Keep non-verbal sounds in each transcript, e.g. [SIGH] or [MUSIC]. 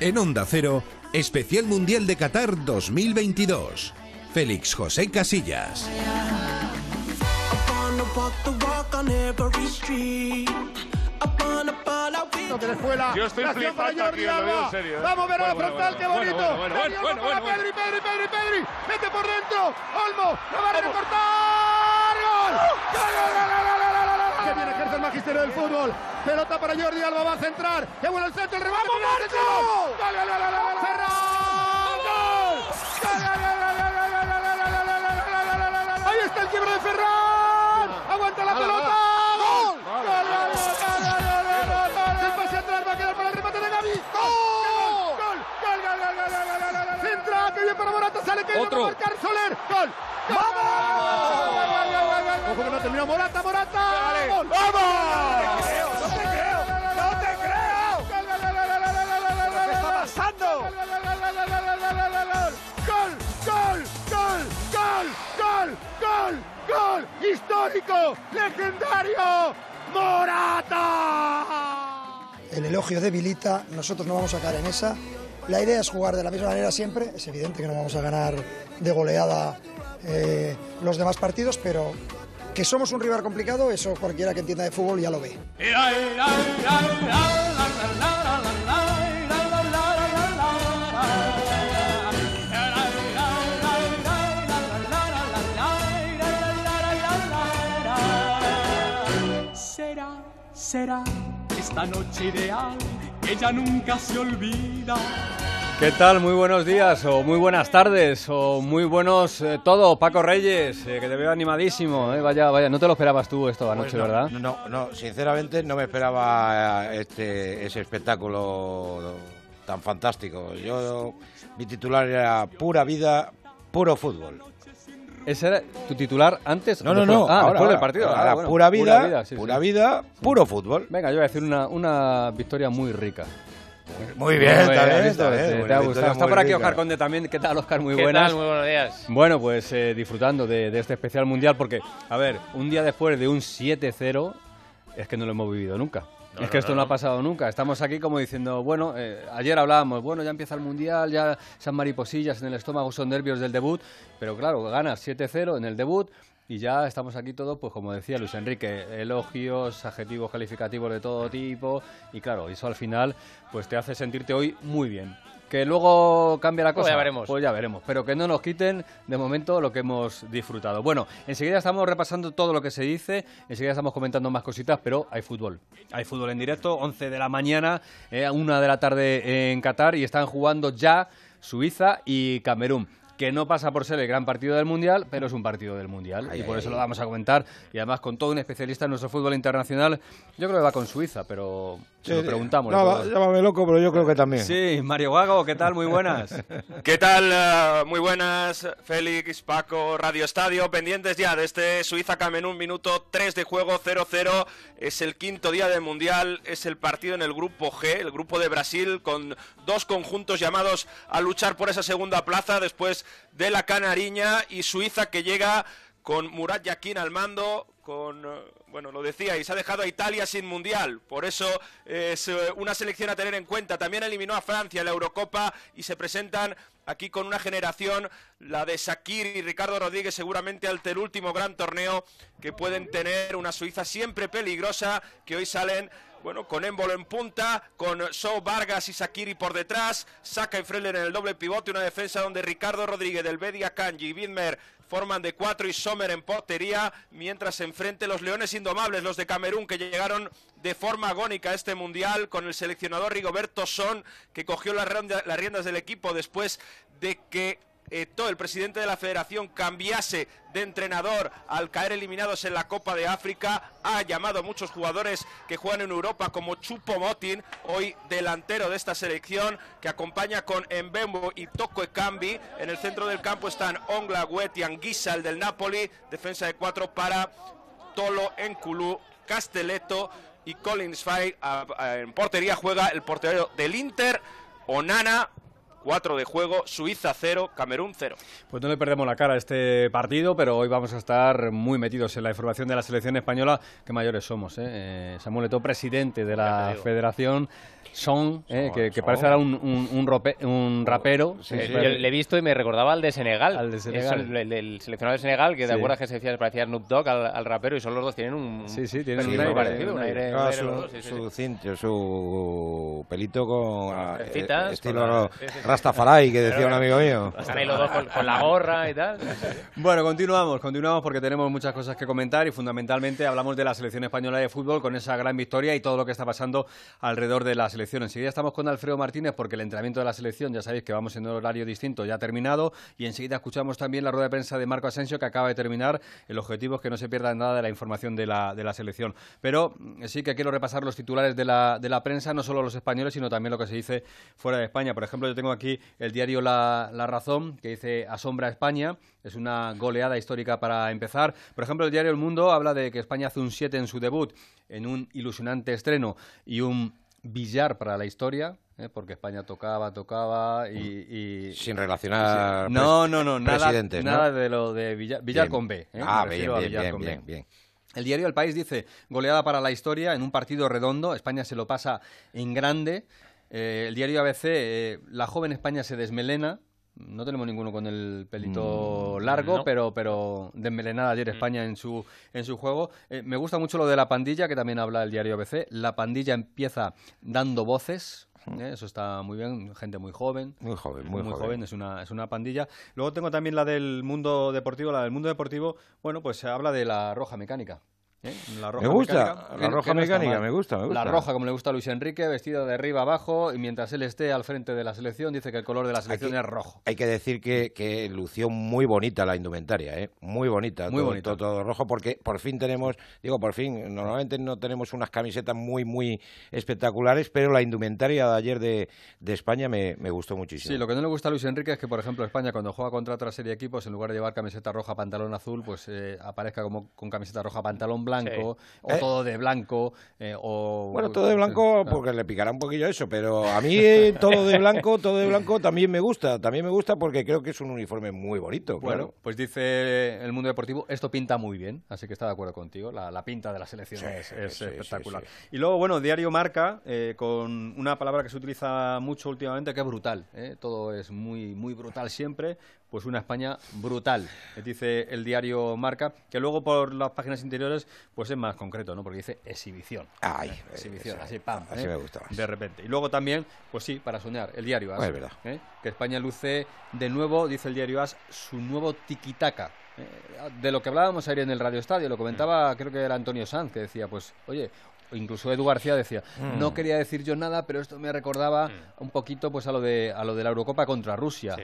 En Onda Cero, Especial Mundial de Qatar 2022. Félix José Casillas. la Yo estoy la flipando lo digo en serio, ¿eh? Vamos, ver a la Bueno, frontal, bueno, qué bueno, bonito. bueno, bueno, Pedri, bueno, bueno, Pedri, Pedri, Pedri, Pedri, mete por dentro. Olmo, lo va a recortar. ¡Gol! ¡Gol, gol, gol, gol, gol, gol, gol, gol! Que bien ejerce el magisterio del fútbol. Pelota para Jordi Alba, va a centrar. ¡Qué bueno la! ¡Gol! ¡Gol, gol, gol, gol, ¡Gol! Que bien ejerce el magisterio del fútbol. Pelota para Jordi Alba, va a centrar. ¡Qué bueno el centro, el remate! ¡Vamos, ¡Gol! ¡Ahí está el quiebro de Ferran! ¡Aguanta la pelota! ¡Gol! ¡Gol! El pase atrás va a quedar para el remate de Gaby. ¡Gol! ¡Gol! ¡Gol, gol! Centra, que bien para Morata, sale que va a marcar Soler. Gol. ¡Vamos! ¡Ojo que no terminó Morata! ¡Morata! ¡Gol! ¡Vamos! ¡No te creo! ¡No te creo! ¡No te creo! ¿Qué está pasando? ¡Gol! ¡Gol! ¡Gol! ¡Gol! ¡Gol! ¡Gol! ¡Gol! ¡Histórico! ¡Legendario! ¡Morata! El elogio debilita, nosotros no vamos a caer en esa. La idea es jugar de la misma manera siempre. Es evidente que no vamos a ganar de goleada eh, los demás partidos, pero que somos un rival complicado, eso cualquiera que entienda de fútbol ya lo ve. Será, será esta noche ideal que ya nunca se olvida. ¿Qué tal? Muy buenos días, o muy buenas tardes, o muy buenos eh, todo. Paco Reyes, eh, que te veo animadísimo. eh. Vaya, vaya, no te lo esperabas tú esto anoche, Pues no, ¿verdad? No, no, sinceramente no me esperaba eh, este, ese espectáculo tan fantástico. Yo, mi titular era pura vida, puro fútbol. ¿Ese era tu titular antes? No, no, no, Ah, ahora, después del ahora, partido. ahora, Ah, bueno, pura vida, sí, pura sí. vida, puro fútbol. Venga, yo voy a decir una, una victoria muy rica. Muy bien, Muy está bien, ¿has está bien, Te- ha gustado. Está por aquí rica. Oscar Conde también. ¿Qué tal, Oscar? Muy ¿Qué buenas. tal? Muy buenos días. Bueno, pues eh, disfrutando de, de este especial mundial porque, a ver, un día después de un 7-0, es que no lo hemos vivido nunca. es que esto no, ha pasado nunca. Estamos aquí como diciendo, bueno, eh, ayer hablábamos, bueno, ya empieza el mundial, ya esas mariposillas en el estómago son nervios del debut, pero claro, ganas 7-0 en el debut y ya estamos aquí todos, pues como decía Luis Enrique, elogios, adjetivos calificativos de todo tipo y claro, eso al final pues te hace sentirte hoy muy bien. Que luego cambia la Pues cosa. ya veremos. Pues ya veremos. Pero que no nos quiten de momento lo que hemos disfrutado. Bueno, enseguida estamos repasando todo lo que se dice. Enseguida estamos comentando más cositas, pero hay fútbol. Hay fútbol en directo, 11 de la mañana, eh, a 1 de la tarde en Qatar y están jugando ya Suiza y Camerún. Que no pasa por ser el gran partido del Mundial, pero es un partido del Mundial. Ay, y por ay, eso ay. lo vamos a comentar. Y además con todo un especialista en nuestro fútbol internacional. Yo creo que va con Suiza, pero se lo Sí, preguntamos. no, llámame loco, pero yo creo que también. Sí, Mario Gago, ¿qué tal? Muy buenas. [LAUGHS] ¿Qué tal? Eh, muy buenas, Félix, Paco, Radio Estadio, pendientes ya de este Suiza-Camerún, minuto 3 de juego, 0-0. Es el quinto día del Mundial, es el partido en el grupo G, el grupo de Brasil, con dos conjuntos llamados a luchar por esa segunda plaza después de la Canariña y Suiza que llega con Murat Yakin al mando, con, eh, bueno, lo decíais, ha dejado a Italia sin mundial, por eso es eh, una selección a tener en cuenta. También eliminó a Francia en la Eurocopa y se presentan aquí con una generación, la de Shakir y Ricardo Rodríguez, seguramente ante el último gran torneo que pueden tener una Suiza siempre peligrosa, que hoy salen bueno, con Émbolo en punta, con Sou Vargas y Sakiri por detrás, Saka y Freller en el doble pivote, una defensa donde Ricardo Rodríguez, del Bedia Kanji y Widmer forman de cuatro y Sommer en portería, mientras enfrente los Leones Indomables, los de Camerún, que llegaron de forma agónica a este Mundial, con el seleccionador Rigoberto Son, que cogió las, riendas del equipo después de que El presidente de la federación, cambiase de entrenador al caer eliminados en la Copa de África. Ha llamado a muchos jugadores que juegan en Europa, como Chupo Motin, hoy delantero de esta selección, que acompaña con Mbembo y Toko Ekambi. En el centro del campo están Ongla, Wet y Anguissa, el del Napoli. Defensa de cuatro para Tolo Enculu, Castelletto y Collins Fay. En portería juega el portero del Inter, Onana. 4 de juego, Suiza 0, Camerún 0. Pues no le perdemos la cara a este partido, pero hoy vamos a estar muy metidos en la información de la selección española. Qué mayores somos, ¿eh? eh Samuel Eto'o, presidente de la federación son, eh, que, parece ahora un, un, rapero. le he visto y me recordaba al de Senegal. Al de Senegal. el, del seleccionado de Senegal, que de acuerdo que se decía, parecía Snoop Dogg al, rapero y son los dos tienen un. Sí, sí, tienen un aire parecido. su, cinto, su pelito con. Eh, estilo Rastafari, que decía un amigo mío. Están ahí los dos con, la gorra y tal. Bueno, continuamos, continuamos porque tenemos muchas cosas que comentar y fundamentalmente hablamos de la selección española de fútbol con esa gran victoria y todo lo que está pasando alrededor de la selección Enseguida estamos con Alfredo Martínez porque el entrenamiento de la selección, ya sabéis que vamos en un horario distinto, ya ha terminado. Y enseguida escuchamos también la rueda de prensa de Marco Asensio que acaba de terminar. El objetivo es que no se pierda nada de la información de la, de la selección. Pero mm, sí que quiero repasar los titulares de la, de la prensa, no solo los españoles, sino también lo que se dice fuera de España. Por ejemplo, yo tengo aquí el diario La, la Razón que dice Asombra España. Es una goleada histórica para empezar. Por ejemplo, el diario El Mundo habla de que España hace un 7 en su debut, en un ilusionante estreno y un billar para la historia, ¿eh? porque España tocaba, tocaba y... Sin relacionar No, no, no, nada, nada de lo de billar, con B. ¿eh? Ah, bien, bien, bien, bien, El diario El País dice, goleada para la historia en un partido redondo, España se lo pasa en grande. Eh, el diario ABC, la joven España se desmelena, no tenemos ninguno con el pelito mm, largo, pero, pero desmelenada ayer mm. España en su, en su juego. Eh, me gusta mucho lo de la pandilla, que también habla el diario ABC. La pandilla empieza dando voces. ¿eh? Eso está muy bien, gente muy joven. Muy joven, muy, joven. es, una, es una pandilla. Luego tengo también la del mundo deportivo. La del mundo deportivo, bueno, pues se habla de la roja mecánica. ¿Eh? La roja me gusta, la roja mecánica, me gusta, me gusta. La roja, como le gusta a Luis Enrique, vestido de arriba abajo, y mientras él esté al frente de la selección, dice que el color de la selección es rojo. Hay que decir que, que, lució muy bonita la indumentaria, ¿eh? Muy bonita. Muy bonita. Todo, rojo, porque por fin tenemos, digo, por fin, normalmente no tenemos unas camisetas muy, muy espectaculares, pero la indumentaria de ayer de, de España me, me, gustó muchísimo. Sí, lo que no le gusta a Luis Enrique es que, por ejemplo, España, cuando juega contra otra serie de equipos, en lugar de llevar camiseta roja, pantalón azul, pues eh, aparezca como con camiseta roja, pantalón blanco. ¿Eh? todo de blanco. Eh, o, bueno, todo de blanco porque le picará un poquillo eso, pero a mí eh, todo de blanco, todo de blanco también me gusta. También me gusta porque creo que es un uniforme muy bonito. Bueno, pues dice el mundo deportivo, esto pinta muy bien, así que está de acuerdo contigo. La, pinta de la selección es, espectacular. y luego, bueno, Diario Marca, con una palabra que se utiliza mucho últimamente, que es brutal. Todo es muy, muy brutal siempre pues una España brutal, dice el diario Marca, que luego por las páginas interiores pues es más concreto, ¿no? Porque dice exhibición. Ay, exhibición, así pam, así ¿eh? me gusta De repente. Y luego también, pues sí, para soñar, el diario As, es verdad. ¿eh? que España luce de nuevo, dice el diario As, su nuevo tiquitaca. ¿eh? De lo que hablábamos ayer en el Radio Estadio, lo comentaba, creo que era Antonio Sanz, que decía, pues, oye, incluso Edu García decía, mm. no quería decir yo nada, pero esto me recordaba mm. un poquito pues a lo de a lo de la Eurocopa contra Rusia. Sí,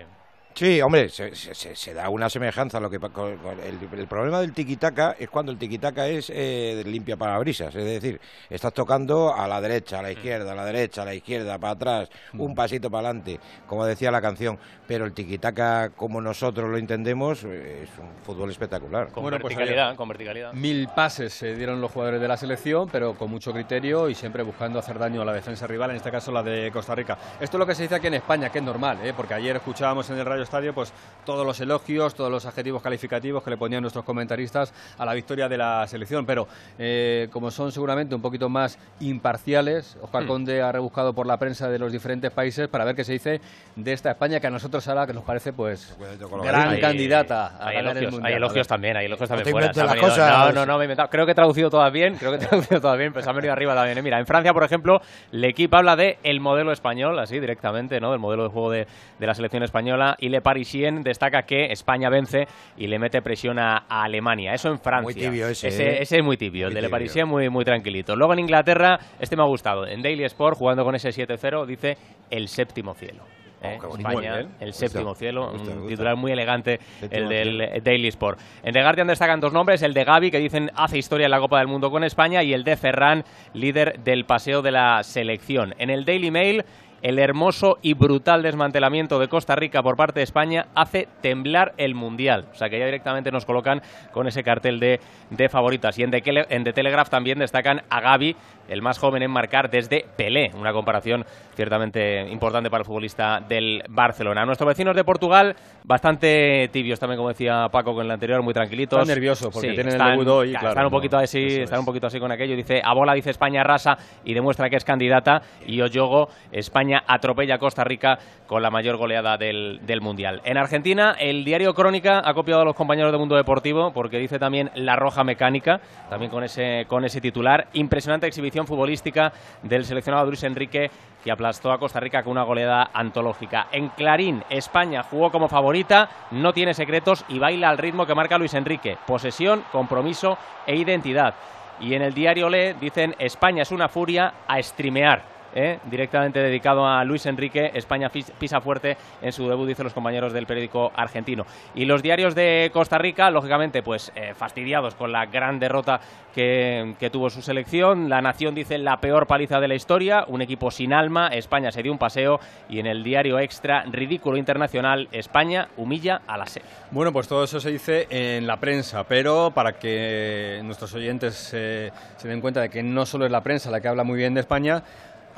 hombre, se, se, da una semejanza. Lo que el, problema del tiquitaca es cuando el tiquitaca es eh, limpia parabrisas, es decir, estás tocando a la derecha, a la izquierda, a la derecha, a la izquierda, para atrás, un pasito para adelante, como decía la canción. Pero el tiquitaca, como nosotros lo entendemos, es un fútbol espectacular. Con pues verticalidad, con verticalidad. Mil pases se dieron los jugadores de la selección, pero con mucho criterio y siempre buscando hacer daño a la defensa rival, en este caso la de Costa Rica. Esto es lo que se dice aquí en España, que es normal, ¿eh? porque ayer escuchábamos en el radio Estadio, pues todos los elogios, todos los adjetivos calificativos que le ponían nuestros comentaristas a la victoria de la selección. Pero eh, como son seguramente un poquito más imparciales, Oscar hmm. Conde ha rebuscado por la prensa de los diferentes países para ver qué se dice de esta España que a nosotros ahora que nos parece pues gran candidata a hay ganar elogios, el mundial. Hay elogios también, hay elogios también fuera. No, no, no, me he inventado. Creo que he traducido todas bien, creo que he traducido todas bien, pero se han venido arriba también. ¿eh? Mira, en Francia, por ejemplo, el equipo habla de el modelo español, así directamente, ¿no? Del modelo de juego de, de la selección española y Le Parisien destaca que España vence y le mete presión a, Alemania. Eso en Francia. Muy tibio ese. Ese, ¿eh? es muy tibio, el de Le Parisien muy, muy tranquilito. Luego en Inglaterra, este me ha gustado. En Daily Sport, jugando con ese 7-0, dice el séptimo cielo. Oh, ¿eh? España, el séptimo cielo, un titular muy elegante, el del Daily Sport. En The Guardian destacan dos nombres, el de Gaby, que dicen hace historia en la Copa del Mundo con España, y el de Ferran, líder del paseo de la selección. En el Daily Mail el hermoso y brutal desmantelamiento de Costa Rica por parte de España hace temblar el Mundial. O sea que ya directamente nos colocan con ese cartel de, de favoritas. Y en The, en The Telegraph también destacan a Gaby, el más joven en marcar desde Pelé. Una comparación ciertamente importante para el futbolista del Barcelona. Nuestros vecinos de Portugal, bastante tibios también, como decía Paco con el anterior, muy tranquilitos. Están nerviosos porque tienen están, el debut hoy. Claro, están un poquito así, están un poquito así con aquello. Dice, a bola dice España rasa y demuestra que es candidata. Y Oyogo, España atropella a Costa Rica con la mayor goleada del, Mundial. En Argentina, el diario Crónica ha copiado a los compañeros de Mundo Deportivo porque dice también La Roja Mecánica, también con ese, con ese titular. Impresionante exhibición futbolística del seleccionado Luis Enrique que aplastó a Costa Rica con una goleada antológica. En Clarín, España jugó como favorita, no tiene secretos y baila al ritmo que marca Luis Enrique. Posesión, compromiso e identidad. Y en el diario Le dicen España es una furia a streamear. ¿Eh? directamente dedicado a Luis Enrique. España pisa fuerte en su debut, dicen los compañeros del periódico argentino. Y los diarios de Costa Rica, lógicamente, pues eh, fastidiados con la gran derrota que, tuvo su selección. La Nación dice la peor paliza de la historia, un equipo sin alma. España se dio un paseo y en el diario extra, ridículo internacional, España humilla a la SED. Bueno, pues todo eso se dice en la prensa, pero para que nuestros oyentes se den cuenta de que no solo es la prensa la que habla muy bien de España,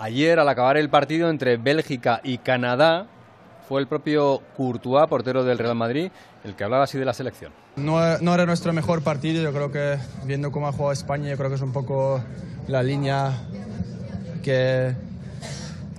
Ayer, al acabar el partido entre Bélgica y Canadá, fue el propio Courtois, portero del Real Madrid, el que hablaba así de la selección. No, no, era nuestro mejor partido, yo creo que viendo cómo ha jugado España, yo creo que es un poco la línea que,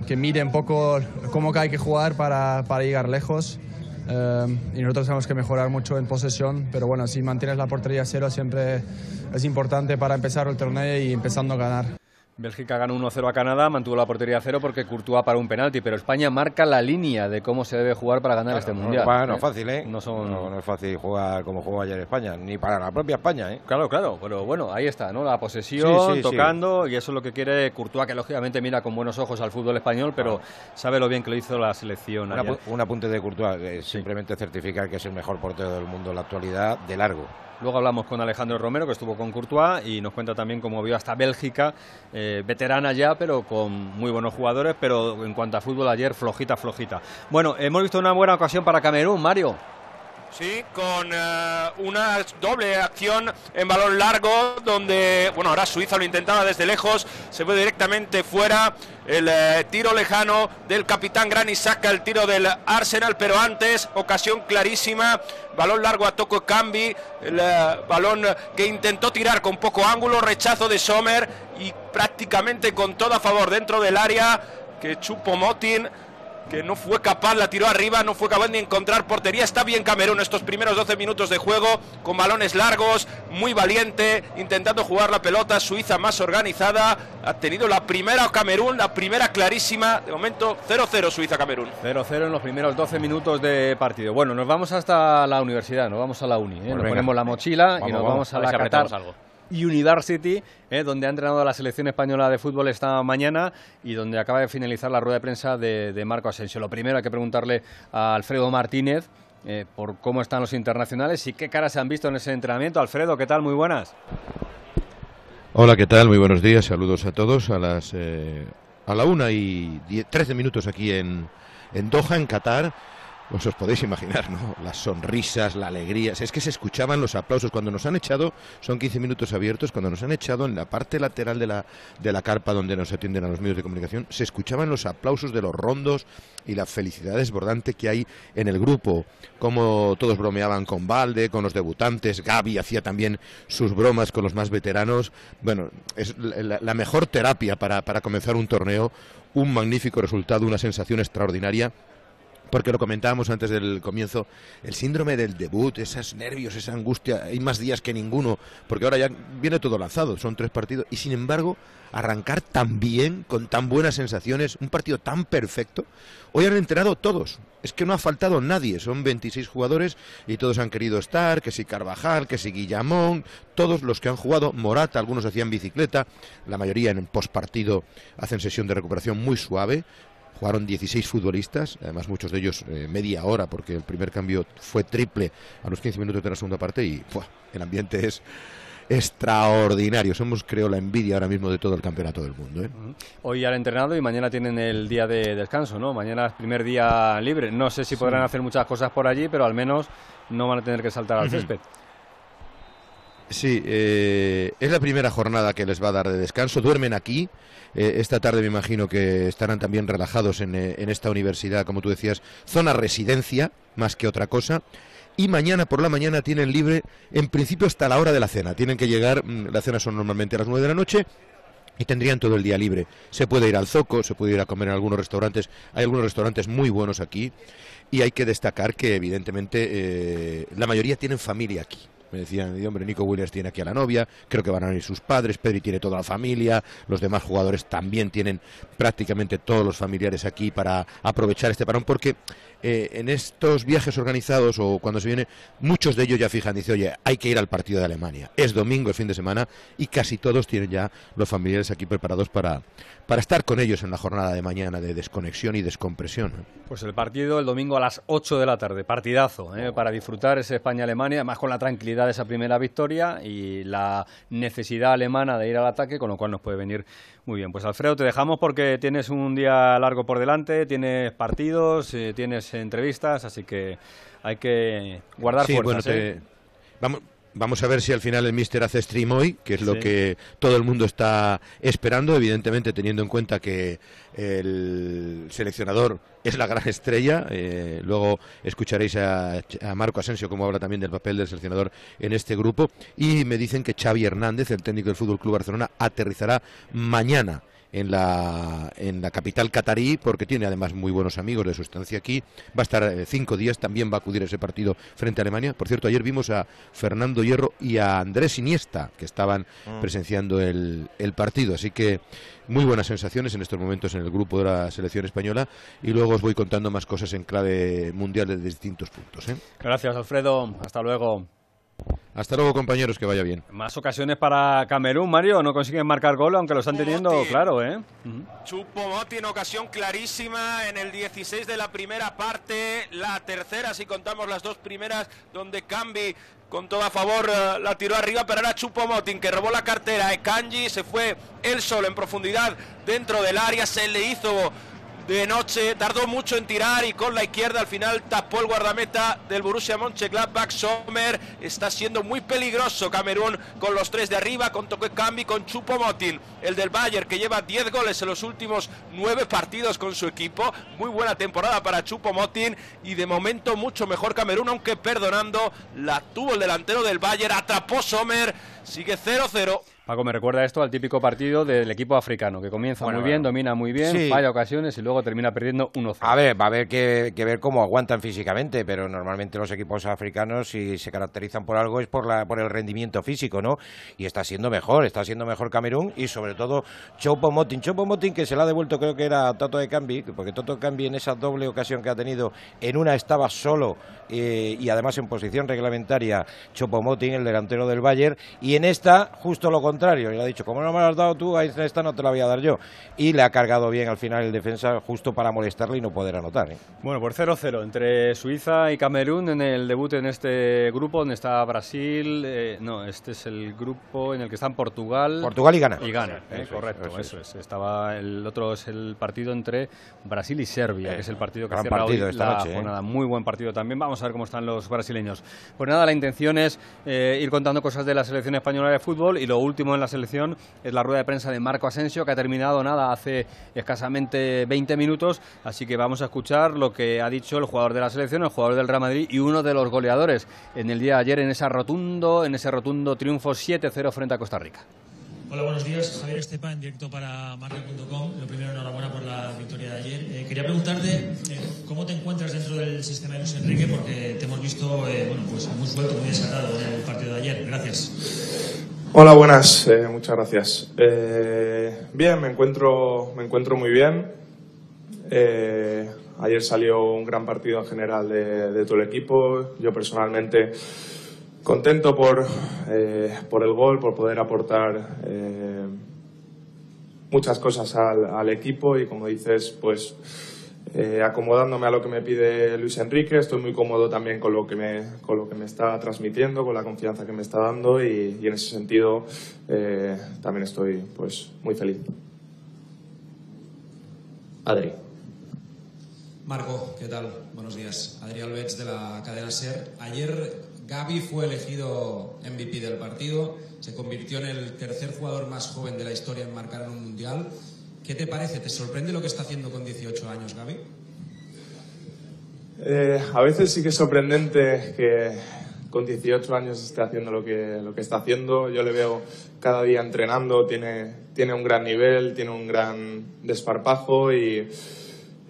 que mide un poco cómo hay que jugar para, para llegar lejos. Eh, y nosotros tenemos que mejorar mucho en posesión, pero bueno, si mantienes la portería cero siempre es importante para empezar el torneo y empezando a ganar. Bélgica ganó 1-0 a Canadá, mantuvo la portería a cero porque Courtois para un penalti, pero España marca la línea de cómo se debe jugar para ganar este mundial. No, es fácil, ¿eh? No, no, es fácil jugar como jugó ayer España, ni para la propia España, ¿eh? Claro, claro, pero bueno, ahí está, ¿no? La posesión, tocando, y eso es lo que quiere Courtois, que lógicamente mira con buenos ojos al fútbol español, pero sabe lo bien que lo hizo la selección. un apunte de Courtois, simplemente certificar que es el mejor portero del mundo en la actualidad, de largo. Luego hablamos con Alejandro Romero, que estuvo con Courtois, y nos cuenta también cómo vio hasta Bélgica, eh, veterana ya, pero con muy buenos jugadores, pero en cuanto a fútbol ayer, flojita, flojita. Bueno, hemos visto una buena ocasión para Camerún, Mario. Sí, con eh, una doble acción en balón largo, donde, bueno, ahora Suiza lo intentaba desde lejos, se fue directamente fuera. El eh, tiro lejano del capitán Grani saca el tiro del Arsenal, pero antes, ocasión clarísima, balón largo a Toco Cambi, el eh, balón que intentó tirar con poco ángulo, rechazo de Sommer y prácticamente con todo a favor dentro del área que Chupo Motin que no fue capaz, la tiró arriba, no fue capaz de encontrar portería. Está bien Camerún estos primeros 12 minutos de juego, con balones largos, muy valiente, intentando jugar la pelota. Suiza más organizada, ha tenido la primera Camerún, la primera clarísima. De momento 0-0 Suiza-Camerún. 0-0 en los primeros 12 minutos de partido. Bueno, nos vamos hasta la universidad, nos vamos a la uni. ¿eh? Pues nos ponemos la mochila y nos vamos, a, la Qatar. Algo. University, eh, donde ha entrenado la selección española de fútbol esta mañana y donde acaba de finalizar la rueda de prensa de, Marco Asensio. Lo primero hay que preguntarle a Alfredo Martínez eh, por cómo están los internacionales y qué caras se han visto en ese entrenamiento. Alfredo, ¿qué tal? Muy buenas. Hola, ¿qué tal? Muy buenos días. Saludos a todos. A las eh, a la una y trece minutos aquí en Doha, en Qatar pues os podéis imaginar, ¿no? Las sonrisas, la alegría. Es que se escuchaban los aplausos. Cuando nos han echado, son 15 minutos abiertos, cuando nos han echado en la parte lateral de la, de la carpa donde nos atienden a los medios de comunicación, se escuchaban los aplausos de los rondos y la felicidad desbordante que hay en el grupo. Como todos bromeaban con Valde, con los debutantes. Gaby hacía también sus bromas con los más veteranos. Bueno, es la, la mejor terapia para, para comenzar un torneo. Un magnífico resultado, una sensación extraordinaria porque lo comentábamos antes del comienzo, el síndrome del debut, esos nervios, esa angustia, hay más días que ninguno, porque ahora ya viene todo lanzado, son tres partidos, y sin embargo, arrancar tan bien, con tan buenas sensaciones, un partido tan perfecto, hoy han entrenado todos, es que no ha faltado nadie, son 26 jugadores y todos han querido estar, que si Carvajal, que si Guillamón, todos los que han jugado, Morata, algunos hacían bicicleta, la mayoría en postpartido hacen sesión de recuperación muy suave, Jugaron 16 futbolistas, además muchos de ellos eh, media hora, porque el primer cambio fue triple a los 15 minutos de la segunda parte y el ambiente es extraordinario. Somos, creo, la envidia ahora mismo de todo el campeonato del mundo. ¿eh? Hoy han entrenado y mañana tienen el día de descanso, ¿no? Mañana es primer día libre. No sé si podrán hacer muchas cosas por allí, pero al menos no van a tener que saltar al césped. Sí, eh, es la primera jornada que les va a dar de descanso. Duermen aquí. Eh, esta tarde me imagino que estarán también relajados en, eh, en, esta universidad, como tú decías, zona residencia, más que otra cosa. Y mañana por la mañana tienen libre, en principio hasta la hora de la cena. Tienen que llegar, mm, la cena son normalmente a las nueve de la noche, y tendrían todo el día libre. Se puede ir al Zoco, se puede ir a comer en algunos restaurantes. Hay algunos restaurantes muy buenos aquí y hay que destacar que evidentemente la mayoría tienen familia aquí. Me decían, hombre, Nico Williams tiene aquí a la novia, creo que van a venir sus padres, Pedri tiene toda la familia, los demás jugadores también tienen prácticamente todos los familiares aquí para aprovechar este parón, porque eh, en estos viajes organizados o cuando se viene, muchos de ellos ya fijan, dice, oye, hay que ir al partido de Alemania. Es domingo, el fin de semana, y casi todos tienen ya los familiares aquí preparados para, para estar con ellos en la jornada de mañana de desconexión y descompresión. Pues el partido el domingo a las 8 de la tarde, partidazo, ¿eh? para disfrutar ese España-Alemania, además con la tranquilidad de esa primera victoria y la necesidad alemana de ir al ataque, con lo cual nos puede venir muy bien. Pues Alfredo, te dejamos porque tienes un día largo por delante, tienes partidos, eh, tienes entrevistas, así que hay que guardar sí, fuerzas. Bueno, ¿eh? vamos, vamos a ver si al final el Mister hace stream hoy, que es lo que todo el mundo está esperando, evidentemente teniendo en cuenta que el seleccionador es la gran estrella. Eh, luego escucharéis a, a, Marco Asensio como habla también del papel del seleccionador en este grupo. Y me dicen que Xavi Hernández, el técnico del Fútbol Club Barcelona, aterrizará mañana en la, en la capital catarí, porque tiene además muy buenos amigos de su estancia aquí. Va a estar eh, cinco días, también va a acudir a ese partido frente a Alemania. Por cierto, ayer vimos a Fernando Hierro y a Andrés Iniesta, que estaban mm. presenciando el, el partido. Así que muy buenas sensaciones en estos momentos en el grupo de la selección española y luego os voy contando más cosas en clave mundial de distintos puntos. ¿eh? Gracias, Alfredo. Hasta luego. Hasta luego, compañeros, que vaya bien. Más ocasiones para Camerún, Mario. No consiguen marcar gol, aunque lo están teniendo claro, ¿eh? Chupo Moti en ocasión clarísima en el 16 de la primera parte. La tercera, si contamos las dos primeras, donde Cambi con todo a favor uh, la tiró arriba, pero era Chupo Motin que robó la cartera. Kanji se fue él solo en profundidad dentro del área, se le hizo de noche, tardó mucho en tirar y con la izquierda al final tapó el guardameta del Borussia Mönchengladbach. Sommer está siendo muy peligroso Camerún con los tres de arriba, con Toque Cambi, con Chupo Motin, el del Bayern que lleva 10 goles en los últimos 9 partidos con su equipo. Muy buena temporada para Chupo Motin y de momento mucho mejor Camerún, aunque perdonando la tuvo el delantero del Bayern, atrapó Sommer, sigue 0-0. Paco, me recuerda esto al típico partido del equipo africano, que comienza muy bien, domina muy bien, Sí. falla ocasiones y luego termina perdiendo 1-0. A ver, va a haber que, que ver cómo aguantan físicamente, pero normalmente los equipos africanos, si se caracterizan por algo, es por, la, por el rendimiento físico, ¿no? Y está siendo mejor, está siendo mejor Camerún y sobre todo Chopo Motin. Chopo Motin que se la ha devuelto, creo que era a Toto de Cambi, porque Toto de Cambi en esa doble ocasión que ha tenido, en una estaba solo eh, y además en posición reglamentaria Chopo Motin, el delantero del Bayern, y en esta justo lo contrario, y le ha dicho, como no me lo has dado tú, a esta no te la voy a dar yo. Y le ha cargado bien al final el defensa justo para molestarle y no poder anotar. ¿eh? Bueno, pues 0-0 entre Suiza y Camerún en el debut en este grupo donde está Brasil. eh, no, este es el grupo en el que están Portugal. Portugal y Ghana. Y Ghana, es, correcto, eso eso, es. es. Estaba el otro es el partido entre Brasil y Serbia, que es el partido que gran cierra partido hoy esta la noche, jornada. Muy buen partido también. Vamos a cómo están los brasileños. Pues nada, la intención es eh, ir contando cosas de la selección española de fútbol y lo último en la selección es la rueda de prensa de Marco Asensio, que ha terminado nada hace escasamente 20 minutos. Así que vamos a escuchar lo que ha dicho el jugador de la selección, el jugador del Real Madrid y uno de los goleadores en el día de ayer en esa rotundo, en ese rotundo triunfo 7-0 frente a Costa Rica. Hola, buenos días. Javier Estepa, en directo para marca.com. Lo primero, enhorabuena por la victoria de ayer. Eh, quería preguntarte eh, cómo te encuentras dentro del sistema de Luis Enrique, porque te hemos visto eh, bueno, pues muy suelto, muy desatado en el partido de ayer. Gracias. Hola, buenas, eh, muchas gracias. Eh, bien, me encuentro, me encuentro muy bien. Eh, ayer salió un gran partido en general de, de todo el equipo. Yo personalmente contento por, eh, por el gol, por poder aportar eh, muchas cosas al, al equipo y como dices, pues eh, acomodándome a lo que me pide Luis Enrique. Estoy muy cómodo también con lo que me, con lo que me está transmitiendo, con la confianza que me está dando y, en ese sentido eh, también estoy pues, muy feliz. Adri. Marco, ¿qué tal? Buenos días. Adrián Alves de la cadena SER. Ayer Gaby fue elegido MVP del partido, se convirtió en el tercer jugador más joven de la historia en marcar en un mundial. ¿Qué te parece? ¿Te sorprende lo que está haciendo con 18 años, Gaby? Eh, a veces sí que es sorprendente que con 18 años esté haciendo lo que, lo que está haciendo. Yo le veo cada día entrenando, tiene, tiene un gran nivel, tiene un gran desparpajo y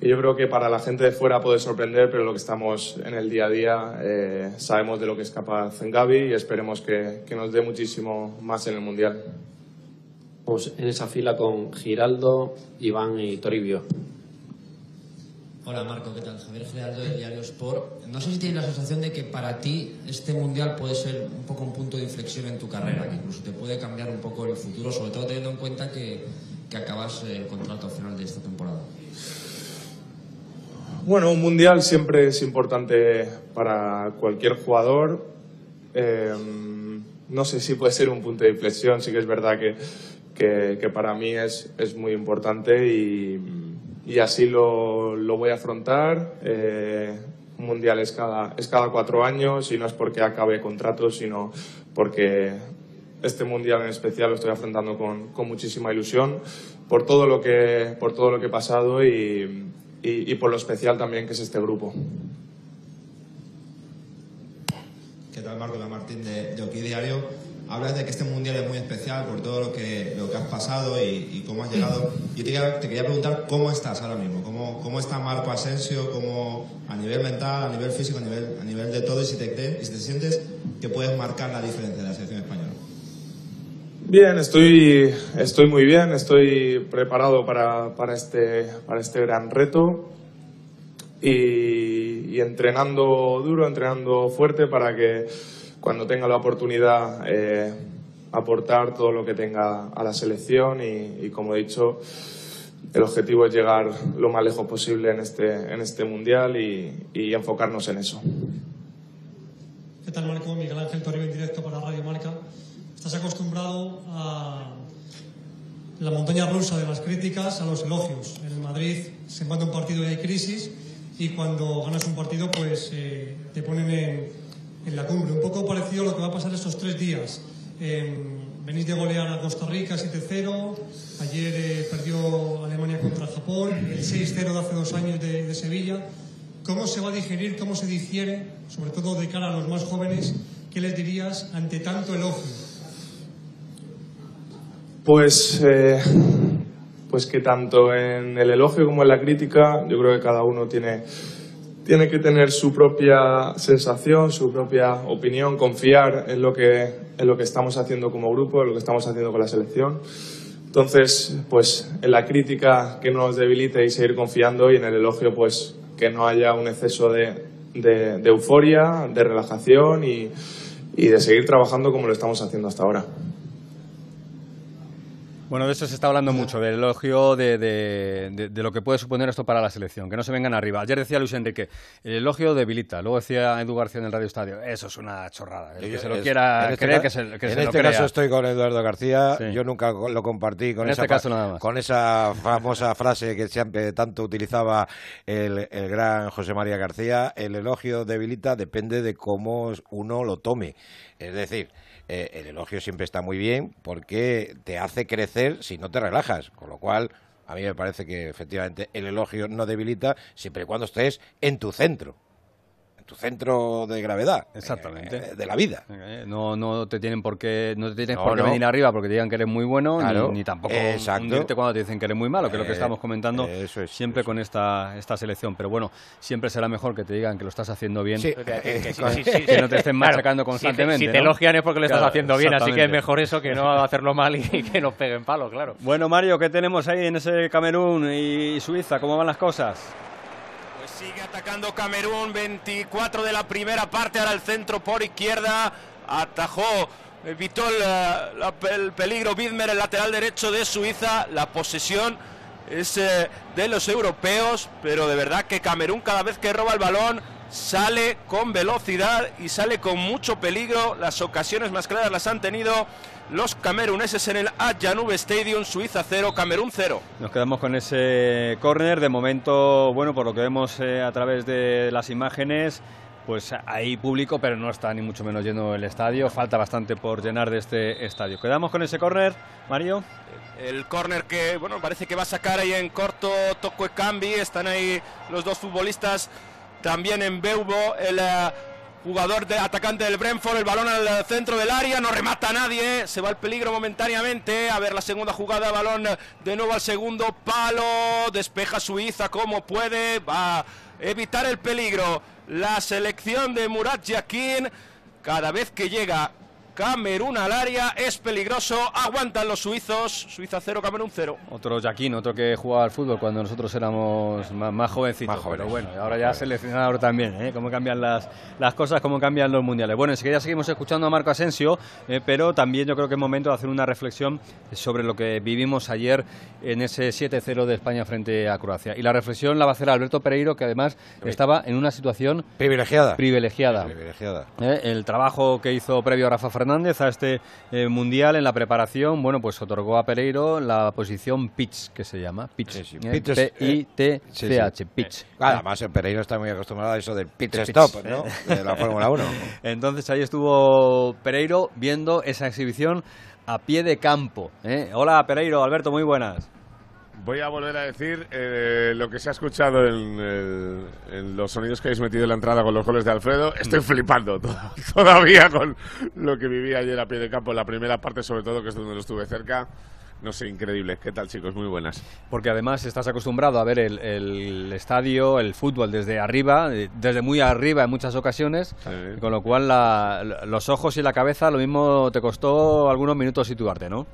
yo creo que para la gente de fuera puede sorprender, pero lo que estamos en el día a día eh, sabemos de lo que es capaz en Gaby y esperemos que, que, nos dé muchísimo más en el Mundial. Pues en esa fila con Giraldo, Iván y Toribio. Hola Marco, ¿qué tal? Javier Giraldo de Diario Sport. No sé si tienes la sensación de que para ti este mundial puede ser un poco un punto de inflexión en tu carrera, que incluso te puede cambiar un poco el futuro, sobre todo teniendo en cuenta que, que acabas el contrato al final de esta temporada. Bueno, un mundial siempre es importante para cualquier jugador. Eh, no sé si puede ser un punto de inflexión, sí que es verdad que, que, para mí es, es, muy importante y, y así lo, lo, voy a afrontar. Eh, un mundial es cada, es cada cuatro años y no es porque acabe contrato, sino porque este mundial en especial lo estoy afrontando con, con muchísima ilusión por todo lo que, por todo lo que he pasado y, y, por lo especial también que es este grupo. ¿Qué tal, Marco de Martín de, de Diario? Hablas de que este mundial es muy especial por todo lo que, lo que has pasado y, cómo has llegado. Yo te, te, quería preguntar cómo estás ahora mismo, cómo, cómo está Marco Asensio, cómo, a nivel mental, a nivel físico, a nivel, a nivel de todo, y si, te, y si te sientes que puedes marcar la diferencia de la selección española. Bien, estoy, estoy muy bien, estoy preparado para, para, este, para este gran reto y, entrenando duro, entrenando fuerte para que cuando tenga la oportunidad eh, aportar todo lo que tenga a la selección y, como he dicho, el objetivo es llegar lo más lejos posible en este, en este mundial y, y enfocarnos en eso. ¿Qué tal, Marco? Miguel Ángel Toribio en directo para Radio Marca. Estás acostumbrado a la montaña rusa de las críticas a los elogios. En Madrid se manda un partido y hay crisis y cuando ganas un partido pues eh, te ponen en, la cumbre. Un poco parecido a lo que va a pasar estos tres días. venís de golear a Costa Rica 7-0, ayer eh, perdió Alemania contra Japón, el 6-0 de hace dos años de, de Sevilla. ¿Cómo se va a digerir, cómo se digiere, sobre todo de cara a los más jóvenes, qué les dirías ante tanto elogio? Pues, eh, pues que tanto en el elogio como en la crítica, yo creo que cada uno tiene, tiene que tener su propia sensación, su propia opinión, confiar en lo, que, en lo que estamos haciendo como grupo, en lo que estamos haciendo con la selección. Entonces, pues en la crítica que no nos debilite y seguir confiando y en el elogio, pues que no haya un exceso de, de, euforia, de relajación y de seguir trabajando como lo estamos haciendo hasta ahora. Bueno, de eso se está hablando mucho, del elogio de, de, de, lo que puede suponer esto para la selección, que no se vengan arriba. Ayer decía Luis Enrique, el elogio debilita. Luego decía Edu García en el Radio Estadio, eso es una chorrada. El que se lo quiera este creer, que se, que en este caso estoy con Eduardo García, yo nunca lo compartí con, en esa, este caso nada más. con esa famosa frase que siempre tanto utilizaba el, el gran José María García, el elogio debilita depende de cómo uno lo tome. Es decir, eh, el elogio siempre está muy bien porque te hace crecer si no te relajas, con lo cual a mí me parece que efectivamente el elogio no debilita siempre y cuando estés en tu centro tu centro de gravedad exactamente. eh, de la vida. Eh, no no te tienen por qué no te tienes por qué venir arriba porque te digan que eres muy bueno ni, tampoco hundirte cuando te dicen que eres muy malo que es lo que estamos comentando siempre con esta esta selección. Pero bueno siempre será mejor que te digan que lo estás haciendo bien que, no te estén machacando constantemente si te, elogian es porque lo estás haciendo bien así que es mejor eso que no [LAUGHS] hacerlo mal y que nos peguen palo claro. Bueno Mario qué tenemos ahí en ese Camerún y Suiza cómo van las cosas Sigue atacando Camerún, 24 de la primera parte, ahora el centro por izquierda, atajó, evitó el, peligro Bidmer, el lateral derecho de Suiza, la posesión es eh, de los europeos, pero de verdad que Camerún cada vez que roba el balón sale con velocidad y sale con mucho peligro. Las ocasiones más claras las han tenido los cameruneses en el Ayanube Stadium, Suiza 0, Camerún 0. Nos quedamos con ese córner. De momento, bueno, por lo que vemos eh, a través de las imágenes, pues hay público, pero no está ni mucho menos lleno el estadio. Falta bastante por llenar de este estadio. Quedamos con ese córner, Mario. El córner que, bueno, parece que va a sacar ahí en corto Tocue Cambi. Están ahí los dos futbolistas también en Beubo. El eh, jugador de atacante del Brentford, el balón al centro del área, no remata a nadie, se va el peligro momentáneamente. A ver la segunda jugada, balón de nuevo al segundo palo, despeja Suiza como puede, va a evitar el peligro. La selección de Murat Yakin, cada vez que llega Camerún al área, es peligroso, aguantan los suizos, Suiza 0, Camerún 0. Otro Jaquín, otro que jugaba al fútbol cuando nosotros éramos más, jovencitos, pero bueno, ahora ya seleccionador también, ¿eh? cómo cambian las, las cosas, cómo cambian los mundiales. Bueno, enseguida seguimos escuchando a Marco Asensio, eh, pero también yo creo que es momento de hacer una reflexión sobre lo que vivimos ayer en ese 7-0 de España frente a Croacia. Y la reflexión la va a hacer Alberto Pereiro, que además estaba en una situación privilegiada. Privilegiada. privilegiada. Eh, el trabajo que hizo previo a Rafa Fernández Fernández a este eh, mundial en la preparación, bueno, pues otorgó a Pereiro la posición pitch, que se llama, pitch, eh, P-I-T-C-H, pitch. además, Pereiro está muy acostumbrado a eso del pitch, stop, ¿no? De la Fórmula 1. [LAUGHS] Entonces ahí estuvo Pereiro viendo esa exhibición a pie de campo. ¿eh? Hola Pereiro, Alberto, muy buenas. Voy a volver a decir eh, lo que se ha escuchado en, los sonidos que habéis metido en la entrada con los goles de Alfredo. Estoy flipando [LAUGHS] todavía con lo que viví ayer a pie de campo en la primera parte, sobre todo, que es donde lo estuve cerca. No sé, increíble. ¿Qué tal, chicos? Muy buenas. Porque además estás acostumbrado a ver el, estadio, el fútbol desde arriba, desde muy arriba en muchas ocasiones, con lo cual los ojos y la cabeza lo mismo te costó algunos minutos situarte, ¿no?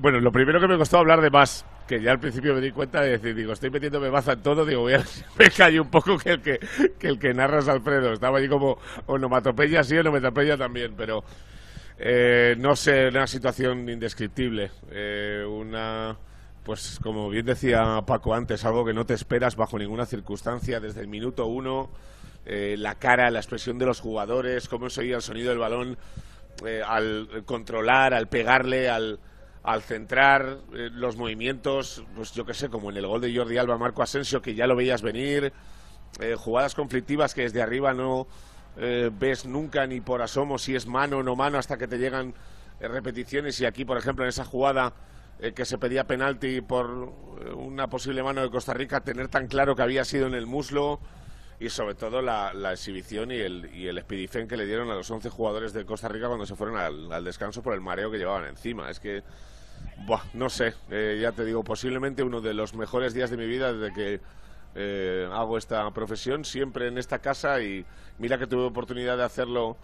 Bueno, lo primero que me costó hablar de más, que ya al principio me di cuenta de decir, digo, estoy metiéndome baza en todo, digo, voy a [LAUGHS] me callo un poco que el que, que el que narras Alfredo. Estaba allí como onomatopeya sí, onomatopeya también, pero eh, no sé, una situación indescriptible. Eh, una, pues como bien decía Paco antes, algo que no te esperas bajo ninguna circunstancia desde el minuto uno. Eh, la cara, la expresión de los jugadores, cómo se oía el sonido del balón al controlar, al pegarle, al al centrar eh, los movimientos, pues yo que sé, como en el gol de Jordi Alba, Marco Asensio, que ya lo veías venir, eh, jugadas conflictivas que desde arriba no eh, ves nunca ni por asomo si es mano o no mano hasta que te llegan repeticiones. Y aquí, por ejemplo, en esa jugada que se pedía penalti por una posible mano de Costa Rica, tener tan claro que había sido en el muslo y sobre todo la, exhibición y el, y el que le dieron a los 11 jugadores de Costa Rica cuando se fueron al, descanso por el mareo que llevaban encima. Es que Buah, no sé, eh, ya te digo, posiblemente uno de los mejores días de mi vida desde que eh, hago esta profesión, siempre en esta casa y mira que tuve oportunidad de hacerlo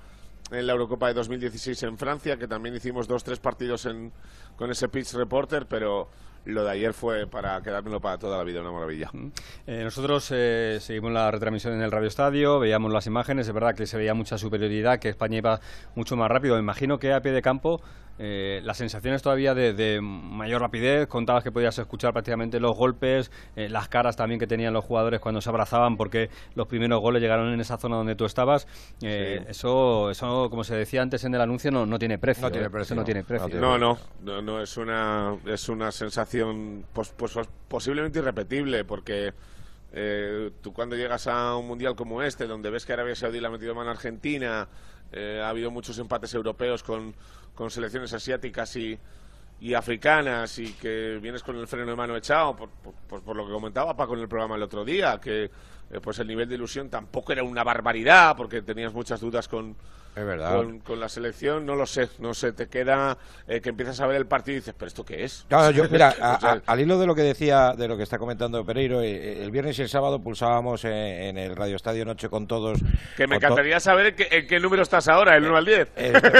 en la Eurocopa de 2016 en Francia, que también hicimos dos, tres partidos en, con ese pitch reporter, pero lo de ayer fue para quedármelo para toda la vida, una maravilla. Eh, nosotros eh, seguimos la retransmisión en el Radio Estadio, veíamos las imágenes, es verdad que se veía mucha superioridad, que España iba mucho más rápido. Me imagino que a pie de campo eh, las sensaciones todavía de, mayor rapidez, contabas que podías escuchar prácticamente los golpes, eh, las caras también que tenían los jugadores cuando se abrazaban porque los primeros goles llegaron en esa zona donde tú estabas. eso, eso, como se decía antes en el anuncio, no, no tiene precio. No tiene precio. no, tiene precio. no, no, no, es, una, es una sensación pues, pues, posiblemente irrepetible, porque eh, tú cuando llegas a un mundial como este, donde ves que Arabia Saudí la ha metido mano a Argentina, eh, ha habido muchos empates europeos con, con selecciones asiáticas y, y, africanas, y que vienes con el freno de mano echado, por, por, lo que comentaba Paco en el programa el otro día, que eh, pues el nivel de ilusión tampoco era una barbaridad, porque tenías muchas dudas con es verdad. Con, la selección, no lo sé, no sé, te queda eh, que empiezas a ver el partido y dices, ¿pero esto qué es? Claro, yo, mira, [LAUGHS] al hilo de lo que decía, de lo que está comentando Pereiro, eh, eh, el viernes y el sábado pulsábamos en, el Radio Estadio Noche con todos. Que me encantaría saber en qué, número estás ahora, el 1 al 10.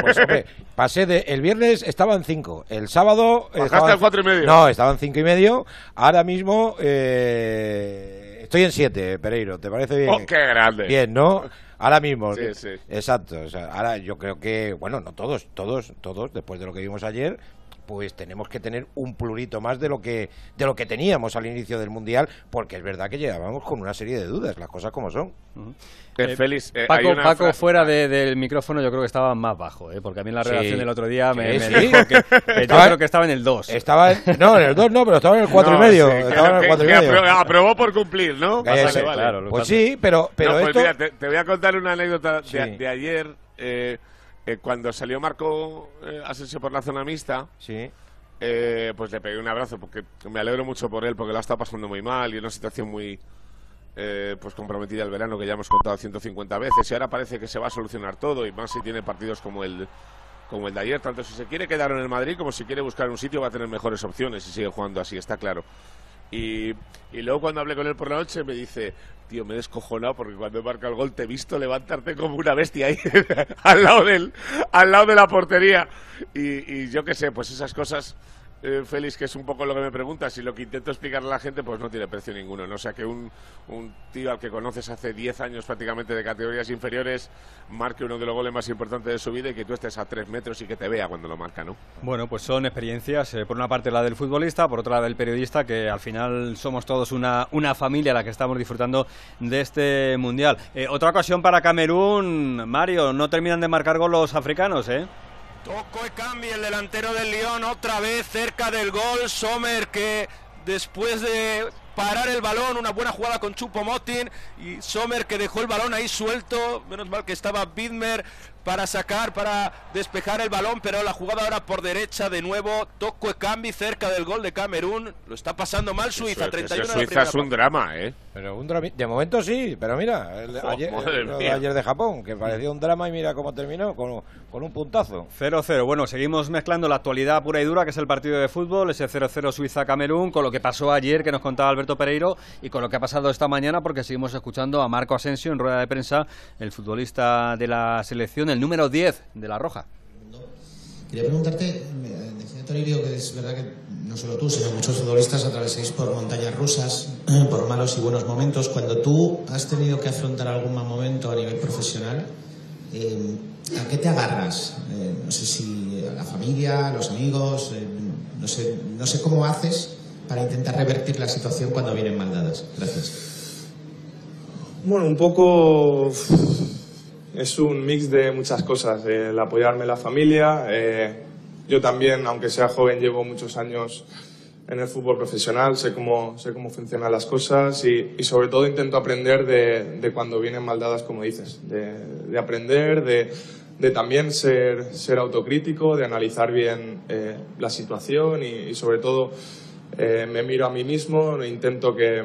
pues, hombre, pasé de. El viernes estaban 5, el sábado. Bajaste al 4 y medio. No, estaban 5 y medio. Ahora mismo. Estoy en 7, Pereiro, ¿te parece bien? Oh, qué grande. Bien, ¿no? Ahora mismo. Sí, sí. Exacto. O sea, ahora yo creo que, bueno, no todos, todos, todos, después de lo que vimos ayer, pues tenemos que tener un plurito más de lo que de lo que teníamos al inicio del mundial, porque es verdad que llegábamos con una serie de dudas, las cosas como son. Eh, Félix, eh, Paco, hay una Paco fra- fuera de- del micrófono yo creo que estaba más bajo, ¿eh? porque a mí en la Sí. redacción del otro día me, Sí, me sí. dijo que, que yo Estaba- creo que estaba en el 2. Estaba en, no, en el 2 no, pero estaba en el 4 No, y medio. sí, estaba claro, en el que- 4 y que medio. apro- aprobó por cumplir, ¿no? Vale, vale. claro, pues sí, pero, pero No, pues esto... mira, te, te voy a contar una anécdota de, de ayer. eh, eh, cuando salió Marco eh, Asensio por la zona mixta, sí. eh, pues le pegué un abrazo porque me alegro mucho por él, porque lo ha estado pasando muy mal y en una situación muy eh, pues comprometida el verano que ya hemos contado 150 veces y ahora parece que se va a solucionar todo y más si tiene partidos como el como el de ayer, tanto si se quiere quedar en el Madrid como si quiere buscar un sitio va a tener mejores opciones y sigue jugando así, está claro. Y, y luego cuando hablé con él por la noche me dice, tío, me he descojonado porque cuando marca el gol te he visto levantarte como una bestia ahí [LAUGHS] al lado del, al lado de la portería. Y, y yo qué sé, pues esas cosas, eh, Félix, que es un poco lo que me preguntas y lo que intento explicarle a la gente, pues no tiene precio ninguno. ¿no? O sea, que un, un tío al que conoces hace 10 años prácticamente de categorías inferiores marque uno de los goles más importantes de su vida y que tú estés a 3 metros y que te vea cuando lo marca, ¿no? Bueno, pues son experiencias, eh, por una parte la del futbolista, por otra la del periodista, que al final somos todos una, una familia la que estamos disfrutando de este Mundial. Eh, otra ocasión para Camerún, Mario, no terminan de marcar gol los africanos, ¿eh? Toco Ekambi, el delantero del Lyon, otra vez cerca del gol. Sommer que después de parar el balón, una buena jugada con Chupo Motin y Sommer que dejó el balón ahí suelto. Menos mal que estaba Bidmer para sacar, para despejar el balón, pero la jugada ahora por derecha de nuevo. Toco Ekambi cerca del gol de Camerún. Lo está pasando mal Suiza, Eso- 31 eso de la Suiza es un drama, ¿eh? Pero un drama, de momento sí, pero mira, el- Jo, [LAUGHS] ayer, de ayer de Japón, que parecía un drama y mira cómo terminó, con, con un puntazo. 0-0. Bueno, seguimos mezclando la actualidad pura y dura, que es el partido de fútbol, ese 0-0 Suiza-Camerún, con lo que pasó ayer, que nos contaba Alberto Pereiro, y con lo que ha pasado esta mañana, porque seguimos escuchando a Marco Asensio en rueda de prensa, el futbolista de la selección, el número 10 de la Roja. Quería preguntarte, decía Toririo que es verdad que no solo tú, sino muchos futbolistas atravesáis por montañas rusas, [CLEARS THROAT] por malos y buenos momentos. Cuando tú has tenido que afrontar algún mal momento a nivel profesional, eh, ¿a qué te agarras? Eh, no sé si a la familia, a los amigos, eh, no, sé, no sé cómo haces para intentar revertir la situación cuando vienen mal dadas. Gracias. Bueno, un poco es un mix de muchas cosas. El apoyarme la familia. eh, yo también, aunque sea joven, llevo muchos años en el fútbol profesional, sé cómo, sé cómo funcionan las cosas y, y sobre todo intento aprender de, de cuando vienen mal dadas, como dices, de, de aprender, de, de también ser, ser autocrítico, de analizar bien eh, la situación y, y sobre todo eh, me miro a mí mismo, intento que,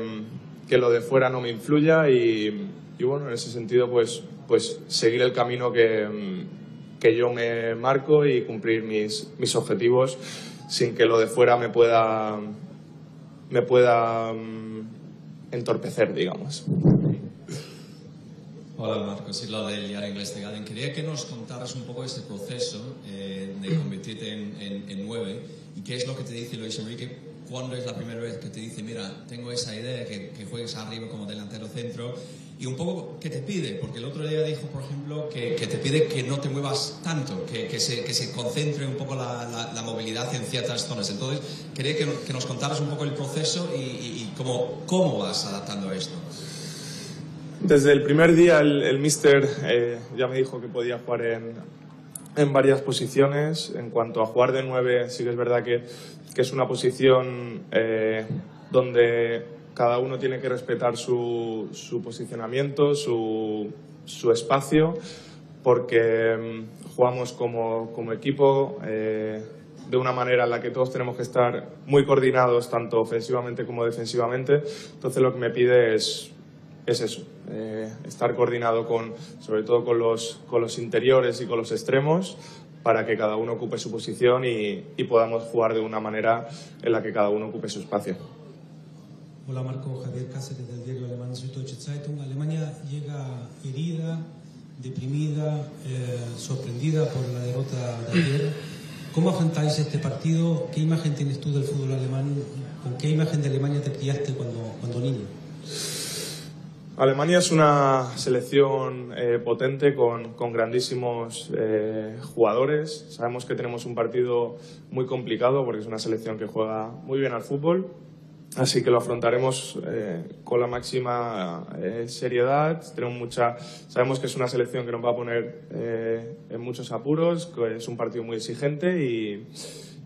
que lo de fuera no me influya y, y bueno, en ese sentido pues, pues seguir el camino que, mm, que yo me marco y cumplir mis, mis objetivos sin que lo de fuera me pueda, me pueda mm, entorpecer, digamos. Hola Marcos, Isla del diario inglés de Gaden. Quería que nos contaras un poco ese proceso eh, de convertirte en, en, en nueve y qué es lo que te dice Luis Enrique cuando es la primera vez que te dice, mira, tengo esa idea que, que juegues arriba como delantero centro y un poco qué te pide, porque el otro día dijo, por ejemplo, que, que te pide que no te muevas tanto, que, que, se, que se concentre un poco la, la, la movilidad en ciertas zonas. Entonces, quería que, que nos contaras un poco el proceso y, y, cómo, cómo vas adaptando esto. Desde el primer día el, el míster eh, ya me dijo que podía jugar en, en varias posiciones. En cuanto a jugar de nueve, sí que es verdad que, que es una posición eh, donde cada uno tiene que respetar su, su posicionamiento, su, su, espacio, porque mm, jugamos como, equipo. Eh, de una manera en la que todos tenemos que estar muy coordinados, tanto ofensivamente como defensivamente. Entonces lo que me pide es, es eso, eh, estar coordinado con, sobre todo con los, con los interiores y con los extremos para que cada uno ocupe su posición y, y podamos jugar de una manera en la que cada uno ocupe su espacio. Hola Marco, Javier Cáceres del diario alemán Süddeutsche Zeitung. Alemania llega herida, deprimida, eh, sorprendida por la derrota de ayer. ¿Cómo afrontáis este partido? ¿Qué imagen tienes tú del fútbol alemán? ¿Con qué imagen de Alemania te criaste cuando, cuando niño? Alemania es una selección eh, potente con, con grandísimos eh, jugadores. Sabemos que tenemos un partido muy complicado porque es una selección que juega muy bien al fútbol. Así que lo afrontaremos eh, con la máxima seriedad. Tenemos mucha, sabemos que es una selección que nos va a poner en muchos apuros, es un partido muy exigente y,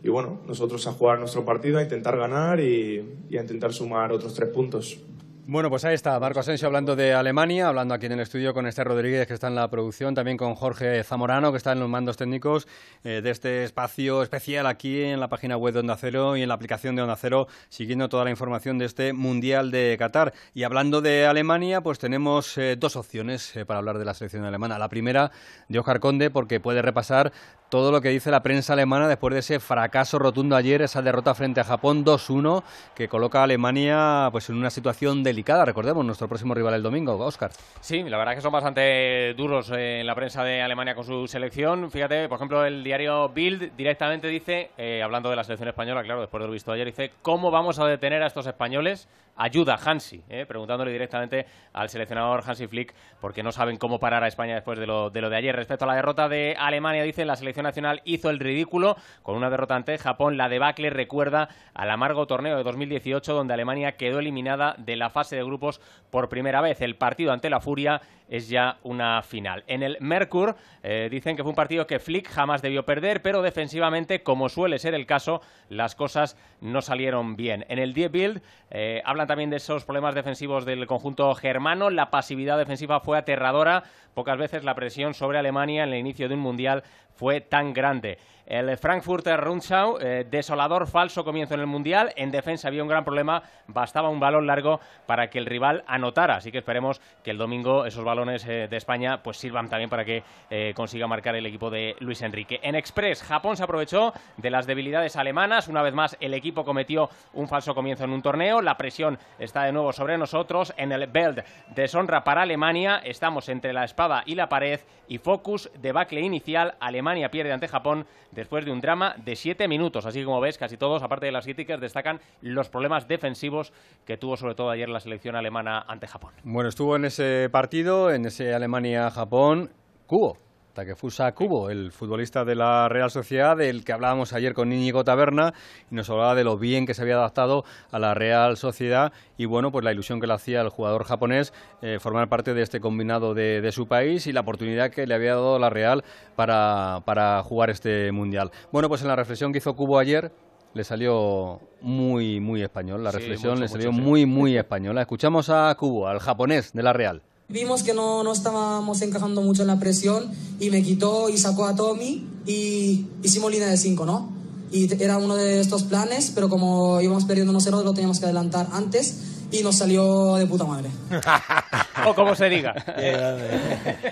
y, bueno, nosotros a jugar nuestro partido, a intentar ganar y a intentar sumar otros tres puntos. Bueno, pues ahí está Marco Asensio hablando de Alemania, hablando aquí en el estudio con Esther Rodríguez, que está en la producción, también con Jorge Zamorano, que está en los mandos técnicos eh, de este espacio especial aquí en la página web de Onda Cero y en la aplicación de Onda Cero, siguiendo toda la información de este Mundial de Qatar. Y hablando de Alemania, pues tenemos eh, dos opciones eh, para hablar de la selección alemana. La primera, de Oscar Conde, porque puede repasar todo lo que dice la prensa alemana después de ese fracaso rotundo ayer, esa derrota frente a Japón 2-1, que coloca a Alemania pues en una situación delicada. Recordemos, nuestro próximo rival el domingo, Oscar. Sí, la verdad es que son bastante duros eh, en la prensa de Alemania con su selección. Fíjate, por ejemplo, el diario Bild directamente dice, eh, hablando de la selección española, claro, después de lo visto ayer, dice, ¿cómo vamos a detener a estos españoles? Ayuda Hansi, eh, preguntándole directamente al seleccionador Hansi Flick, porque no saben cómo parar a España después de lo de, lo de ayer. Respecto a la derrota de Alemania, dice, la selección nacional hizo el ridículo con una derrota ante Japón. La debacle recuerda al amargo torneo de 2018 donde Alemania quedó eliminada de la fase de grupos por primera vez. El partido ante la Furia es ya una final. En el Mercur eh, dicen que fue un partido que Flick jamás debió perder, pero defensivamente, como suele ser el caso, las cosas no salieron bien. En el Die Bild eh, hablan también de esos problemas defensivos del conjunto germano. La pasividad defensiva fue aterradora. Pocas veces la presión sobre Alemania en el inicio de un mundial fue tan grande. El Frankfurter Rundschau, eh, desolador falso comienzo en el Mundial. En defensa había un gran problema, bastaba un balón largo para que el rival anotara. Así que esperemos que el domingo esos balones eh, de España pues sirvan también para que eh, consiga marcar el equipo de Luis Enrique. En Express, Japón se aprovechó de las debilidades alemanas. Una vez más, el equipo cometió un falso comienzo en un torneo. La presión está de nuevo sobre nosotros. En el Belt, deshonra para Alemania. Estamos entre la espada y la pared. Y Focus, debacle inicial. Alemania pierde ante Japón después de un drama de siete minutos. Así como ves, casi todos, aparte de las críticas, destacan los problemas defensivos que tuvo sobre todo ayer la selección alemana ante Japón. Bueno, estuvo en ese partido, en ese Alemania-Japón, Cubo. Takefusa Kubo, el futbolista de la Real Sociedad, del que hablábamos ayer con Íñigo Taberna, y nos hablaba de lo bien que se había adaptado a la Real Sociedad y bueno, pues la ilusión que le hacía al jugador japonés eh, formar parte de este combinado de, su país y la oportunidad que le había dado la Real para, para jugar este Mundial. Bueno, pues en la reflexión que hizo Cubo ayer, le salió muy, muy español. La reflexión le salió muy, muy española. Escuchamos a Cubo, al japonés de la Real. Vimos que no, no estábamos encajando mucho en la presión y me quitó y sacó a Tommy y hicimos línea de 5, ¿no? Y era uno de estos planes, pero como íbamos perdiendo 1-0 lo teníamos que adelantar antes y nos salió de puta madre. [LAUGHS] o como se diga. [LAUGHS]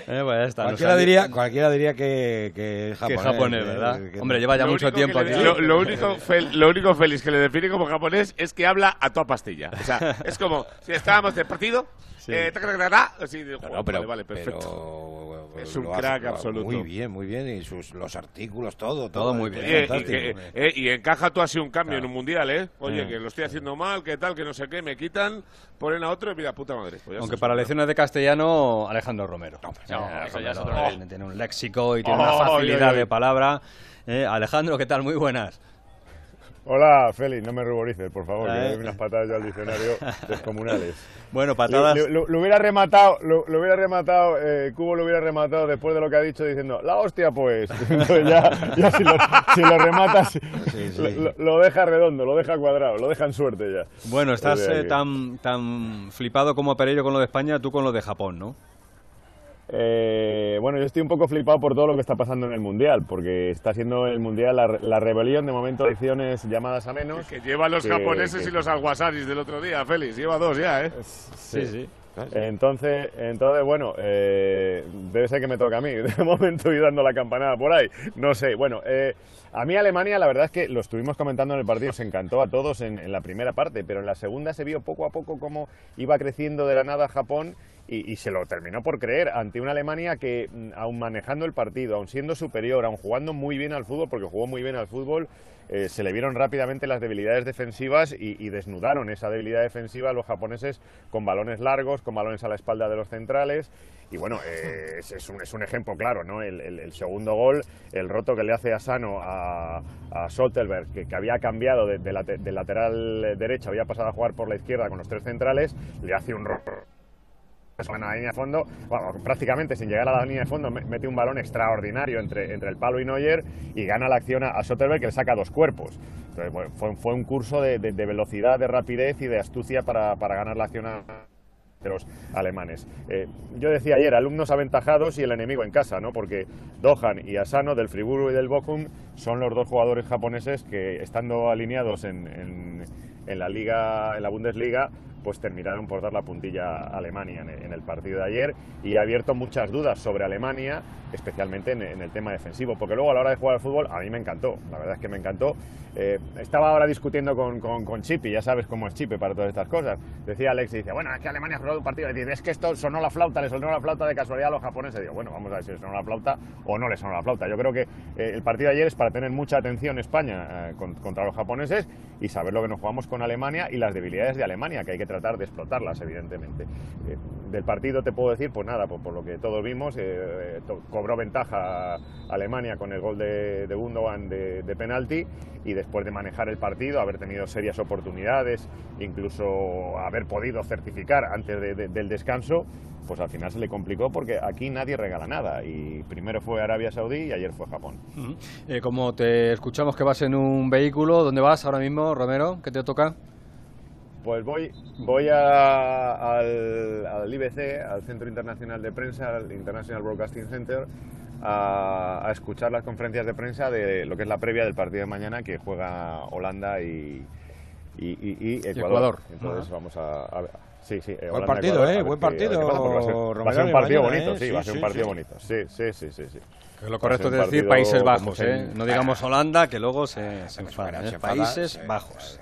Eh, pues cualquiera, diría, cualquiera diría que, que japonés. japonés, ¿verdad? Hombre, lleva ya mucho tiempo aquí. Lo, único lo único feliz que le define como japonés es que habla a toda pastilla. O sea, [LAUGHS] es como si estábamos de partido Sí. Eh, pero, vale, perfecto. Es un crack absoluto. Muy bien, muy bien. Y sus, los artículos, todo, todo. muy bien. Eh, y, encaja tú así un cambio en un mundial, ¿eh? Oye, que lo estoy haciendo mal, que tal, que no sé qué, me quitan, ponen a otro y mira, puta madre. Pues Aunque para lecciones de castellano, Alejandro Romero. No, eso ya es otro Tiene un léxico y tiene una facilidad de palabra. Eh, Alejandro, ¿qué tal? Muy buenas. Hola, Félix, no me ruborices, por favor, que doy unas patadas ya al diccionario [LAUGHS] descomunales. Bueno, patadas... Lo, hubiera rematado, lo, hubiera rematado, eh, Cubo lo hubiera rematado después de lo que ha dicho diciendo, la hostia pues. [LAUGHS] Entonces ya, ya si, lo, si, lo, rematas, Lo, deja redondo, lo deja cuadrado, lo deja en suerte ya. Bueno, estás eh, tan, tan flipado como Pereiro con lo de España, tú con lo de Japón, ¿no? Eh, bueno, yo estoy un poco flipado por todo lo que está pasando en el Mundial, porque está siendo el Mundial la, rebelión de momento de llamadas a menos. Que lleva los japoneses y los alguasaris del otro día, Félix, lleva dos ya, ¿eh? Sí, sí. Entonces, entonces bueno, eh, debe ser que me toca a mí. [LAUGHS] De momento ir dando la campanada por ahí. No sé. Bueno, eh, a mí Alemania, la verdad es que lo estuvimos comentando en el partido, se encantó a todos en, en, la primera parte, pero en la segunda se vio poco a poco cómo iba creciendo de la nada Japón y, se lo terminó por creer ante una Alemania que, mm, aun manejando el partido, aun siendo superior, aun jugando muy bien al fútbol, porque jugó muy bien al fútbol, eh, se le vieron rápidamente las debilidades defensivas y, desnudaron esa debilidad defensiva a los japoneses con balones largos, con balones a la espalda de los centrales. Y bueno, eh, es, un, es, un, ejemplo claro, ¿no? El, segundo gol, el roto que le hace a Sano a, a que, había cambiado de, de, lateral derecho, había pasado a jugar por la izquierda con los tres centrales, le hace un roto a la línea de fondo, prácticamente sin llegar a la línea de fondo, mete un balón extraordinario entre, entre el palo y Neuer y gana la acción a, Soterberg que le saca dos cuerpos. fue, fue, un curso de, velocidad, de rapidez y de astucia para, para ganar la acción a, de los alemanes. Eh, yo decía ayer, alumnos aventajados y el enemigo en casa, ¿no? porque Dohan y Asano del Friburgo y del Bochum son los dos jugadores japoneses que, estando alineados en, en la liga, en la Bundesliga, pues terminaron por dar la puntilla a Alemania en el partido de ayer y ha abierto muchas dudas sobre Alemania, especialmente en, el tema defensivo, porque luego a la hora de jugar al fútbol a mí me encantó, la verdad es que me encantó. Eh, estaba ahora discutiendo con, con, Chipi, ya sabes cómo es Chipi para todas estas cosas. Decía Alex y dice, bueno, es que Alemania ha jugado un partido, es que esto sonó la flauta, le sonó la flauta de casualidad a los japoneses. digo, bueno, vamos a ver si le sonó la flauta o no le sonó la flauta. Yo creo que eh, el partido de ayer es para tener mucha atención España eh, contra los japoneses y saber lo que nos jugamos con Alemania y las debilidades de Alemania, que hay que tratar de explotarlas, evidentemente. Eh, del partido te puedo decir, pues nada, por, por lo que todos vimos, eh, cobró ventaja Alemania con el gol de, de Gundogan de, de, penalti y después de manejar el partido, haber tenido serias oportunidades, incluso haber podido certificar antes del descanso, pues al final se le complicó porque aquí nadie regala nada y primero fue Arabia Saudí y ayer fue Japón. Eh, como te escuchamos que vas en un vehículo, ¿dónde vas ahora mismo, Romero? ¿Qué te toca? Pues voy, voy al, al, IBC, al Centro Internacional de Prensa, al International Broadcasting Center, a, escuchar las conferencias de prensa de lo que es la previa del partido de mañana que juega Holanda y, y, Ecuador. Entonces vamos a, Sí, sí. Eh, buen partido, ¿eh? Buen partido. Va a ser, un partido bonito, ¿eh? sí, va a ser un partido bonito. Sí, sí, sí, sí. sí. lo correcto es decir Países Bajos, ¿eh? No digamos [LAUGHS] Holanda, que luego se, se enfadan. ¿eh? Países Bajos.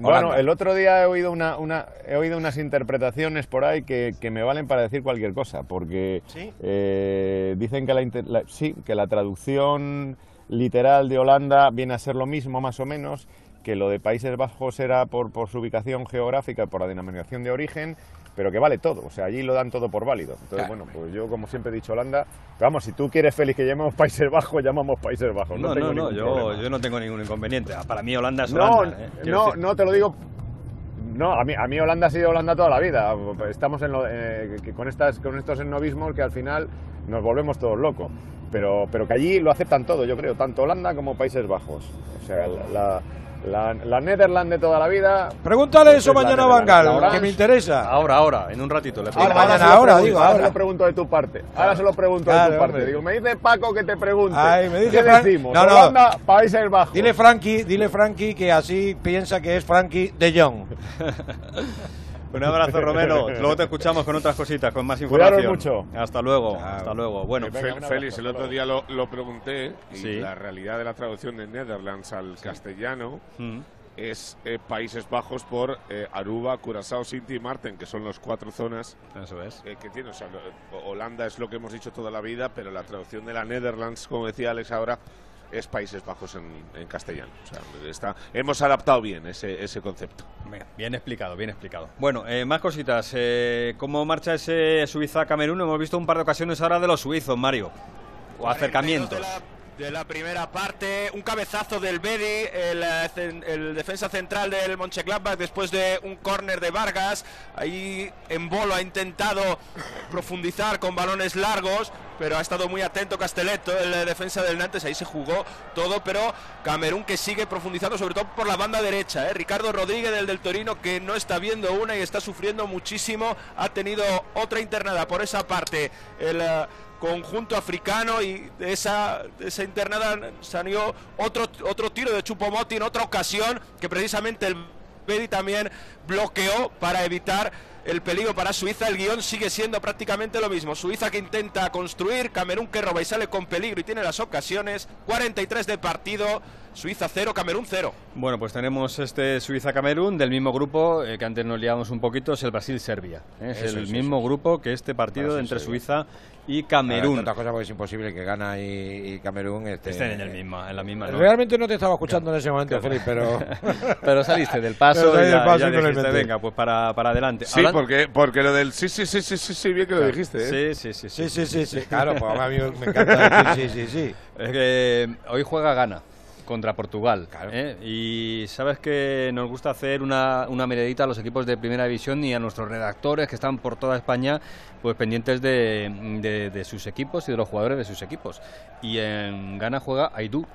Bueno, el otro día he oído, una, una, he oído unas interpretaciones por ahí que, que, me valen para decir cualquier cosa, porque eh, dicen que la, sí, que la traducción literal de Holanda viene a ser lo mismo, más o menos, que lo de Países Bajos era por, por su ubicación geográfica, por la denominación de origen, pero que vale todo, o sea, allí lo dan todo por válido. Entonces, bueno, pues yo como siempre he dicho Holanda, vamos, si tú quieres Félix que llamemos Países Bajos, llamamos Países Bajos. No, no, no, yo, yo, no tengo ningún inconveniente. Para mí Holanda es Holanda. ¿eh? No, no, te lo digo no, a mí, a mí Holanda ha sido Holanda toda la vida. Estamos en eh, con, estas, con estos ennovismos que al final nos volvemos todos locos. Pero, pero que allí lo aceptan todo, yo creo, tanto Holanda como Países Bajos. O sea, la, la, la Netherland de toda la vida. Pregúntale eso mañana a Bangal, que me interesa. Ahora, ahora, en un ratito. Le ahora, mañana, ahora, digo. Ahora se lo pregunto de tu parte. Ahora se lo pregunto de tu parte. Digo, me dice Paco que te pregunte. Ay, me dice ¿Qué decimos? No, Holanda, Países Bajos. Dile Frankie, dile Frankie que así piensa que es Frankie de Jong. [LAUGHS] Un abrazo, Romero. [LAUGHS] Luego te escuchamos con otras cositas, con más información. Cuidado mucho. Hasta luego. Hasta luego. Bueno, Félix, el otro día lo, pregunté y la realidad de la traducción de Netherlands al castellano mm. es eh, Países Bajos por eh, Aruba, Curazao, Sinti y Marten, que son las cuatro zonas Eso es. Eh, que tiene. O sea, Holanda es lo que hemos dicho toda la vida, pero la traducción de la Netherlands, como decía Alex ahora, es Países Bajos en, castellano. está, hemos adaptado bien ese, ese concepto. Bien, explicado, bien explicado. Bueno, eh, más cositas. Eh, ¿Cómo marcha ese Suiza-Camerún? Hemos visto un par de ocasiones ahora de los suizos, Mario. O acercamientos de la primera parte. Un cabezazo del Bedi, el, el defensa central del Mönchengladbach después de un córner de Vargas. Ahí en bolo ha intentado profundizar con balones largos, pero ha estado muy atento Castelletto, el defensa del Nantes. Ahí se jugó todo, pero Camerún que sigue profundizando, sobre todo por la banda derecha. ¿eh? Ricardo Rodríguez, del del Torino, que no está viendo una y está sufriendo muchísimo. Ha tenido otra internada por esa parte. El conjunto africano y de esa, esa internada salió otro, otro tiro de Chupomotti en otra ocasión que precisamente el Bedi también bloqueó para evitar el peligro para Suiza. El guion sigue siendo prácticamente lo mismo. Suiza que intenta construir, Camerún que roba y sale con peligro y tiene las ocasiones. 43 de partido. Suiza 0, Camerún 0. Bueno, pues tenemos este Suiza-Camerún del mismo grupo, eh, que antes nos liamos un poquito, es el Brasil-Serbia. ¿eh? Es el mismo grupo que este partido entre Suiza y Camerún. Otra cosa porque es imposible que Ghana y, y Camerún estén, Estén en, el mismo, en la misma. ¿no? Realmente no te estaba escuchando en ese momento, Felipe, pero... [LAUGHS] Pero saliste del paso y del ya, paso ya y le dijiste, venga, pues para, para adelante. Sí, Hablan- porque, porque lo del sí, sí, sí, sí, sí, sí, bien que lo Claro. dijiste, ¿eh? Sí, sí, sí. Sí, sí, sí, sí, claro, pues a mí me [LAUGHS] encanta decir sí, sí, sí. Es que hoy juega Ghana contra Portugal. ¿eh? Y sabes que nos gusta hacer una, una miradita a los equipos de primera división y a nuestros redactores que están por toda España pues pendientes de, de- de sus equipos y de los jugadores de sus equipos. Y en Ghana juega Aidú,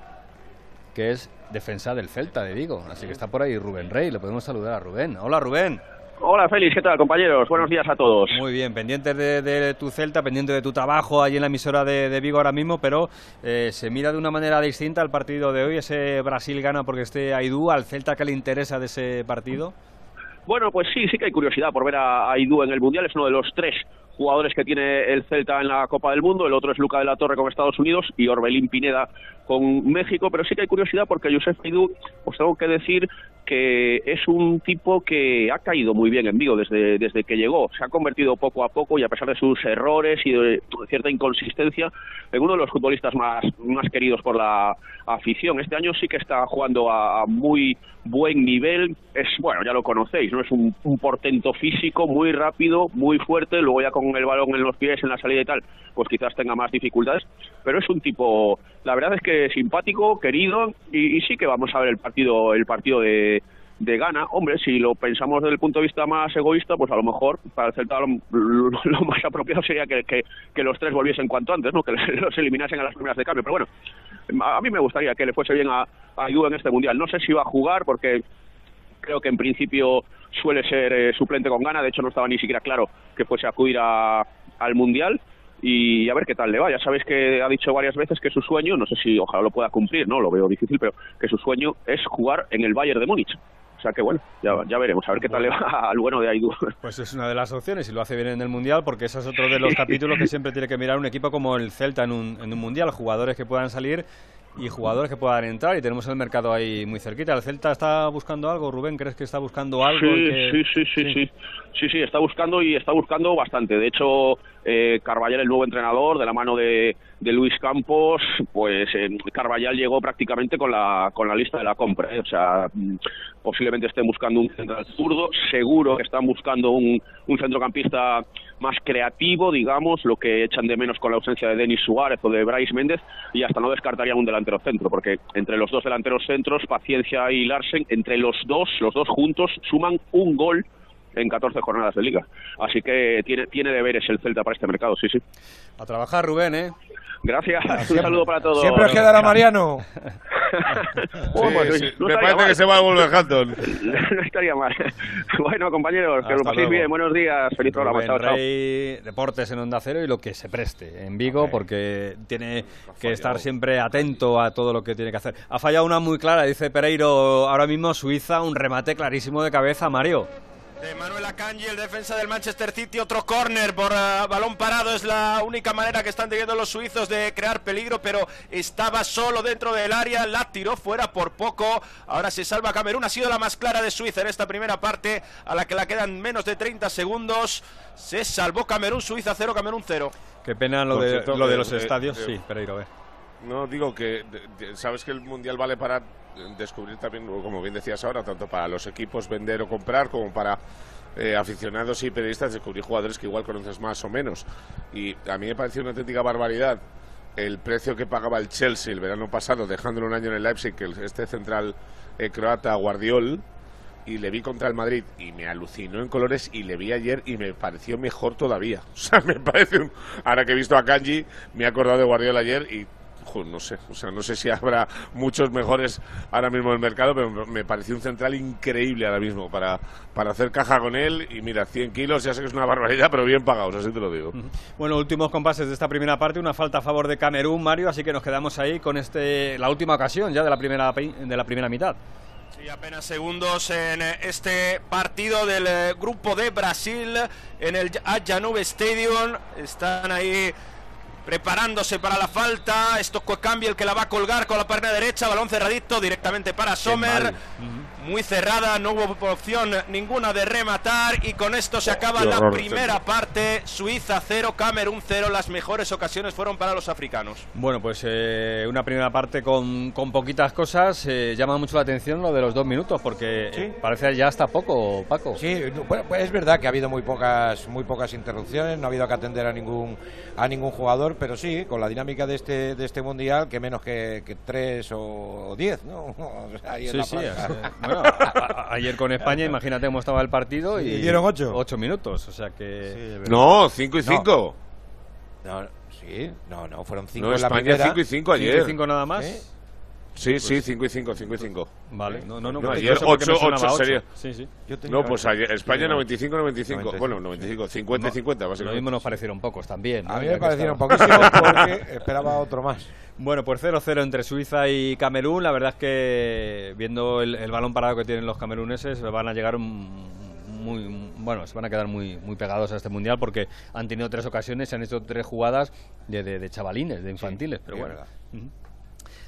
que es defensa del Celta de Vigo. Así que está por ahí Rubén Rey. Le podemos saludar a Rubén. Hola Rubén. Hola Félix, ¿qué tal compañeros? Buenos días a todos. Muy bien, pendientes de, de tu Celta, pendiente de tu trabajo allí en la emisora de, de Vigo ahora mismo, pero eh, se mira de una manera distinta al partido de hoy. Ese Brasil gana porque esté Aidú, al Celta que le interesa de ese partido. Bueno, pues sí, sí que hay curiosidad por ver a Aidú en el Mundial. Es uno de los tres jugadores que tiene el Celta en la Copa del Mundo. El otro es Luca de la Torre con Estados Unidos y Orbelín Pineda con México. Pero sí que hay curiosidad porque Josef Aidú, os tengo que decir que es un tipo que ha caído muy bien en Vigo desde, desde que llegó. Se ha convertido poco a poco y a pesar de sus errores y de cierta inconsistencia en uno de los futbolistas más, más queridos por la afición. Este año sí que está jugando a muy buen nivel. Es, bueno, ya lo conocéis, ¿no? Es un, un portento físico muy rápido, muy fuerte. Luego ya con el balón en los pies, en la salida y tal, pues quizás tenga más dificultades. Pero es un tipo, la verdad es que simpático, querido y, y sí que vamos a ver el partido, el partido de de gana, hombre, si lo pensamos desde el punto de vista más egoísta, pues a lo mejor para el Celta lo, [LAUGHS] más apropiado sería que, los tres volviesen cuanto antes, ¿no? Que [LAUGHS] los eliminasen a las primeras de cambio. Pero bueno, a mí me gustaría que le fuese bien a, a en este mundial. No sé si va a jugar porque creo que en principio suele ser eh, suplente con gana. De hecho, no estaba ni siquiera claro que fuese a acudir a- al mundial. Y a ver qué tal le va. Ya sabéis que ha dicho varias veces que su sueño, no sé si ojalá lo pueda cumplir, no lo veo difícil, pero que su sueño es jugar en el Bayern de Múnich. O sea que bueno, ya, ya veremos, a ver qué tal le va al bueno de Aidú. [LAUGHS] Pues es una de las opciones y lo hace bien en el Mundial porque ese es otro de los [LAUGHS] capítulos que siempre tiene que mirar un equipo como el Celta en un, en un Mundial. Jugadores que puedan salir y jugadores que puedan entrar y tenemos el mercado ahí muy cerquita. ¿El Celta está buscando algo, Rubén? ¿Crees que está buscando algo? Sí, que- sí, sí, sí, sí. Sí, sí, está buscando y está buscando bastante. De hecho, eh, Carvallal, el nuevo entrenador, de la mano de, de Luis Campos, pues eh, Carvallal llegó prácticamente con la, con la lista de la compra. ¿eh? O sea, posiblemente estén buscando un central zurdo, seguro que están buscando un, un centrocampista más creativo, digamos, lo que echan de menos con la ausencia de Denis Suárez o de Bryce Méndez, y hasta no descartarían un delantero centro, porque entre los dos delanteros centros, Paciencia y Larsen, entre los dos, los dos juntos, suman un gol en 14 jornadas de liga. Así que tiene, tiene deberes el Celta para este mercado, sí, sí. A trabajar, Rubén, ¿eh? Gracias, un saludo para todos. Siempre os quedará Mariano. [LAUGHS] Bueno, pues, Sí, no me parece que mal. se va a Wolverhampton. [LAUGHS] no estaría mal. Bueno, compañeros, que lo Hasta paséis luego. bien. Buenos días. Feliz programa. Chao, chao. Rey, Deportes en Onda Cero y lo que se preste en Vigo, porque tiene que estar siempre atento a todo lo que tiene que hacer. Ha fallado una muy clara, dice Pereiro, ahora mismo Suiza, un remate clarísimo de cabeza, Mario. De Manuel Akanji, el defensa del Manchester City, otro córner por ah, balón parado. Es la única manera que están teniendo los suizos de crear peligro, pero estaba solo dentro del área, la tiró fuera por poco. Ahora se salva Camerún, ha sido la más clara de Suiza en esta primera parte, a la que la quedan menos de 30 segundos. Se salvó Camerún, Suiza 0, Camerún 0. Qué pena lo de, cierto, lo de eh, los eh, estadios. eh, sí, Pereiro, ve. No, digo que de- de- sabes que el Mundial vale para eh, descubrir también, como bien decías ahora, tanto para los equipos vender o comprar, como para eh, aficionados y periodistas descubrir jugadores que igual conoces más o menos. Y a mí me pareció una auténtica barbaridad el precio que pagaba el Chelsea el verano pasado, dejándolo un año en el Leipzig, este central eh, croata Guardiol, y le vi contra el Madrid y me alucinó en colores y le vi ayer y me pareció mejor todavía. [LAUGHS] O sea, me parece un... Ahora que he visto a Kanji, me he acordado de Guardiola ayer y no sé, o sea, no sé si habrá muchos mejores ahora mismo en el mercado, pero me pareció un central increíble ahora mismo para, para hacer caja con él y mira, 100 kilos, ya sé que es una barbaridad, pero bien pagados, así te lo digo. Bueno, últimos compases de esta primera parte, una falta a favor de Camerún, Mario, así que nos quedamos ahí con este la última ocasión ya de la primera de la primera mitad. Sí, apenas segundos en este partido del eh, grupo de Brasil en el Ajanube Stadium. Están ahí preparándose para la falta. Esto cambia el que la va a colgar con la pierna derecha. Balón cerradito directamente para Sommer. Muy cerrada, no hubo opción ninguna de rematar. Y con esto se acaba la primera parte. Suiza 0, Camerún 0. Las mejores ocasiones fueron para los africanos. Bueno, pues eh, una primera parte con, con poquitas cosas. Eh, llama mucho la atención lo de los dos minutos, porque eh, parece ya hasta poco, Paco. Sí, bueno, pues es verdad que ha habido muy pocas, muy pocas interrupciones. No ha habido que atender a ningún, a ningún jugador pero sí, con la dinámica de este, de este mundial, que menos que, que tres o diez, ¿no? [LAUGHS] sí, sí. [LAUGHS] bueno, ayer con España, imagínate cómo estaba el partido y, dieron ocho. Ocho minutos, o sea que. no, cinco y cinco. No. sí, no, no, fueron cinco no, en la España primera. cinco y cinco ayer. ¿Cinco y cinco nada más? Sí, sí, 5 y 5, 5 y 5. Vale, no, no, no. no pues ayer no sé por qué 8, me sonaba 8 ocho. sería. Sí, sí. No, pues ayer, España 95, 95. 95, Bueno, 95, 50 y 50, Lo básicamente. mismo nos parecieron pocos también. ¿no? A mí me parecieron poquísimos [LAUGHS] porque esperaba otro más. Bueno, pues 0-0 entre Suiza y Camerún. La verdad es que viendo el, el balón parado que tienen los cameruneses, van a llegar mm, muy, bueno, se van a quedar muy, muy pegados a este mundial porque han tenido tres ocasiones, se han hecho tres jugadas de, de- de chavalines, de infantiles. pero sí, bueno.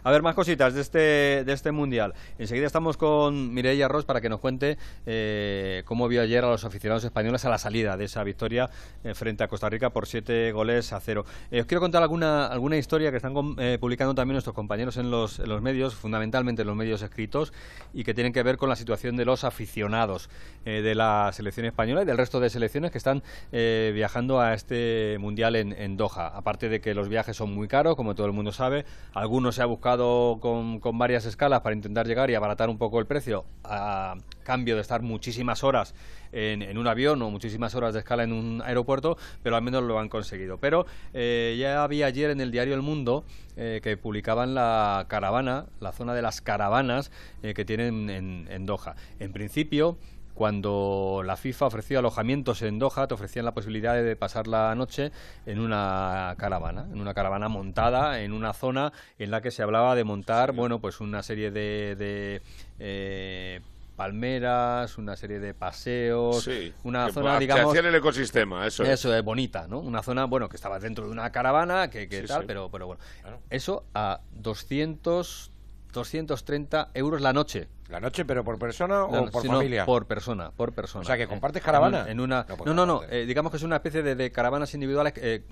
A ver, más cositas de este, de este mundial. Enseguida estamos con Mireia Ross para que nos cuente eh, cómo vio ayer a los aficionados españoles a la salida de esa victoria eh, frente a Costa Rica por siete goles a cero. Eh, os quiero contar alguna, alguna historia que están publicando también nuestros compañeros en los, en los medios, fundamentalmente en los medios escritos, y que tienen que ver con la situación de los aficionados de la selección española y del resto de selecciones que están viajando a este mundial en, en Doha. Aparte de que los viajes son muy caros, como todo el mundo sabe, algunos se ha buscado con, varias escalas para intentar llegar y abaratar un poco el precio a cambio de estar muchísimas horas en, en un avión o muchísimas horas de escala en un aeropuerto, pero al menos lo han conseguido. Pero eh, ya había ayer en el diario El Mundo eh, que publicaban la caravana, la zona de las caravanas eh, que tienen en, en Doha. En principio, cuando la FIFA ofreció alojamientos en Doha, te ofrecían la posibilidad de pasar la noche en una caravana, en una caravana montada en una zona en la que se hablaba de montar, bueno, pues una serie de, de, eh, palmeras, una serie de paseos, Sí, una zona, digamos, el ecosistema, eso. es. eso es bonita, ¿no? Una zona, bueno, que estaba dentro de una caravana, que, que Sí, tal, sí. pero, pero bueno. Eso a 200, 230 euros la noche. ¿La noche, pero por persona o no- por sí, familia? por persona, por persona. O sea, que compartes en caravana. En una, No, no, no, eh, digamos que es una especie de, de caravanas individuales, eh,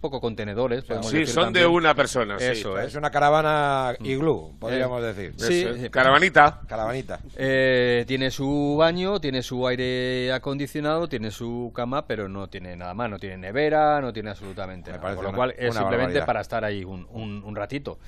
poco contenedores. podemos Sí, decir son de una persona, sí. Eso Es es. una caravana iglú, podríamos Eh, decir. sí, es. eh, Caravanita. Caravanita. Eh, tiene su baño, tiene su aire acondicionado, tiene su cama, pero no tiene nada más, no tiene nevera, no tiene absolutamente nada. parece Con lo una- cual es una simplemente barbaridad. para estar ahí un, un- un ratito.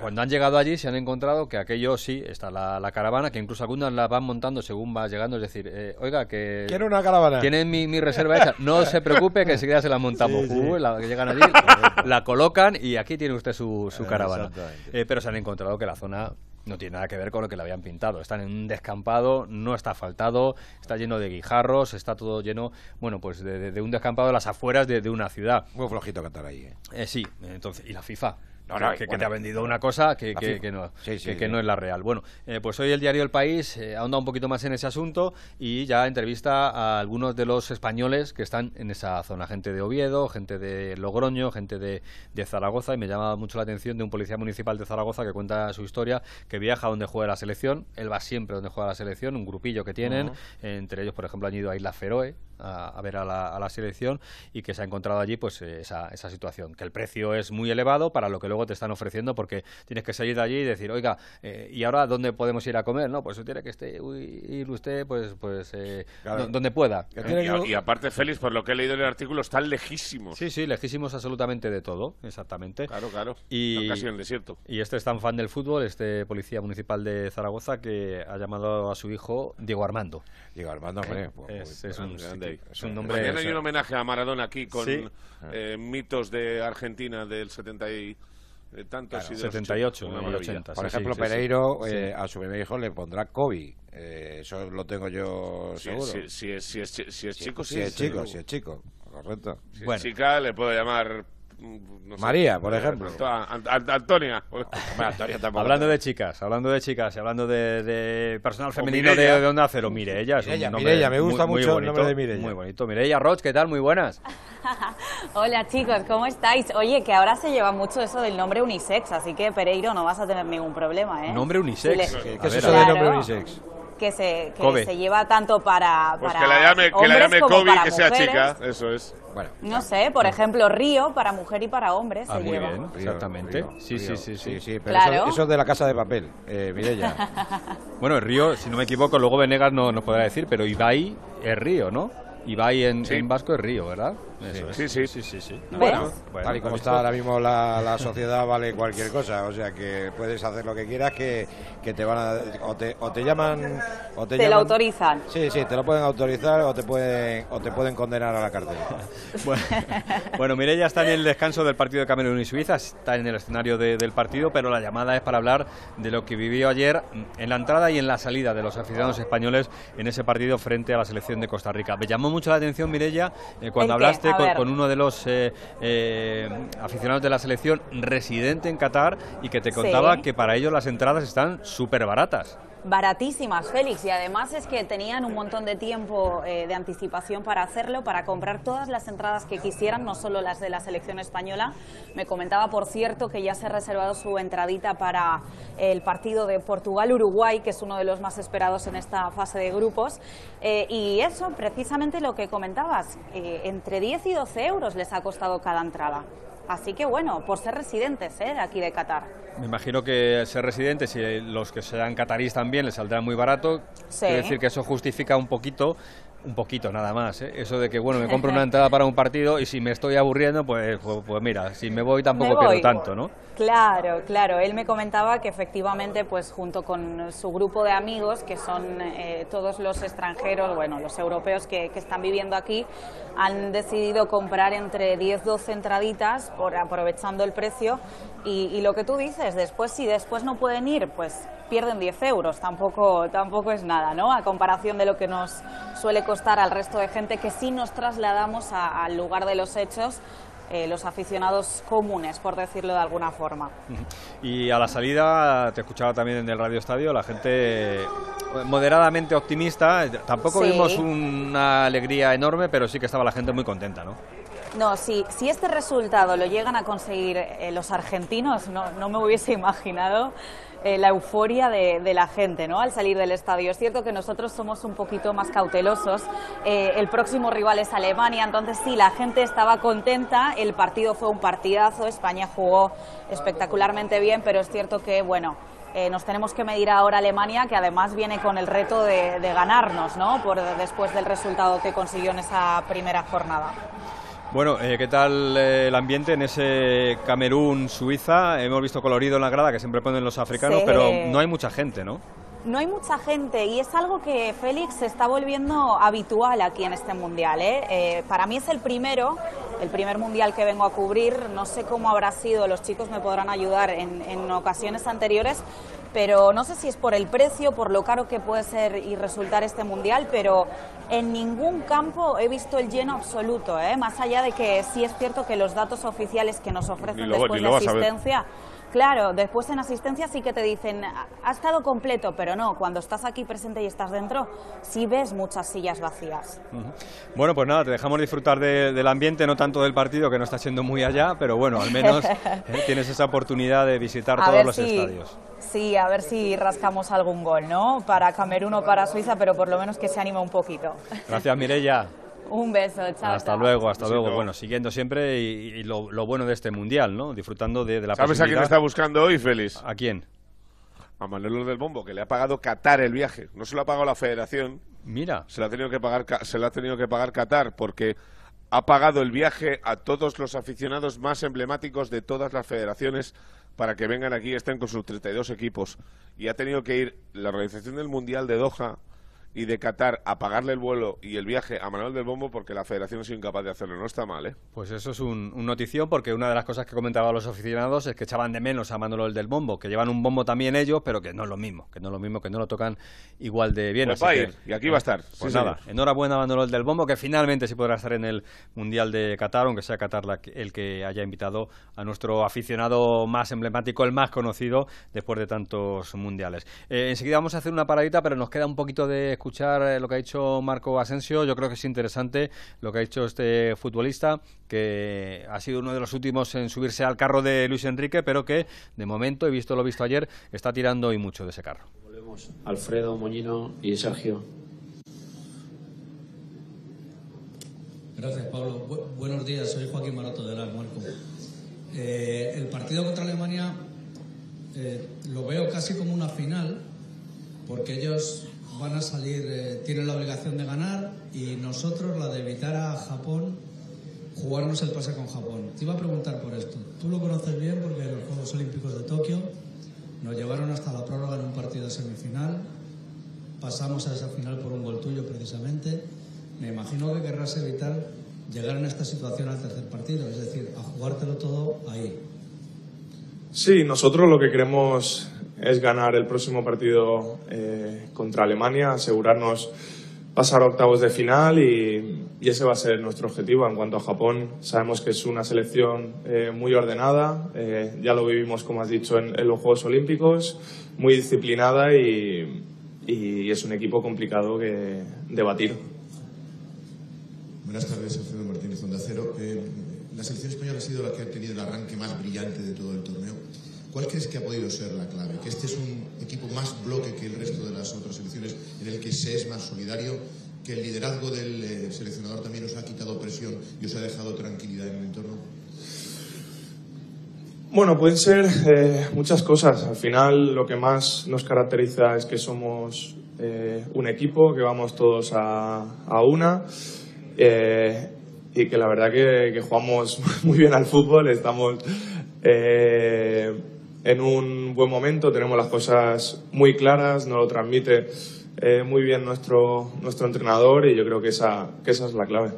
Cuando han llegado allí se han encontrado que aquello sí, está la, la caravana, que incluso algunas la van montando según va llegando, es decir, eh, oiga, que... Quiero una caravana. Tienen mi, mi reserva hecha, no se preocupe que enseguida se la montamos. [LAUGHS] Sí, la que llegan allí, [LAUGHS] la colocan y aquí tiene usted su, su caravana. Eh, pero se han encontrado que la zona no tiene nada que ver con lo que le habían pintado. Están en un descampado, no está asfaltado, está lleno de guijarros, está todo lleno, bueno, pues de, de- de un descampado a las afueras de, de una ciudad. Muy flojito cantar ahí. ¿eh? Eh, sí, entonces, y la FIFA. No, que, no, que- que bueno, te ha vendido una cosa que, que- no, Sí, no es la real. Bueno, eh, pues hoy el diario El País eh, ahonda un poquito más en ese asunto y ya entrevista a algunos de los españoles que están en esa zona. Gente de Oviedo, gente de Logroño, gente de, de Zaragoza y me llama mucho la atención de un policía municipal de Zaragoza que cuenta su historia, que viaja donde juega la selección. Él va siempre donde juega la selección, un grupillo que tienen. Entre ellos, por ejemplo, han ido a Isla Feroe a, a ver a la, a la selección y que se ha encontrado allí pues eh, esa, esa situación. Que el precio es muy elevado para lo que luego te están ofreciendo porque tienes que salir de allí y decir, oiga, eh, ¿y ahora dónde podemos ir a comer? No, pues tiene que este, uy, ir usted pues, pues eh, Claro. donde pueda. Y, aparte, Félix, por lo que he leído en el artículo, están lejísimos. Sí, sí, lejísimos absolutamente de todo, exactamente. Claro, claro. Y, casi en el desierto. Y este es tan fan del fútbol, este policía municipal de Zaragoza, que ha llamado a su hijo Diego Armando. Diego Armando, hombre, pues, es, muy es un, grande. Es un nombre... Mañana hay un homenaje a Maradona aquí con Sí. eh, mitos de Argentina del 70 y eh, tantos y de los 78, 80. Una y maravilla. 80. Por Sí, ejemplo, sí, sí, sí. Pereiro Sí. eh, a su bebé hijo le pondrá Kobe. Eh, eso lo tengo yo Si, seguro. si- si es, si es si es chico, sí. si es chico, si es chico. Correcto. Si es chica, le puedo llamar no sé. María, por ejemplo. An- Antonia. [LAUGHS] Hablando de chicas, hablando de chicas y hablando de, de personal femenino de, de Onda Cero, Mireia. es un Mireia, nombre Mireia, me gusta muy- muy mucho el bonito, nombre de Mireia. Muy bonito. Mireia Roch, ¿qué tal? Muy buenas. [LAUGHS] Hola chicos, ¿cómo estáis? Oye, que ahora se lleva mucho eso del nombre unisex, así que Pereiro no vas a tener ningún problema, ¿eh? Nombre unisex. ¿Qué ¿Qué es eso a de ver. nombre unisex? Que se, que se lleva tanto para, Pues para que la llame, que la hombres llame como Kobe para que sea mujeres. chica. Eso es. Bueno. No sé, por ejemplo, Río para mujer y para hombre Ah, se muy lleva. bien, exactamente. sí, sí, sí, sí, Sí, pero Claro. eso, eso es de la casa de papel, eh, Mireia. [LAUGHS] Bueno, el Río, si no me equivoco, luego Venegas no nos podrá decir, pero Ibai es Río, ¿no? Ibai en, en vasco es Río, ¿verdad? Eso es. Sí, sí. sí, sí, sí. Bueno, Bueno, tal y como ¿has está ahora mismo la, la sociedad, vale cualquier cosa. O sea, que puedes hacer lo que quieras, que, que te van a. O te, o te llaman. O te, Te lo autorizan. Sí, sí, te lo pueden autorizar o te pueden, o te pueden condenar a la cárcel. [LAUGHS] Bueno, bueno, Mireia está en el descanso del partido de Camerún y Suiza, está en el escenario de- del partido, pero la llamada es para hablar de lo que vivió ayer en la entrada y en la salida de los aficionados españoles en ese partido frente a la selección de Costa Rica. Me llamó mucho la atención, Mireia, eh, cuando hablaste Con, uno de los eh, eh, aficionados de la selección residente en Qatar y que te Sí. contaba que para ellos las entradas están súper baratas. Baratísimas, Félix, y además es que tenían un montón de tiempo eh, de anticipación para hacerlo, para comprar todas las entradas que quisieran, no solo las de la selección española. Me comentaba, por cierto, que ya se ha reservado su entradita para el partido de Portugal-Uruguay, que es uno de los más esperados en esta fase de grupos. Eh, y eso, precisamente lo que comentabas, eh, entre 10 y 12 euros les ha costado cada entrada. Así que bueno, por ser residentes ¿eh? aquí de Qatar. Me imagino que ser residentes y los que sean catarís también les saldrá muy barato. Sí. Quiero decir que eso justifica un poquito, un poquito nada más. ¿eh? Eso de que, bueno, me compro una [LAUGHS] entrada para un partido y si me estoy aburriendo, pues, pues, pues mira, si me voy tampoco Me voy. pierdo tanto, ¿no? Claro, claro. Él me comentaba que efectivamente, pues junto con su grupo de amigos, que son eh, todos los extranjeros, bueno, los europeos que, que están viviendo aquí, han decidido comprar entre 10, 12 entraditas, por, aprovechando el precio. Y, y lo que tú dices, después si después no pueden ir, pues pierden 10 euros. Tampoco, tampoco es nada, ¿no? A comparación de lo que nos suele costar al resto de gente que sí nos trasladamos a- al lugar de los hechos eh, los aficionados comunes, por decirlo de alguna forma. Y a la salida, te escuchaba también en el Radio Estadio, la gente eh, moderadamente optimista. Tampoco Sí. vimos una alegría enorme, pero sí que estaba la gente muy contenta, ¿no? No, si, si este resultado lo llegan a conseguir eh, los argentinos, no, no me hubiese imaginado eh, la euforia de, la gente ¿no? al salir del estadio. Es cierto que nosotros somos un poquito más cautelosos. Eh, el próximo rival es Alemania, entonces sí, la gente estaba contenta. El partido fue un partidazo, España jugó espectacularmente bien, pero es cierto que, bueno, eh, nos tenemos que medir ahora a Alemania, que además viene con el reto de, de ganarnos, ¿no? Por, después del resultado que consiguió en esa primera jornada. Bueno, eh, ¿qué tal eh, el ambiente en ese Camerún-Suiza? Hemos visto colorido en la grada que siempre ponen los africanos, Sí. pero no hay mucha gente, ¿no? No hay mucha gente y es algo que Félix se está volviendo habitual aquí en este mundial. ¿eh? Eh, para mí es el primero, el primer mundial que vengo a cubrir. No sé cómo habrá sido, los chicos me podrán ayudar en, en ocasiones anteriores, pero no sé si es por el precio, por lo caro que puede ser y resultar este mundial, pero en ningún campo he visto el lleno absoluto. ¿eh? Más allá de que sí es cierto que los datos oficiales que nos ofrecen después de asistencia. Claro, después en asistencia sí que te dicen, "Ha- estado completo, pero no, cuando estás aquí presente y estás dentro, sí ves muchas sillas vacías. Bueno, pues nada, te dejamos disfrutar de- del ambiente, no tanto del partido, que no está siendo muy allá, pero bueno, al menos [LAUGHS] eh, tienes esa oportunidad de visitar A todos los si- estadios. Sí, a ver si rascamos algún gol, ¿no? Para Camerún o para Suiza, pero por lo menos que se anime un poquito. Gracias, Mireia. Un beso, chao. Hasta chao. luego, hasta luego. Bueno, siguiendo siempre y, y lo, lo bueno de este mundial, ¿no? Disfrutando de, de la ¿Sabes a quién está buscando hoy, Félix? ¿A quién? A Manolo del Bombo, que le ha pagado Qatar el viaje. No se lo ha pagado la federación. Mira. Se lo ha tenido que pagar, se lo ha tenido que pagar Qatar porque ha pagado el viaje a todos los aficionados más emblemáticos de todas las federaciones para que vengan aquí y estén con sus 32 equipos. Y ha tenido que ir la organización del Mundial de Doha y de Qatar a pagarle el vuelo y el viaje a Manuel del Bombo porque la federación ha sido incapaz de hacerlo. No está mal, ¿eh? Pues eso es un, notición porque una de las cosas que comentaban los aficionados es que echaban de menos a Manuel del Bombo, que llevan un bombo también ellos, pero que no es lo mismo, que no es lo mismo, que no lo tocan igual de bien. Pues va a ir, y aquí va a estar. Pues nada, enhorabuena a Manuel del Bombo, que finalmente sí podrá estar en el Mundial de Qatar, aunque sea Qatar el que haya invitado a nuestro aficionado más emblemático, el más conocido después de tantos mundiales. Eh, enseguida vamos a hacer una paradita, pero nos queda un poquito de escuchar eh, lo que ha dicho Marco Asensio. Yo creo que es interesante lo que ha dicho este futbolista, que ha sido uno de los últimos en subirse al carro de Luis Enrique, pero que de momento, he visto lo visto ayer, está tirando y mucho de ese carro. Volvemos Alfredo, Moñino y Sergio. Gracias, Pablo. buenos días, soy Joaquín Maroto de la Marco. Eh, el partido contra Alemania eh, lo veo casi como una final, porque ellos van a salir, eh, tienen la obligación de ganar y nosotros la de evitar a Japón jugarnos el pase con Japón. Te iba a preguntar por esto. Tú lo conoces bien porque los Juegos Olímpicos de Tokio nos llevaron hasta la prórroga en un partido semifinal. Pasamos a esa final por un gol tuyo precisamente. Me imagino que querrás evitar llegar en esta situación al tercer partido, es decir, a jugártelo todo ahí. Sí, nosotros lo que queremos es ganar el próximo partido eh, contra Alemania, asegurarnos pasar a octavos de final y, ese va a ser nuestro objetivo. En cuanto a Japón, sabemos que es una selección eh, muy ordenada, eh, ya lo vivimos, como has dicho, en, los Juegos Olímpicos, muy disciplinada y, es un equipo complicado que, de batir. Buenas tardes, Alfredo Martínez, Onda Cero. la selección española ha sido la que ha tenido el arranque más brillante de todo el torneo. ¿Cuál crees que ha podido ser la clave? Que este es un equipo más bloque que el resto de las otras selecciones, en el que se es más solidario, que el liderazgo del eh, seleccionador también os ha quitado presión y os ha dejado tranquilidad en el entorno. Bueno, pueden ser eh, muchas cosas. Al final lo que más nos caracteriza es que somos eh, un equipo, que vamos todos a, una y que la verdad que, que, jugamos [LAUGHS] muy bien al fútbol, estamos en un buen momento, tenemos las cosas muy claras, nos lo transmite eh, muy bien nuestro, nuestro entrenador y yo creo que esa, que esa es la clave.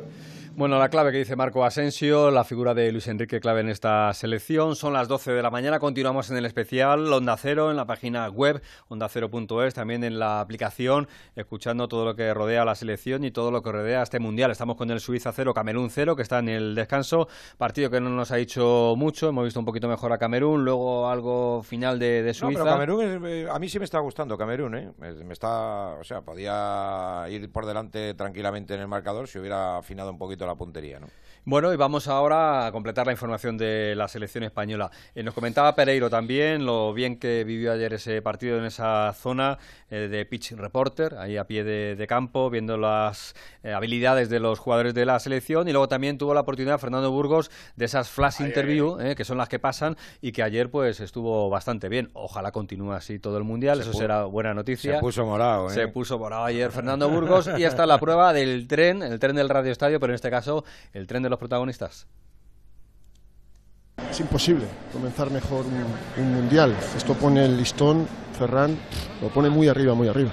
Bueno, la clave que dice Marco Asensio, la figura de Luis Enrique clave en esta selección. Son las 12 de la mañana, continuamos en el especial Onda Cero, en la página web ondacero.es, también en la aplicación, escuchando todo lo que rodea a la selección y todo lo que rodea a este Mundial. Estamos con el Suiza 0, Camerún 0, que está en el descanso, partido que no nos ha dicho mucho, hemos visto un poquito mejor a Camerún, luego algo final de, Suiza. No, pero Camerún, eh, a mí sí me está gustando Camerún, ¿eh? Me, está, o sea, podía ir por delante tranquilamente en el marcador si hubiera afinado un poquito la puntería, ¿no? Bueno, y vamos ahora a completar la información de la selección española. Eh, nos comentaba Pereiro también lo bien que vivió ayer ese partido en esa zona eh, de pitch reporter, ahí a pie de, campo, viendo las eh, habilidades de los jugadores de la selección. Y luego también tuvo la oportunidad Fernando Burgos de esas flash interview, que son las que pasan y que ayer pues estuvo bastante bien. Ojalá continúe así todo el mundial, eso será buena noticia. Se puso morado, Se puso morado ayer Fernando Burgos y está la prueba del tren, el tren del Radio Estadio, pero en este caso el tren de los protagonistas? Es imposible comenzar mejor un, mundial. Esto pone el listón, Ferran, lo pone muy arriba, muy arriba.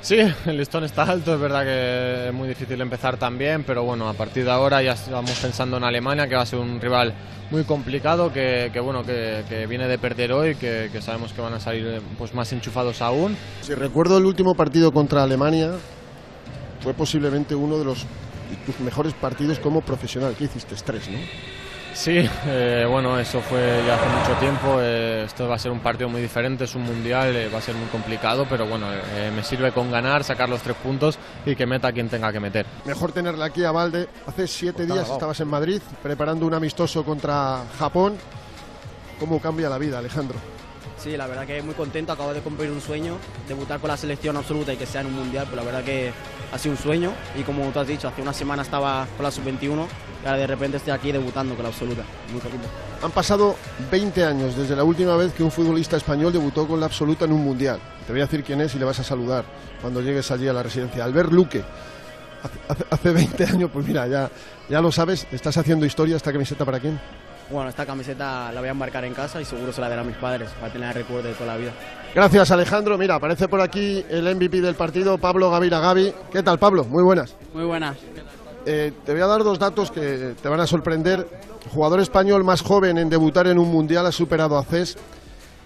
Sí, el listón está alto, es verdad que es muy difícil empezar también, pero bueno, a partir de ahora ya estamos pensando en Alemania, que va a ser un rival muy complicado, que, bueno, que, viene de perder hoy, que, que, sabemos que van a salir pues, más enchufados aún. Si recuerdo el último partido contra Alemania, fue posiblemente uno de los tus mejores partidos como profesional, que hiciste tres, ¿no? Sí, eh, bueno, eso fue ya hace mucho tiempo. Eh, esto va a ser un partido muy diferente, es un mundial, eh, va a ser muy complicado, pero bueno, me sirve con ganar, sacar los tres puntos y que meta quien tenga que meter. Mejor tenerla aquí a Valde. Hace siete días estabas en Madrid preparando un amistoso contra Japón. ¿Cómo cambia la vida, Alejandro? Sí, la verdad que muy contento, acabo de cumplir un sueño, debutar con la selección absoluta y que sea en un mundial, pues la verdad que ha sido un sueño y como tú has dicho, hace una semana estaba con la sub-21 y ahora de repente estoy aquí debutando con la absoluta, muy. Han pasado 20 años desde la última vez que un futbolista español debutó con la absoluta en un mundial. Te voy a decir quién es y le vas a saludar cuando llegues allí a la residencia. Albert Luque. Hace, hace 20 años, pues mira, ya, ya lo sabes, estás haciendo historia. ¿Esta camiseta para quién? Bueno, esta camiseta la voy a embarcar en casa y seguro se la daré a mis padres para tener el recuerdo de toda la vida. Gracias, Alejandro. Mira, aparece por aquí el MVP del partido, Pablo Gavira Gavi. ¿Qué tal, Pablo? Muy buenas. Muy buenas. Eh, te voy a dar dos datos que te van a sorprender. Jugador español más joven en debutar en un mundial ha superado a Cés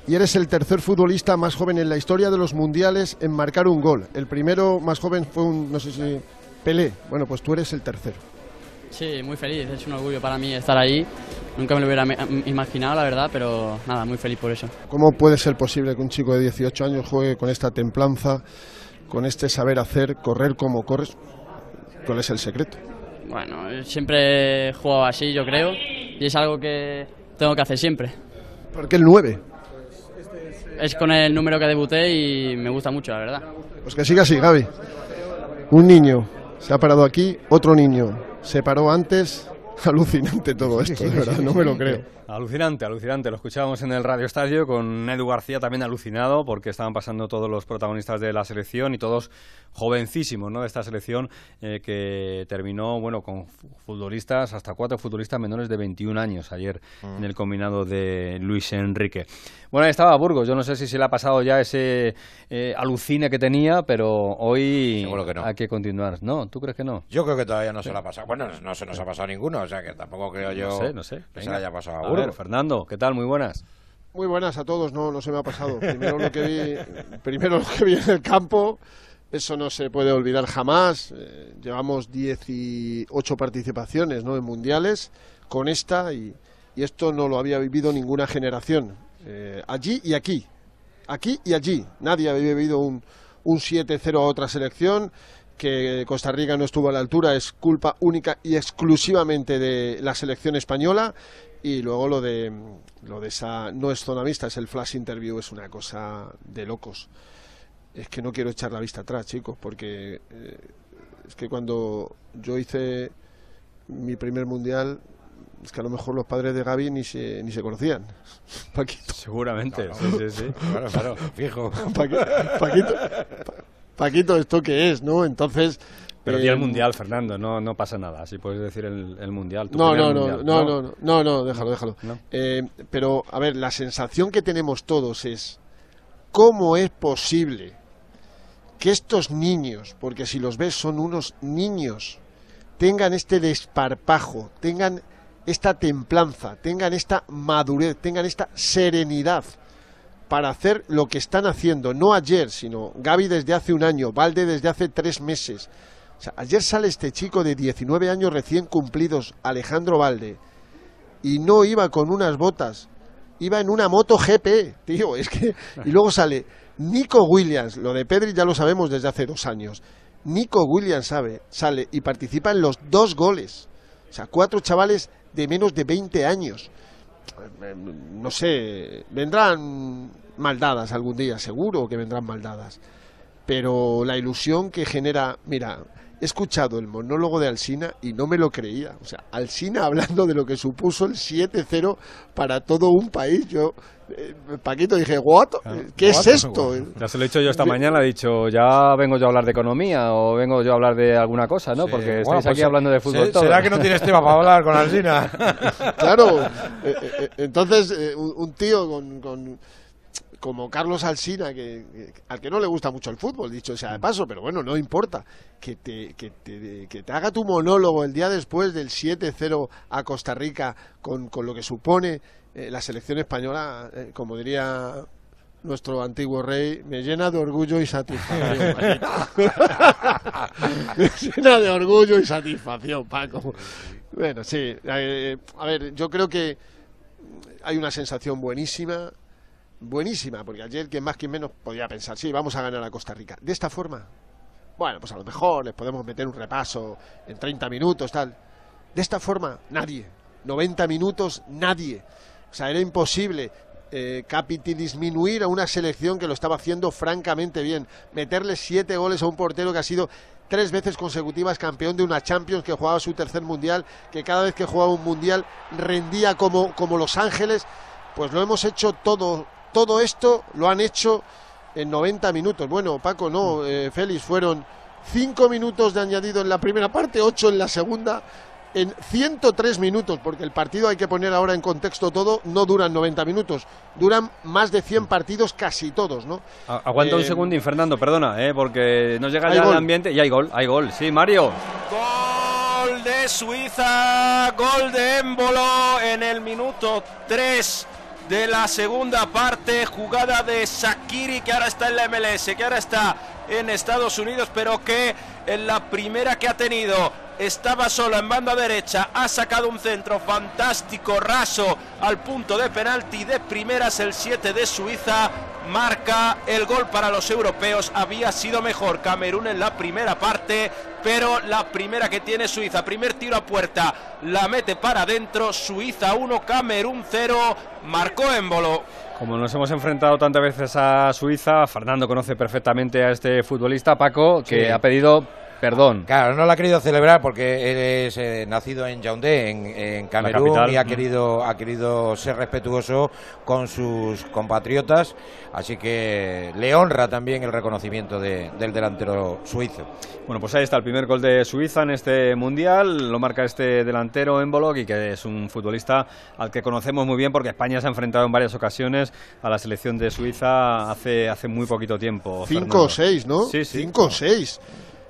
y eres el tercer futbolista más joven en la historia de los mundiales en marcar un gol. El primero más joven fue un, no sé si, Pelé. Bueno, pues tú eres el tercero. Sí, muy feliz. Es un orgullo para mí estar ahí. Nunca me lo hubiera imaginado, la verdad, pero nada, muy feliz por eso. ¿Cómo puede ser posible que un chico de 18 años juegue con esta templanza, con este saber hacer, correr como corres? ¿Cuál es el secreto? Bueno, siempre he jugado así, yo creo, y es algo que tengo que hacer siempre. ¿Por qué el 9? Es con el número que debuté y me gusta mucho, la verdad. Pues que siga así, Gaby. Un niño se ha parado aquí, otro niño se paró antes. [LAUGHS] Alucinante todo esto, de verdad, no me lo creo. Alucinante, alucinante. Lo escuchábamos en el Radio Estadio con Edu García también alucinado porque estaban pasando todos los protagonistas de la selección y todos jovencísimos ¿no? de esta selección eh, que terminó bueno con futbolistas, hasta cuatro futbolistas menores de 21 años ayer mm. en el combinado de Luis Enrique. Bueno, ahí estaba Burgos. Yo no sé si se le ha pasado ya ese eh, alucine que tenía, pero hoy hay que continuar. ¿No? ¿Tú crees que no? Yo creo que todavía no se le ha pasado. Bueno, no se nos ha pasado ninguno, o sea que tampoco creo yo no sé, no sé. que se le haya pasado a, a Fernando, ¿qué tal? Muy buenas. Muy buenas a todos, no, no se me ha pasado. Primero lo que vi, [LAUGHS] primero lo que vi en el campo, eso no se puede olvidar jamás. Eh, llevamos 18 participaciones ¿no? en mundiales con esta y, y esto no lo había vivido ninguna generación. Eh, allí y aquí, aquí y allí. Nadie había vivido un, un 7-0 a otra selección. Que Costa Rica no estuvo a la altura es culpa única y exclusivamente de la selección española. Y luego lo de, lo de esa, no es zona vista, es el flash interview, es una cosa de locos. Es que no quiero echar la vista atrás, chicos, porque eh, es que cuando yo hice mi primer mundial, es que a lo mejor los padres de Gaby ni se, ni se conocían. [LAUGHS] Paquito. Seguramente, sí, sí, sí. [LAUGHS] Claro, claro, fijo. [LAUGHS] Paquito, Paquito, ¿esto qué es, no? Entonces... Pero eh, el mundial, Fernando, no, no pasa nada. Si puedes decir el, el mundial. No no, no, no, no, no, no, no, déjalo, déjalo. Eh, pero, a ver, la sensación que tenemos todos es, ¿cómo es posible que estos niños, porque si los ves son unos niños, tengan este desparpajo, tengan esta templanza, tengan esta madurez, tengan esta serenidad para hacer lo que están haciendo, no ayer, sino Gaby desde hace un año, Valde desde hace tres meses. O sea, ayer sale este chico de 19 años recién cumplidos, Alejandro Valde, y no iba con unas botas, iba en una moto GP, tío, es que... Y luego sale Nico Williams, lo de Pedri ya lo sabemos desde hace dos años. Nico Williams sabe, sale y participa en los dos goles. O sea, cuatro chavales de menos de 20 años. No sé, vendrán maldadas algún día, seguro que vendrán maldadas. Pero la ilusión que genera, mira, he escuchado el monólogo de Alsina y no me lo creía. O sea, Alsina [LAUGHS] hablando de lo que supuso el 7-0 para todo un país. Yo, eh, Paquito, dije, ¿what? ¿Qué es esto? Ya se lo he dicho yo esta mañana, he dicho, ya vengo yo a hablar de economía o vengo yo a hablar de alguna cosa, ¿no? Porque estáis aquí pues hablando de fútbol todo. ¿Será que no tienes tema para hablar con Alsina? [LAUGHS] claro. Eh, eh, entonces, un, tío con como Carlos Alsina, que, al que no le gusta mucho el fútbol, dicho sea de mm. paso, pero bueno, no importa, que te, que te, que te haga tu monólogo el día después del 7-0 a Costa Rica con, con, lo que supone eh, la selección española, eh, como diría nuestro antiguo rey, me llena de orgullo y satisfacción. [LAUGHS] [LAUGHS] me llena de orgullo y satisfacción, Paco. Bueno, sí, eh, a ver, yo creo que hay una sensación buenísima buenísima, porque ayer quien más quien menos podía pensar, sí, vamos a ganar a Costa Rica. De esta forma, bueno, pues a lo mejor les podemos meter un repaso en 30 minutos, tal. De esta forma, nadie. 90 minutos, nadie. O sea, era imposible eh, disminuir a una selección que lo estaba haciendo francamente bien. Meterle siete goles a un portero que ha sido tres veces consecutivas campeón de una Champions, que jugaba su tercer mundial, que cada vez que jugaba un mundial rendía como, como Los Ángeles. Pues lo hemos hecho todo todo esto lo han hecho en 90 minutos. Bueno, Paco, no, eh, Félix, fueron 5 minutos de añadido en la primera parte, 8 en la segunda. en 103 minutos, porque el partido hay que poner ahora en contexto todo, no duran 90 minutos, duran más de 100 partidos casi todos, ¿no? aguanta un Eh, segundín, Fernando, perdona, ¿eh? porque nos llega ya gol. el ambiente y hay gol, hay gol. Sí, Mario. Gol de Suiza, gol de Émbolo en el minuto 3 de la segunda parte, jugada de Shakiri que ahora está en la MLS, que ahora está en Estados Unidos, pero que en la primera que ha tenido estaba solo en banda derecha, ha sacado un centro fantástico, raso al punto de penalti de primeras el 7 de Suiza, marca el gol para los europeos, había sido mejor Camerún en la primera parte, pero la primera que tiene Suiza, primer tiro a puerta, la mete para adentro, Suiza 1, Camerún 0, marcó Émbolo. Como nos hemos enfrentado tantas veces a Suiza, Fernando conoce perfectamente a este futbolista, Paco, que Sí. ha pedido perdón. Claro, no lo ha querido celebrar porque él es eh, nacido en Yaoundé, en, en Camerún, y ha Mm. querido, ha querido ser respetuoso con sus compatriotas, así que le honra también el reconocimiento de- del delantero suizo. Bueno, pues ahí está el primer gol de Suiza en este mundial. Lo marca este delantero Embolog y que es un futbolista al que conocemos muy bien porque España se ha enfrentado en varias ocasiones a la selección de Suiza hace, hace muy poquito tiempo. Cinco Fernando. o seis, ¿no? Sí, sí. Cinco o seis.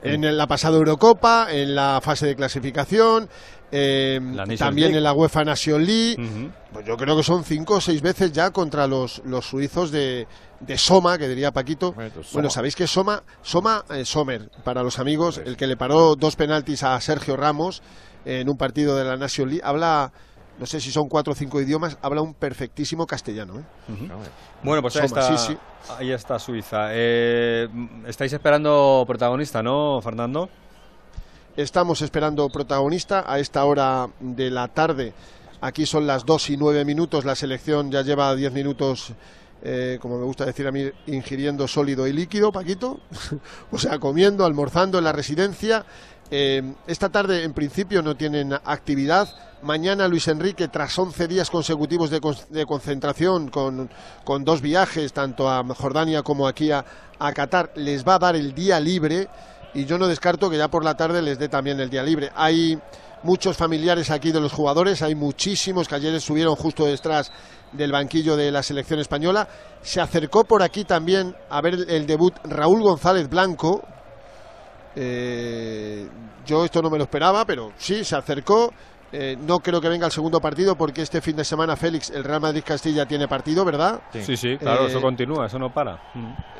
En la pasada Eurocopa, en la fase de clasificación, eh, también League. en la UEFA Nation League. Pues yo creo que son cinco o seis veces ya contra los, los suizos de, de Soma, que diría Paquito. Bueno, sabéis que Soma, Soma eh, Sommer, para los amigos, el que le paró dos penaltis a Sergio Ramos en un partido de la Nation League, habla, no sé si son cuatro o cinco idiomas, habla un perfectísimo castellano. ¿eh? Bueno, pues ahí está, sí, sí. ahí está Suiza. Eh, estáis esperando protagonista, ¿no, Fernando? Estamos esperando protagonista a esta hora de la tarde. Aquí son las 2 y 9 minutos. La selección ya lleva 10 minutos, eh, como me gusta decir a mí, ingiriendo sólido y líquido, Paquito. [LAUGHS] o sea, comiendo, almorzando en la residencia. Eh, esta tarde, en principio, no tienen actividad. Mañana Luis Enrique, tras 11 días consecutivos de, con- de concentración, con, con dos viajes, tanto a Jordania como aquí a, a Qatar, les va a dar el día libre y yo no descarto que ya por la tarde les dé también el día libre. Hay muchos familiares aquí de los jugadores, hay muchísimos que ayer estuvieron justo detrás del banquillo de la selección española. Se acercó por aquí también a ver el debut Raúl González Blanco. Eh, yo esto no me lo esperaba, pero sí, se acercó. Eh, no creo que venga el segundo partido porque este fin de semana Félix, el Real Madrid Castilla tiene partido, ¿verdad? Sí, sí, claro, Eh, eso continúa, eso no para.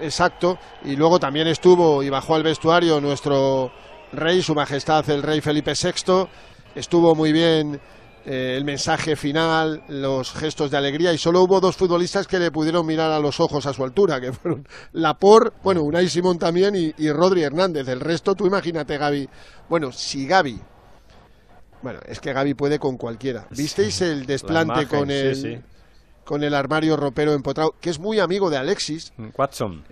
Exacto. Y luego también estuvo y bajó al vestuario nuestro rey, su majestad el rey Felipe VI. Estuvo muy bien eh, el mensaje final, los gestos de alegría y solo hubo dos futbolistas que le pudieron mirar a los ojos a su altura, que fueron Lapor, bueno, Unai Simón también y, y Rodri Hernández. El resto, tú imagínate, Gaby. Bueno, si Gaby... Bueno, es que Gaby puede con cualquiera. ¿Visteis el desplante imagen, con sí, el, sí. con el armario ropero empotrado, que es muy amigo de Alexis? Watson.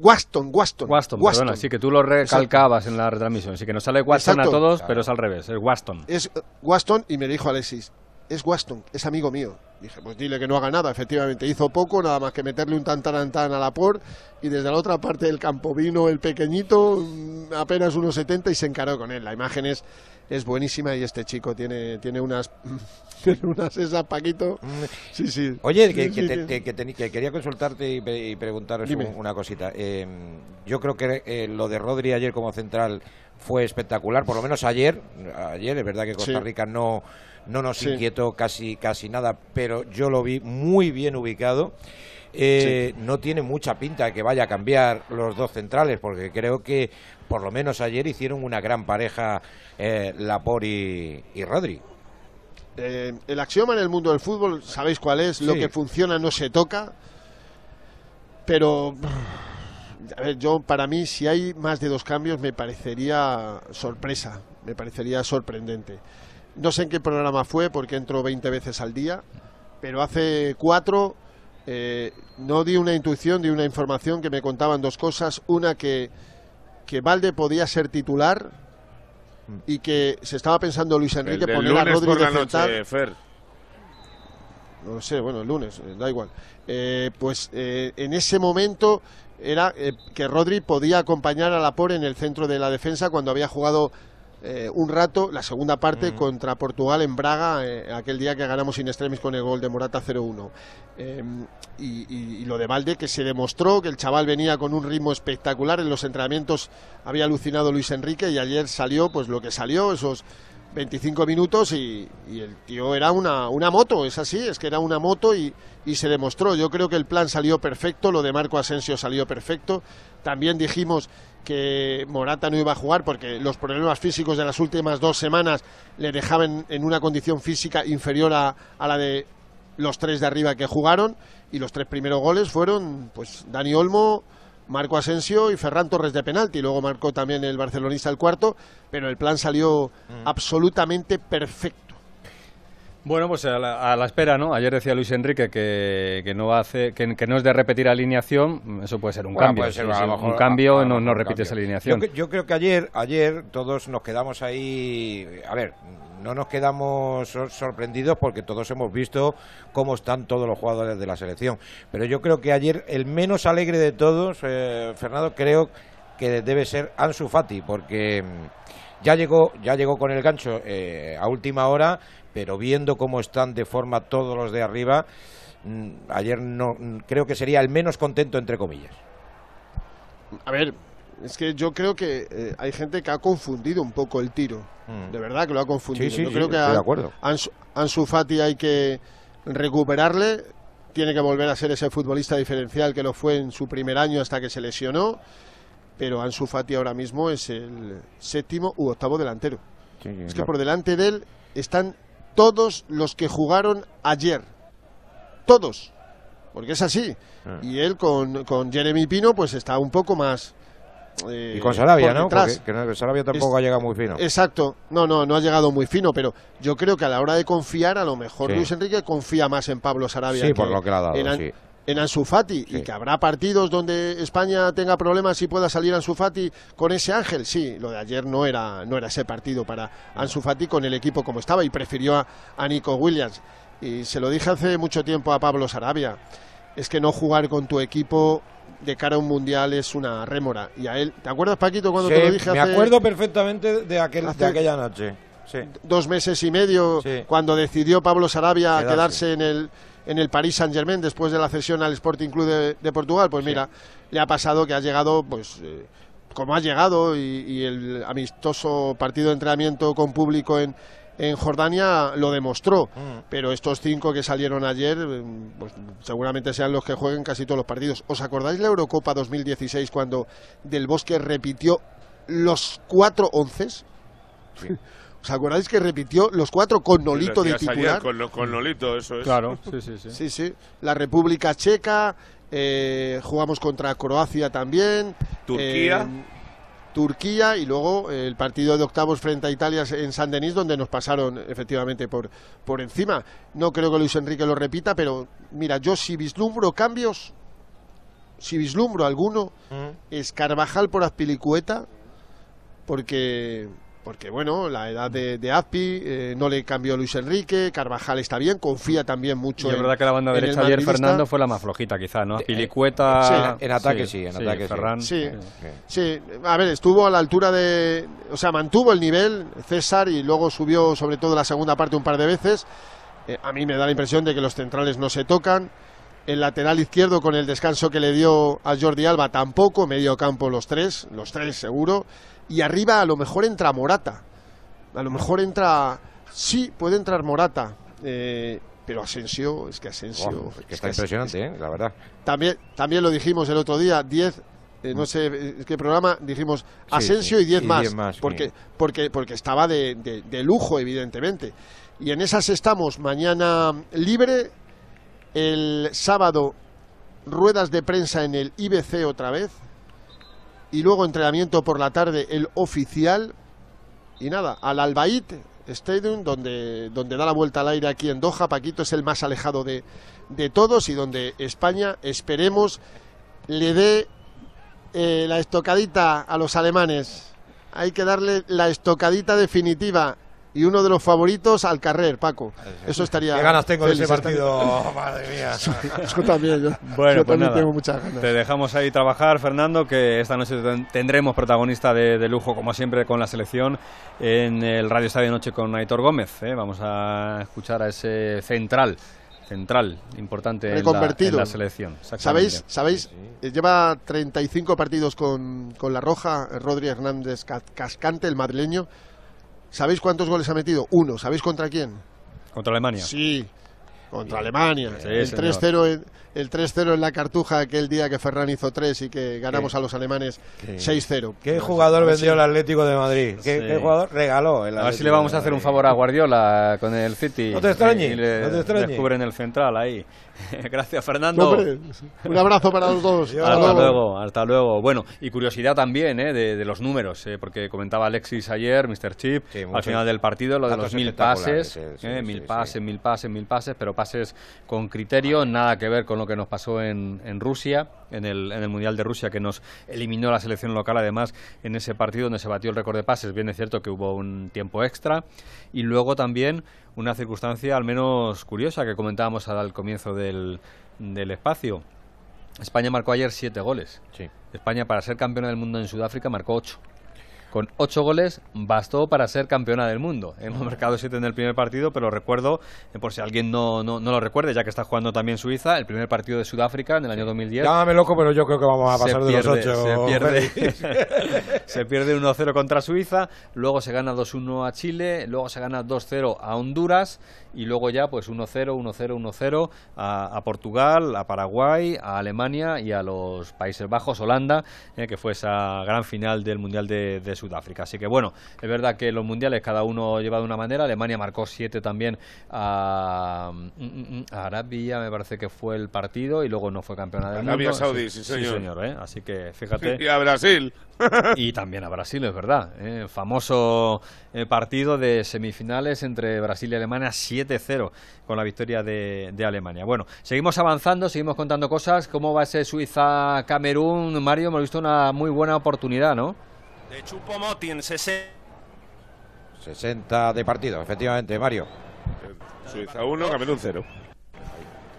Waston, Waston. Waston, perdona, sí que tú lo recalcabas en la retransmisión. Sí que nos sale Exacto. a todos, Claro. pero es al revés, es Waston. Es eh, Waston y me dijo Alexis, es Waston, es amigo mío. Dije, pues dile que no haga nada. Efectivamente, hizo poco, nada más que meterle un tantarantán a la por y desde la otra parte del campo vino el pequeñito, mm, apenas unos 70 y se encaró con él. La imagen es, es buenísima y este chico tiene, tiene unas, [LAUGHS] tiene unas esas, Paquito. Sí, sí. Oye, que, que te- que- quería consultarte y, y preguntaros Dime. un- una cosita. Eh, yo creo que eh, lo de Rodri ayer como central fue espectacular, por lo menos ayer. Ayer es verdad que Costa Sí. Rica no, no nos Sí. inquietó casi, casi nada, pero yo lo vi muy bien ubicado. Eh, No tiene mucha pinta de que vaya a cambiar los dos centrales, porque creo que por lo menos ayer hicieron una gran pareja eh, Lapor y, y Rodri. Eh, el axioma en el mundo del fútbol, ¿sabéis cuál es? Lo que funciona no se toca. Pero, a ver, yo para mí, si hay más de dos cambios, me parecería sorpresa, me parecería sorprendente. No sé en qué programa fue, porque entro 20 veces al día, pero hace cuatro eh, no di una intuición, di una información que me contaban dos cosas. Una que, que Valde podía ser titular y que se estaba pensando Luis Enrique poner a Rodri por de la noche, Fer. No lo sé, bueno, el lunes, eh, da igual. Eh, pues eh, en ese momento era eh, que Rodri podía acompañar a Lapor en el centro de la defensa cuando había jugado eh, un rato la segunda parte contra Portugal en Braga, eh, aquel día que ganamos in extremis con el gol de Morata 0-1. Em, y, y lo de Valde, que se demostró que el chaval venía con un ritmo espectacular. En los entrenamientos había alucinado Luis Enrique y ayer salió pues lo que salió, esos 25 minutos y, y el tío era una, una moto, es así, es que era una moto y, y se demostró. Yo creo que el plan salió perfecto, lo de Marco Asensio salió perfecto. También dijimos que Morata no iba a jugar porque los problemas físicos de las últimas dos semanas le dejaban en una condición física inferior a, a la de los tres de arriba que jugaron y los tres primeros goles fueron pues Dani Olmo, Marco Asensio y Ferran Torres de penalti. Luego marcó también el barcelonista el cuarto, pero el plan salió absolutamente perfecto. Bueno, pues a la, a la espera, ¿no? Ayer decía Luis Enrique que, que no hace, que, que no es de repetir alineación, eso puede ser un Bueno, cambio. puede ser, Sí, a sí, lo mejor- un cambio, a no, no repites alineación. Yo, cre- yo creo que ayer, ayer todos nos quedamos ahí, a ver, no nos quedamos sor- sorprendidos porque todos hemos visto cómo están todos los jugadores de la selección. Pero yo creo que ayer el menos alegre de todos, eh, Fernando, creo que debe ser Ansu Fati, porque ya llegó, ya llegó con el gancho eh, a última hora, pero viendo cómo están de forma todos los de arriba, mm, ayer no mm, creo que sería el menos contento entre comillas. A ver, es que yo creo que eh, hay gente que ha confundido un poco el tiro. De verdad que lo ha confundido. Sí, sí, yo sí, creo que estoy a de acuerdo. Ansu, Ansu Fati hay que recuperarle. Tiene que volver a ser ese futbolista diferencial que lo fue en su primer año hasta que se lesionó. Pero Ansu Fati ahora mismo es el séptimo u octavo delantero. es que no. por delante de él están todos los que jugaron ayer. Todos. Porque es así. Ah. Y él con, con Jeremy Pino pues está un poco más... eh, Y con Sarabia, por ¿no? Porque que no- Sarabia tampoco Es- ha llegado muy fino. Exacto, no, no, no ha llegado muy fino, pero yo creo que a la hora de confiar, a lo mejor Sí. Luis Enrique confía más en Pablo Sarabia Sí, por lo que le ha dado, en, sí. En Ansu Fati, y que habrá partidos donde España tenga problemas y pueda salir Ansu Fati con ese ángel. Sí, lo de ayer no era, no era ese partido para Ansu Fati con el equipo como estaba y prefirió a, a Nico Williams. Y se lo dije hace mucho tiempo a Pablo Sarabia, es que no jugar con tu equipo de cara a un mundial es una rémora. Y a él, ¿te acuerdas Paquito cuando Sí, te lo dije me hace- acuerdo perfectamente de, aquel, hace- de aquella noche. Sí. dos meses y medio cuando decidió Pablo Sarabia Quedarse. quedarse en el en el Paris Saint Germain después de la cesión al Sporting Club de, de Portugal pues mira le ha pasado que ha llegado pues eh, como ha llegado y, y el amistoso partido de entrenamiento con público en en Jordania lo demostró, pero estos cinco que salieron ayer, eh, pues seguramente sean los que jueguen casi todos los partidos. ¿Os acordáis la Eurocopa 2016 cuando Del Bosque repitió los cuatro onces? [LAUGHS] ¿Os acordáis que repitió los cuatro con Nolito de titular? Con, con Nolito, eso es. [LAUGHS] sí, sí. La República Checa, eh, jugamos contra Croacia también. Turquía. eh, Turquía y luego eh, el partido de octavos frente a Italia en San Denis donde nos pasaron efectivamente por, por encima. No creo que Luis Enrique lo repita, pero mira, yo si vislumbro cambios, si vislumbro alguno, es Carvajal por Azpilicueta, porque porque bueno, la edad de, de Azpi eh, no le cambió Luis Enrique, Carvajal está bien, confía también mucho Y es en- verdad que la banda derecha ayer. Fernando, fue la más flojita, quizá, ¿no? Pilicueta. sí. En ataque sí, en ataque sí. Ferran, Sí, sí, a ver, estuvo a la altura de. O sea, mantuvo el nivel César y luego subió, sobre todo, la segunda parte un par de veces. Eh, a mí me da la impresión de que los centrales no se tocan. El lateral izquierdo, con el descanso que le dio a Jordi Alba, tampoco. Medio campo los tres, los tres seguro. Y arriba, a lo mejor entra Morata. A lo mejor entra. Sí, puede entrar Morata. eh, pero Asensio, es que Asensio. Wow, es que es está que impresionante, ¿eh? la verdad. también, también lo dijimos el otro día, 10, eh, no sé eh, qué programa, dijimos Asensio sí, y 10 y más, 10 más, porque, porque, porque estaba de, de- de lujo, evidentemente. Y en esas estamos, mañana libre, el sábado ruedas de prensa en el IBC otra vez, y luego entrenamiento por la tarde, el oficial, y nada, al Albaid Stadium, donde, donde da la vuelta al aire aquí en Doha. Paquito es el más alejado de, de todos y donde España, esperemos, le dé eh, la estocadita a los alemanes. Hay que darle la estocadita definitiva. Y uno de los favoritos al carrer, Paco. Eso estaría. Qué ganas tengo de ese partido, [LAUGHS] [LAUGHS] madre mía. yo también, yo, [LAUGHS] Bueno, yo pues también tengo muchas ganas. Te dejamos ahí trabajar, Fernando, que esta noche ten- tendremos protagonista de, de lujo, como siempre, con la selección en el Radio Estadio Noche con Aitor Gómez. ¿eh? Vamos a escuchar a ese central, central, importante en la, Reconvertido. en la selección. ¿Sabéis? ¿Sabéis? Eh, Lleva 35 partidos con, con la Roja, Rodri Hernández Ca- Cascante, el madrileño. ¿Sabéis cuántos goles ha metido? Uno. ¿Sabéis contra quién? Contra Alemania. Sí, contra Alemania. Sí, el señor. 3-0 en, el 3-0 en la Cartuja aquel día que Ferran hizo 3 y que ganamos Qué- a los alemanes qué- 6-0. ¿Qué jugador vendió el. Atlético de Madrid? ¿Qué, Sí. qué jugador regaló el A ver si Atlético le vamos a hacer un favor a Guardiola con el City. No te extrañes, Y le no te extrañes. descubren el central ahí. [LAUGHS] Gracias, Fernando. Hombre, un abrazo para los dos. Hasta luego, hasta luego. Bueno, y curiosidad también ¿eh? de, de los números, ¿eh? porque comentaba Alexis ayer, Mr. Chip, al muchos final del partido, lo de los mil pases, sí, ¿eh? sí, mil sí, pases, mil pases, mil pases, pero pases con criterio, nada que ver con lo que nos pasó en, en Rusia, en el, en el Mundial de Rusia, que nos eliminó la selección local, además, en ese partido donde se batió el récord de pases. Bien es cierto que hubo un tiempo extra, y luego también una circunstancia al menos curiosa que comentábamos al comienzo del, del espacio. España marcó ayer siete goles. España, para ser campeona del mundo en Sudáfrica, marcó ocho. Con ocho goles bastó para ser campeona del mundo. Hemos marcado siete en el primer partido, pero recuerdo, eh, por si alguien no, no, no lo recuerde, ya que está jugando también Suiza, el primer partido de Sudáfrica en el año 2010. Llámame loco, pero yo creo que vamos a Se pasar de pierde- los ocho. Se pierde, [LAUGHS] se pierde 1-0 contra Suiza, luego se gana 2-1 a Chile, luego se gana 2-0 a Honduras y luego ya pues 1-0, 1-0, 1-0 a, a Portugal, a Paraguay, a Alemania y a los Países Bajos, Holanda, eh, que fue esa gran final del Mundial de, de Sudáfrica. Así que bueno, es verdad que los mundiales cada uno lleva de una manera. Alemania marcó 7 también a, mm, mm, mm, a Arabia, me parece que fue el partido y luego no fue campeona del Arabia mundo. Saudí, sí, señor. ¿eh? Así que fíjate. [LAUGHS] Y a Brasil. [LAUGHS] y también a Brasil, es verdad. ¿eh? Famoso eh, partido de semifinales entre Brasil y Alemania 7-0 con la victoria de, de Alemania. Bueno, seguimos avanzando, seguimos contando cosas. ¿Cómo va ese Suiza-Camerún? Mario, hemos visto una muy buena oportunidad, ¿no? De Chupo Motin, 60. 60 de partido, efectivamente, Mario. Suiza 1, Camerún 0.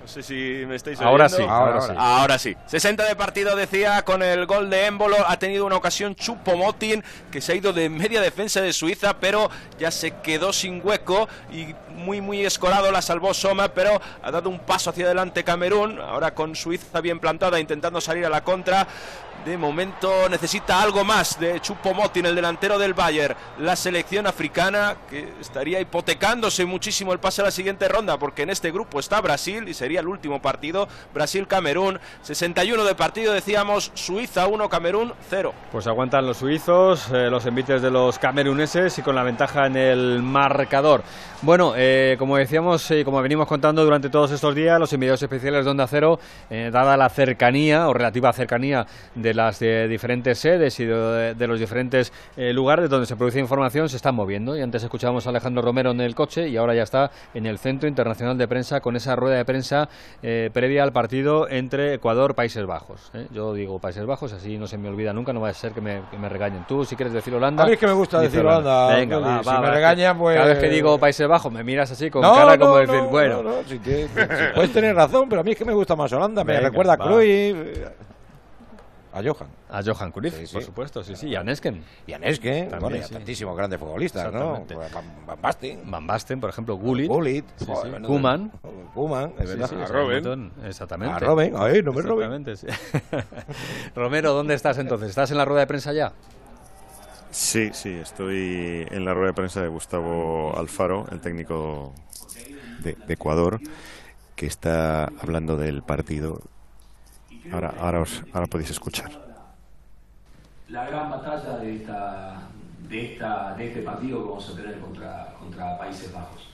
No sé si me estáis Ahora oyendo. sí, ahora sí. Ahora sí. 60 de partido, decía, con el gol de Émbolo. Ha tenido una ocasión Chupomotin, que se ha ido de media defensa de Suiza, pero ya se quedó sin hueco y muy, muy escorado la salvó Soma, pero ha dado un paso hacia adelante Camerún. Ahora con Suiza bien plantada, intentando salir a la contra. De momento necesita algo más de Chupomotin, el delantero del Bayern. La selección africana que estaría hipotecándose muchísimo el pase a la siguiente ronda, porque en este grupo está Brasil y sería el último partido. Brasil-Camerún, 61 de partido, decíamos, Suiza 1, Camerún 0. Pues aguantan los suizos, eh, los envites de los cameruneses y con la ventaja en el marcador. Bueno, eh, como decíamos y como venimos contando durante todos estos días, los enviados especiales de Onda Cero, eh, dada la cercanía o relativa cercanía de las eh, diferentes sedes y de, de los diferentes eh, lugares donde se produce información, se están moviendo. Y antes escuchábamos a Alejandro Romero en el coche y ahora ya está en el Centro Internacional de Prensa con esa rueda de prensa eh, previa al partido entre Ecuador-Países Bajos. ¿eh? Yo digo Países Bajos, así no se me olvida nunca, no va a ser que me, que me regañen. Tú, si quieres decir Holanda. A mí es que me gusta decir Holanda, Venga, Félix. va, Si va, me regañan, pues- Cada vez que digo Países Bajos me miras así con No, cara no, como no, decir, no, bueno. no, si te- si puedes tener razón, pero a mí es que me gusta más Holanda. Me Venga, recuerda a va. Cruyff, a Johan. A Johan Cruyff, Sí, sí. por supuesto, sí, sí, y a Nesken. Y a Nesken, También, bueno, y a sí. tantísimos grandes futbolistas, ¿no? Van, Van Basten. Van Basten, por ejemplo, Gullit. Gullit. Sí, Joder, Koeman. Koeman, es verdad. sí, A montón, Exactamente. A Robben, ay, no me sí. [LAUGHS] Romero, ¿dónde estás entonces? ¿Estás en la rueda de prensa ya? Sí, sí, estoy en la rueda de prensa de Gustavo Alfaro, el técnico de, de Ecuador, que está hablando del partido. Ahora, ahora, os, ahora podéis escuchar. la gran batalla de, esta, de, esta, de este partido que vamos a tener contra, contra Países Bajos.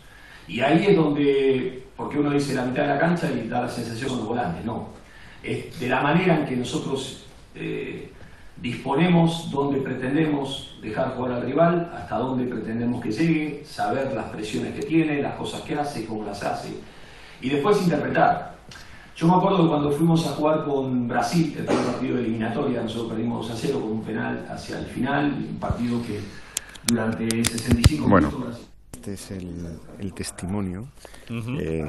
Y ahí es donde, porque uno dice la mitad de la cancha y da la sensación con los volantes, no. Es de la manera en que nosotros eh, disponemos, dónde pretendemos dejar jugar al rival, hasta dónde pretendemos que llegue, saber las presiones que tiene, las cosas que hace, cómo las hace. Y después interpretar. Yo me acuerdo que cuando fuimos a jugar con Brasil, el primer partido de eliminatoria, nosotros perdimos 2 a 0 con un penal hacia el final, un partido que durante 65 Bueno. minutos Brasil- este es el, testimonio. Eh,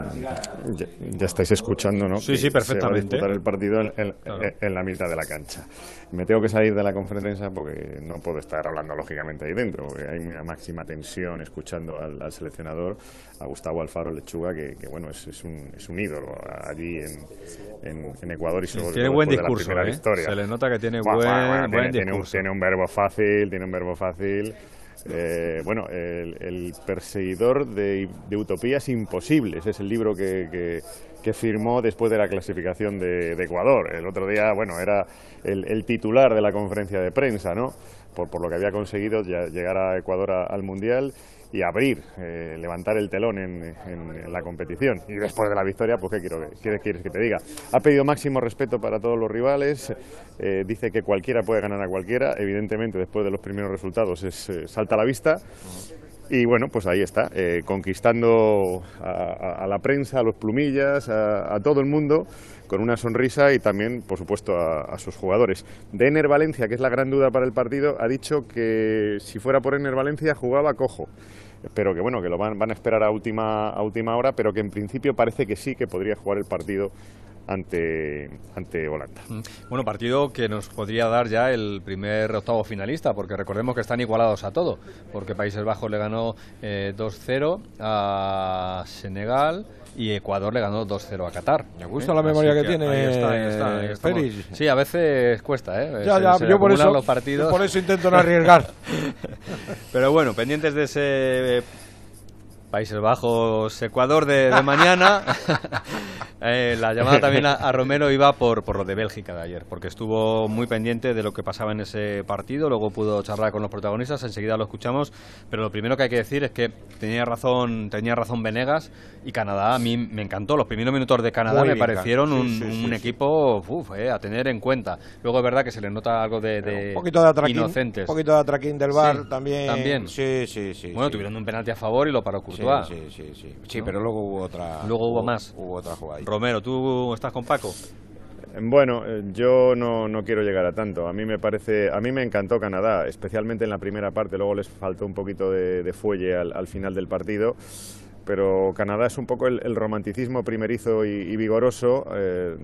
ya, estáis escuchando, ¿no? Sí, sí, perfectamente. Se va a disputar el partido en, la mitad de la cancha. Me tengo que salir de la conferencia porque no puedo estar hablando lógicamente ahí dentro, porque hay una máxima tensión escuchando al, seleccionador, a Gustavo Alfaro Lechuga, que, bueno, es, un, es un ídolo allí en, Ecuador y sobre tiene buen discurso, ¿eh? Se le nota que tiene buen, discurso. tiene un verbo fácil, tiene un verbo fácil. Eh, bueno, el, perseguidor de, utopías imposibles es el libro que, que, firmó después de la clasificación de, Ecuador. El otro día, bueno, era el, titular de la conferencia de prensa, ¿no? Por, por lo que había conseguido llegar a Ecuador al Mundial y abrir, eh, levantar el telón en, la competición. Y después de la victoria, pues ¿qué, quiero, qué quieres que te diga? Ha pedido máximo respeto para todos los rivales, eh, dice que cualquiera puede ganar a cualquiera, evidentemente después de los primeros resultados es, eh, salta a la vista. Y bueno, pues ahí está, conquistando a, la prensa, a los plumillas, a, todo el mundo, con una sonrisa y también, por supuesto, a, sus jugadores. De Ener Valencia, que es la gran duda para el partido, ha dicho que si fuera por Ener Valencia jugaba cojo pero que bueno, que lo van, van a esperar a última, a última hora, pero que en principio parece que sí que podría jugar el partido ante, ante Holanda. Bueno, partido que nos podría dar ya el primer octavo finalista, porque recordemos que están igualados a todo, porque Países Bajos le ganó 2-0 eh, a Senegal y Ecuador le ganó 2-0 a Qatar. Me gusta la memoria que, tiene ahí Sí, a veces cuesta, ¿eh? Ya, ya, yo por eso, los partidos. por eso intento no arriesgar. [LAUGHS] Pero bueno, pendientes de ese Países Bajos, Ecuador de, mañana. [LAUGHS] Eh, la llamada también a, Romero iba por, por lo de Bélgica de ayer, porque estuvo muy pendiente de lo que pasaba en ese partido, luego pudo charlar con los protagonistas, enseguida lo escuchamos, pero lo primero que hay que decir es que tenía razón, tenía razón Venegas y Canadá a mí me encantó. Los primeros minutos de Canadá me parecieron un, equipo eh, a tener en cuenta. Luego es verdad que se le nota algo de, un poquito de inocentes. Un poquito de atraquín del bar también. También. Sí, sí, sí. Bueno, tuvieron un penalti a favor y lo paró Courtois. Sí, sí, sí. Sí, pero luego hubo otra. Luego hubo, más. Hubo otra jugada. Romero, ¿tú estás con Paco? Bueno, eh, yo no, no, quiero llegar a tanto. A mí me parece, a mí me encantó Canadá, especialmente en la primera parte. Luego les faltó un poquito de, fuelle al, final del partido. Pero Canadá es un poco el, romanticismo primerizo y, vigoroso eh,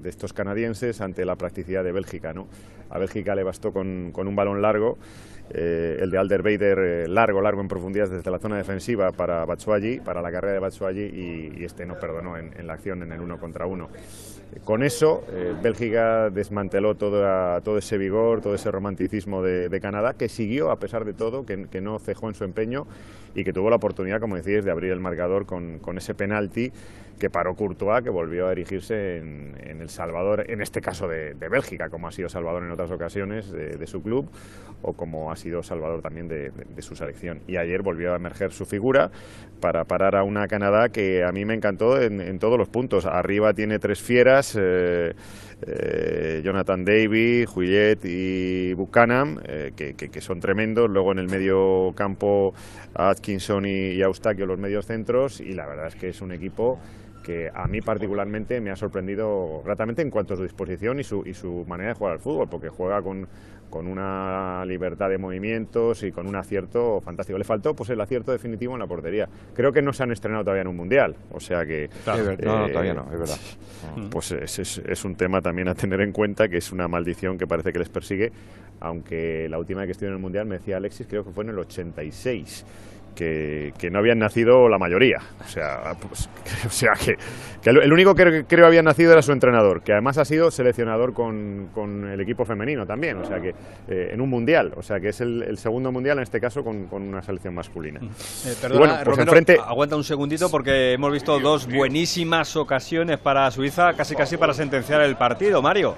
de, estos canadienses ante la practicidad de Bélgica. ¿no? A Bélgica le bastó con, con un balón largo eh, el de Alderweider eh, largo, largo en profundidad desde la zona defensiva para Batshuayi, para la carrera de Batshuayi y, este no perdonó en, la acción en el uno contra uno. con eso, eh, Bélgica desmanteló todo, todo ese vigor, todo ese romanticismo de, Canadá, que siguió a pesar de todo, que, no cejó en su empeño y que tuvo la oportunidad, como decís, de abrir el marcador con ese penalti que paró Courtois, que volvió a erigirse en, El Salvador, en este caso de, Bélgica, como ha sido Salvador en otras ocasiones de, su club, o como ha sido Salvador también de, su selección. Y ayer volvió a emerger su figura para parar a una Canadá que a mí me encantó en, todos los puntos. Arriba tiene tres fieras. Eh, eh, Jonathan Davy, Juillet y Buchanan, eh, que, son tremendos. Luego en el medio campo Atkinson y, y los medios centros. Y la verdad es que es un equipo que a mí particularmente me ha sorprendido gratamente en cuanto a su disposición y su, y su manera de jugar al fútbol, porque juega con, con una libertad de movimientos y con un acierto fantástico. Le faltó pues el acierto definitivo en la portería. Creo que no se han estrenado todavía en un mundial, o sea que no, todavía no, es verdad. [LAUGHS] Pues es, es, un tema también a tener en cuenta que es una maldición que parece que les persigue, aunque la última vez que estuve en el mundial me decía Alexis, creo que fue en el 86 que, no habían nacido la mayoría. O sea, pues, [LAUGHS] o sea que, el único que creo había nacido era su entrenador, que además ha sido seleccionador con, el equipo femenino también, o sea que eh, en un mundial, o sea que es el, segundo mundial en este caso con, una selección masculina. Eh, perdona, pues aguanta un segundito porque hemos visto dos buenísimas ocasiones para Suiza, casi casi para sentenciar el partido, Mario.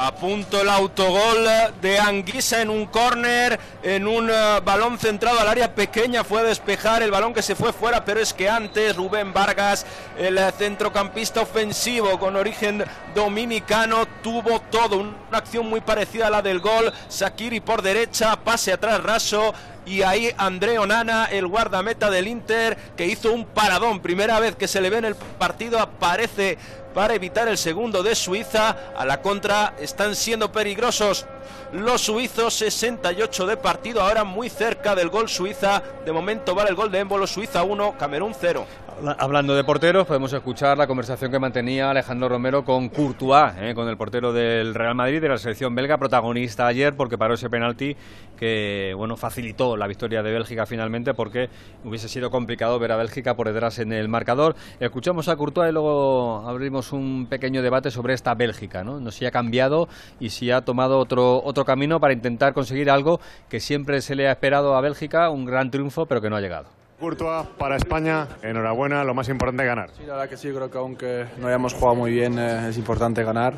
A punto el autogol de Anguisa en un córner, en un eh, balón centrado al área pequeña. Fue a despejar el balón que se fue fuera, pero es que antes Rubén Vargas, el centrocampista ofensivo con origen dominicano, tuvo todo. Una acción muy parecida a la del gol. Sakiri por derecha, pase atrás raso y ahí André Onana, el guardameta del Inter, que hizo un paradón, primera vez que se le ve en el partido, aparece para evitar el segundo de Suiza. A la contra están siendo peligrosos los suizos, 68 de partido, ahora muy cerca del gol Suiza. De momento vale el gol de Émbolo, Suiza 1, Camerún 0. Hablando de porteros, podemos escuchar la conversación que mantenía Alejandro Romero con Courtois, eh, con el portero del Real Madrid de la selección belga, protagonista ayer porque paró ese penalti que bueno facilitó la victoria de Bélgica finalmente porque hubiese sido complicado ver a Bélgica por detrás en el marcador. Escuchamos a Courtois y luego abrimos un pequeño debate sobre esta Bélgica, ¿no? No si ha cambiado y si ha tomado otro otro camino para intentar conseguir algo que siempre se le ha esperado a Bélgica, un gran triunfo, pero que no ha llegado. Courtois para España, enhorabuena, lo más importante es ganar. Sí, la verdad que sí, creo que aunque no hayamos jugado muy bien, eh, es importante ganar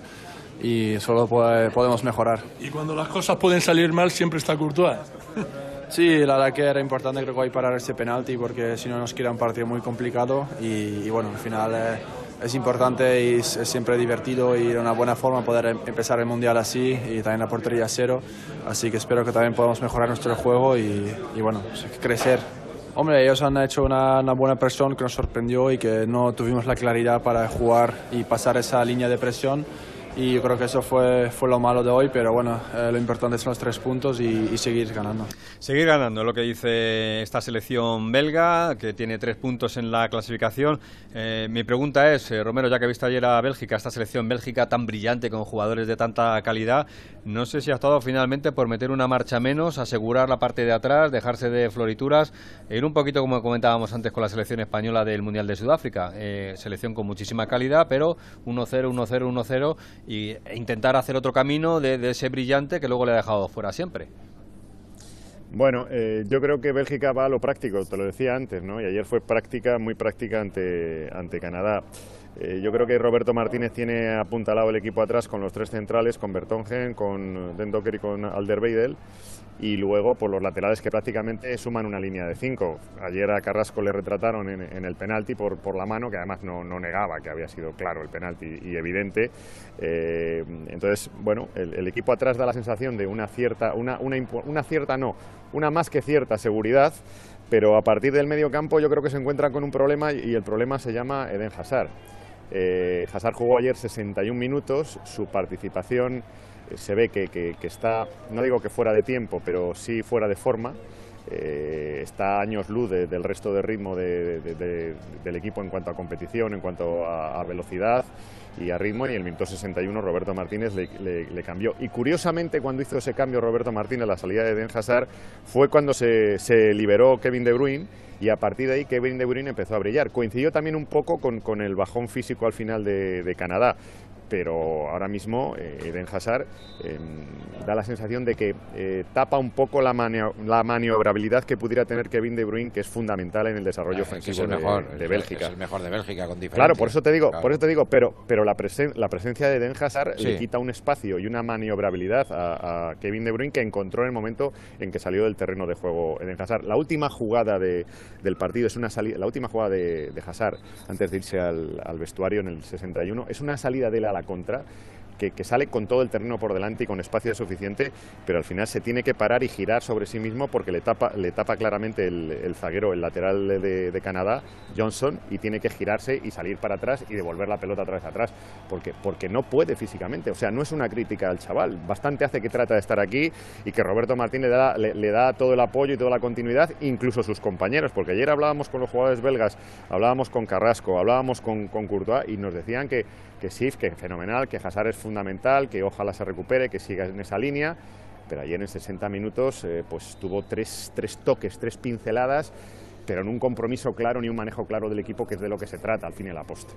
y solo puede- podemos mejorar. Y cuando las cosas pueden salir mal, siempre está Courtois. [LAUGHS] Sí, la verdad que era importante creo que hoy parar ese penalti porque si no nos queda un partido muy complicado y, y bueno, al final eh, es importante y es, es siempre divertido y una buena forma poder em- empezar el Mundial así y también la portería cero, así que espero que también podamos mejorar nuestro juego y, y bueno, crecer. Hombre, ellos han hecho una, una buena presión que nos sorprendió y que no tuvimos la claridad para jugar y pasar esa línea de presión. Y yo creo que eso fue, fue lo malo de hoy, pero bueno, eh, lo importante son los tres puntos y, seguir ganando. Seguir ganando, lo que dice esta selección belga, que tiene tres puntos en la clasificación. Eh, mi pregunta es, eh, Romero, ya que viste ayer a Bélgica, esta selección bélgica tan brillante, con jugadores de tanta calidad, no sé si ha estado finalmente por meter una marcha menos, asegurar la parte de atrás, dejarse de florituras, e ir un poquito como comentábamos antes con la selección española del Mundial de Sudáfrica. Selección con muchísima calidad, pero 1-0, 1-0, 1-0, y intentar hacer otro camino de, ese brillante que luego le ha dejado fuera siempre. Bueno, eh, yo creo que Bélgica va a lo práctico, te lo decía antes, ¿no? Y ayer fue práctica, muy práctica ante, ante Canadá. Eh, yo creo que Roberto Martínez tiene apuntalado el equipo atrás con los tres centrales, con Bertongen, con Den Docker y con Alderweireld, y luego por los laterales que prácticamente suman una línea de cinco. Ayer a Carrasco le retrataron en, el penalti por, por la mano, que además no, no negaba que había sido claro el penalti y evidente. Eh, entonces, bueno, el, equipo atrás da la sensación de una cierta, una, una, una cierta no, una más que cierta seguridad, pero a partir del medio campo yo creo que se encuentran con un problema y el problema se llama Eden Hazard. Eh, Hazard jugó ayer 61 minutos, su participación se ve que, que- está, no digo que fuera de tiempo, pero sí fuera de forma. Eh, está años luz de- del resto de ritmo de- de- de- del equipo en cuanto a competición, en cuanto a, velocidad y a ritmo. Y el minuto 61 Roberto Martínez le, le- le cambió. Y curiosamente, cuando hizo ese cambio Roberto Martínez, la salida de Den Hazard, fue cuando se, se liberó Kevin De Bruyne y a partir de ahí Kevin De Bruyne empezó a brillar. Coincidió también un poco con, con el bajón físico al final de, de Canadá, pero ahora mismo eh, Eden Hazard eh, da la sensación de que eh, tapa un poco la, manio- la maniobrabilidad que pudiera tener Kevin De Bruyne, que es fundamental en el desarrollo Es que ofensivo de- mejor, de, Bélgica. es el mejor de Bélgica, con diferencia. Claro, por eso te digo, Claro. por eso te digo, pero, pero la, presen- la presencia de Eden Hazard Sí. le quita un espacio y una maniobrabilidad a, a Kevin De Bruyne que encontró en el momento en que salió del terreno de juego Eden Hazard. La última jugada de- del partido es una salida, la última jugada de, de Hazard antes de irse al, al vestuario en el 61 es una salida de él a contra. Que, sale con todo el terreno por delante y con espacio suficiente, pero al final se tiene que parar y girar sobre sí mismo porque le tapa, le tapa claramente el, zaguero, el lateral de, Canadá, Johnson, y tiene que girarse y salir para atrás y devolver la pelota otra vez atrás, porque, porque no puede físicamente. O sea, no es una crítica al chaval. Bastante hace que trata de estar aquí y que Roberto Martínez le da, le da todo el apoyo y toda la continuidad, incluso sus compañeros, porque ayer hablábamos con los jugadores belgas, hablábamos con Carrasco, hablábamos con, con Courtois y nos decían que, que sí, que fenomenal, que Hazard es fundamental, que ojalá se recupere, que siga en esa línea. Pero ayer en 60 minutos eh, pues tuvo tres, tres toques, tres pinceladas, pero en un compromiso claro ni un manejo claro del equipo, que es de lo que se trata al fin y a la poste.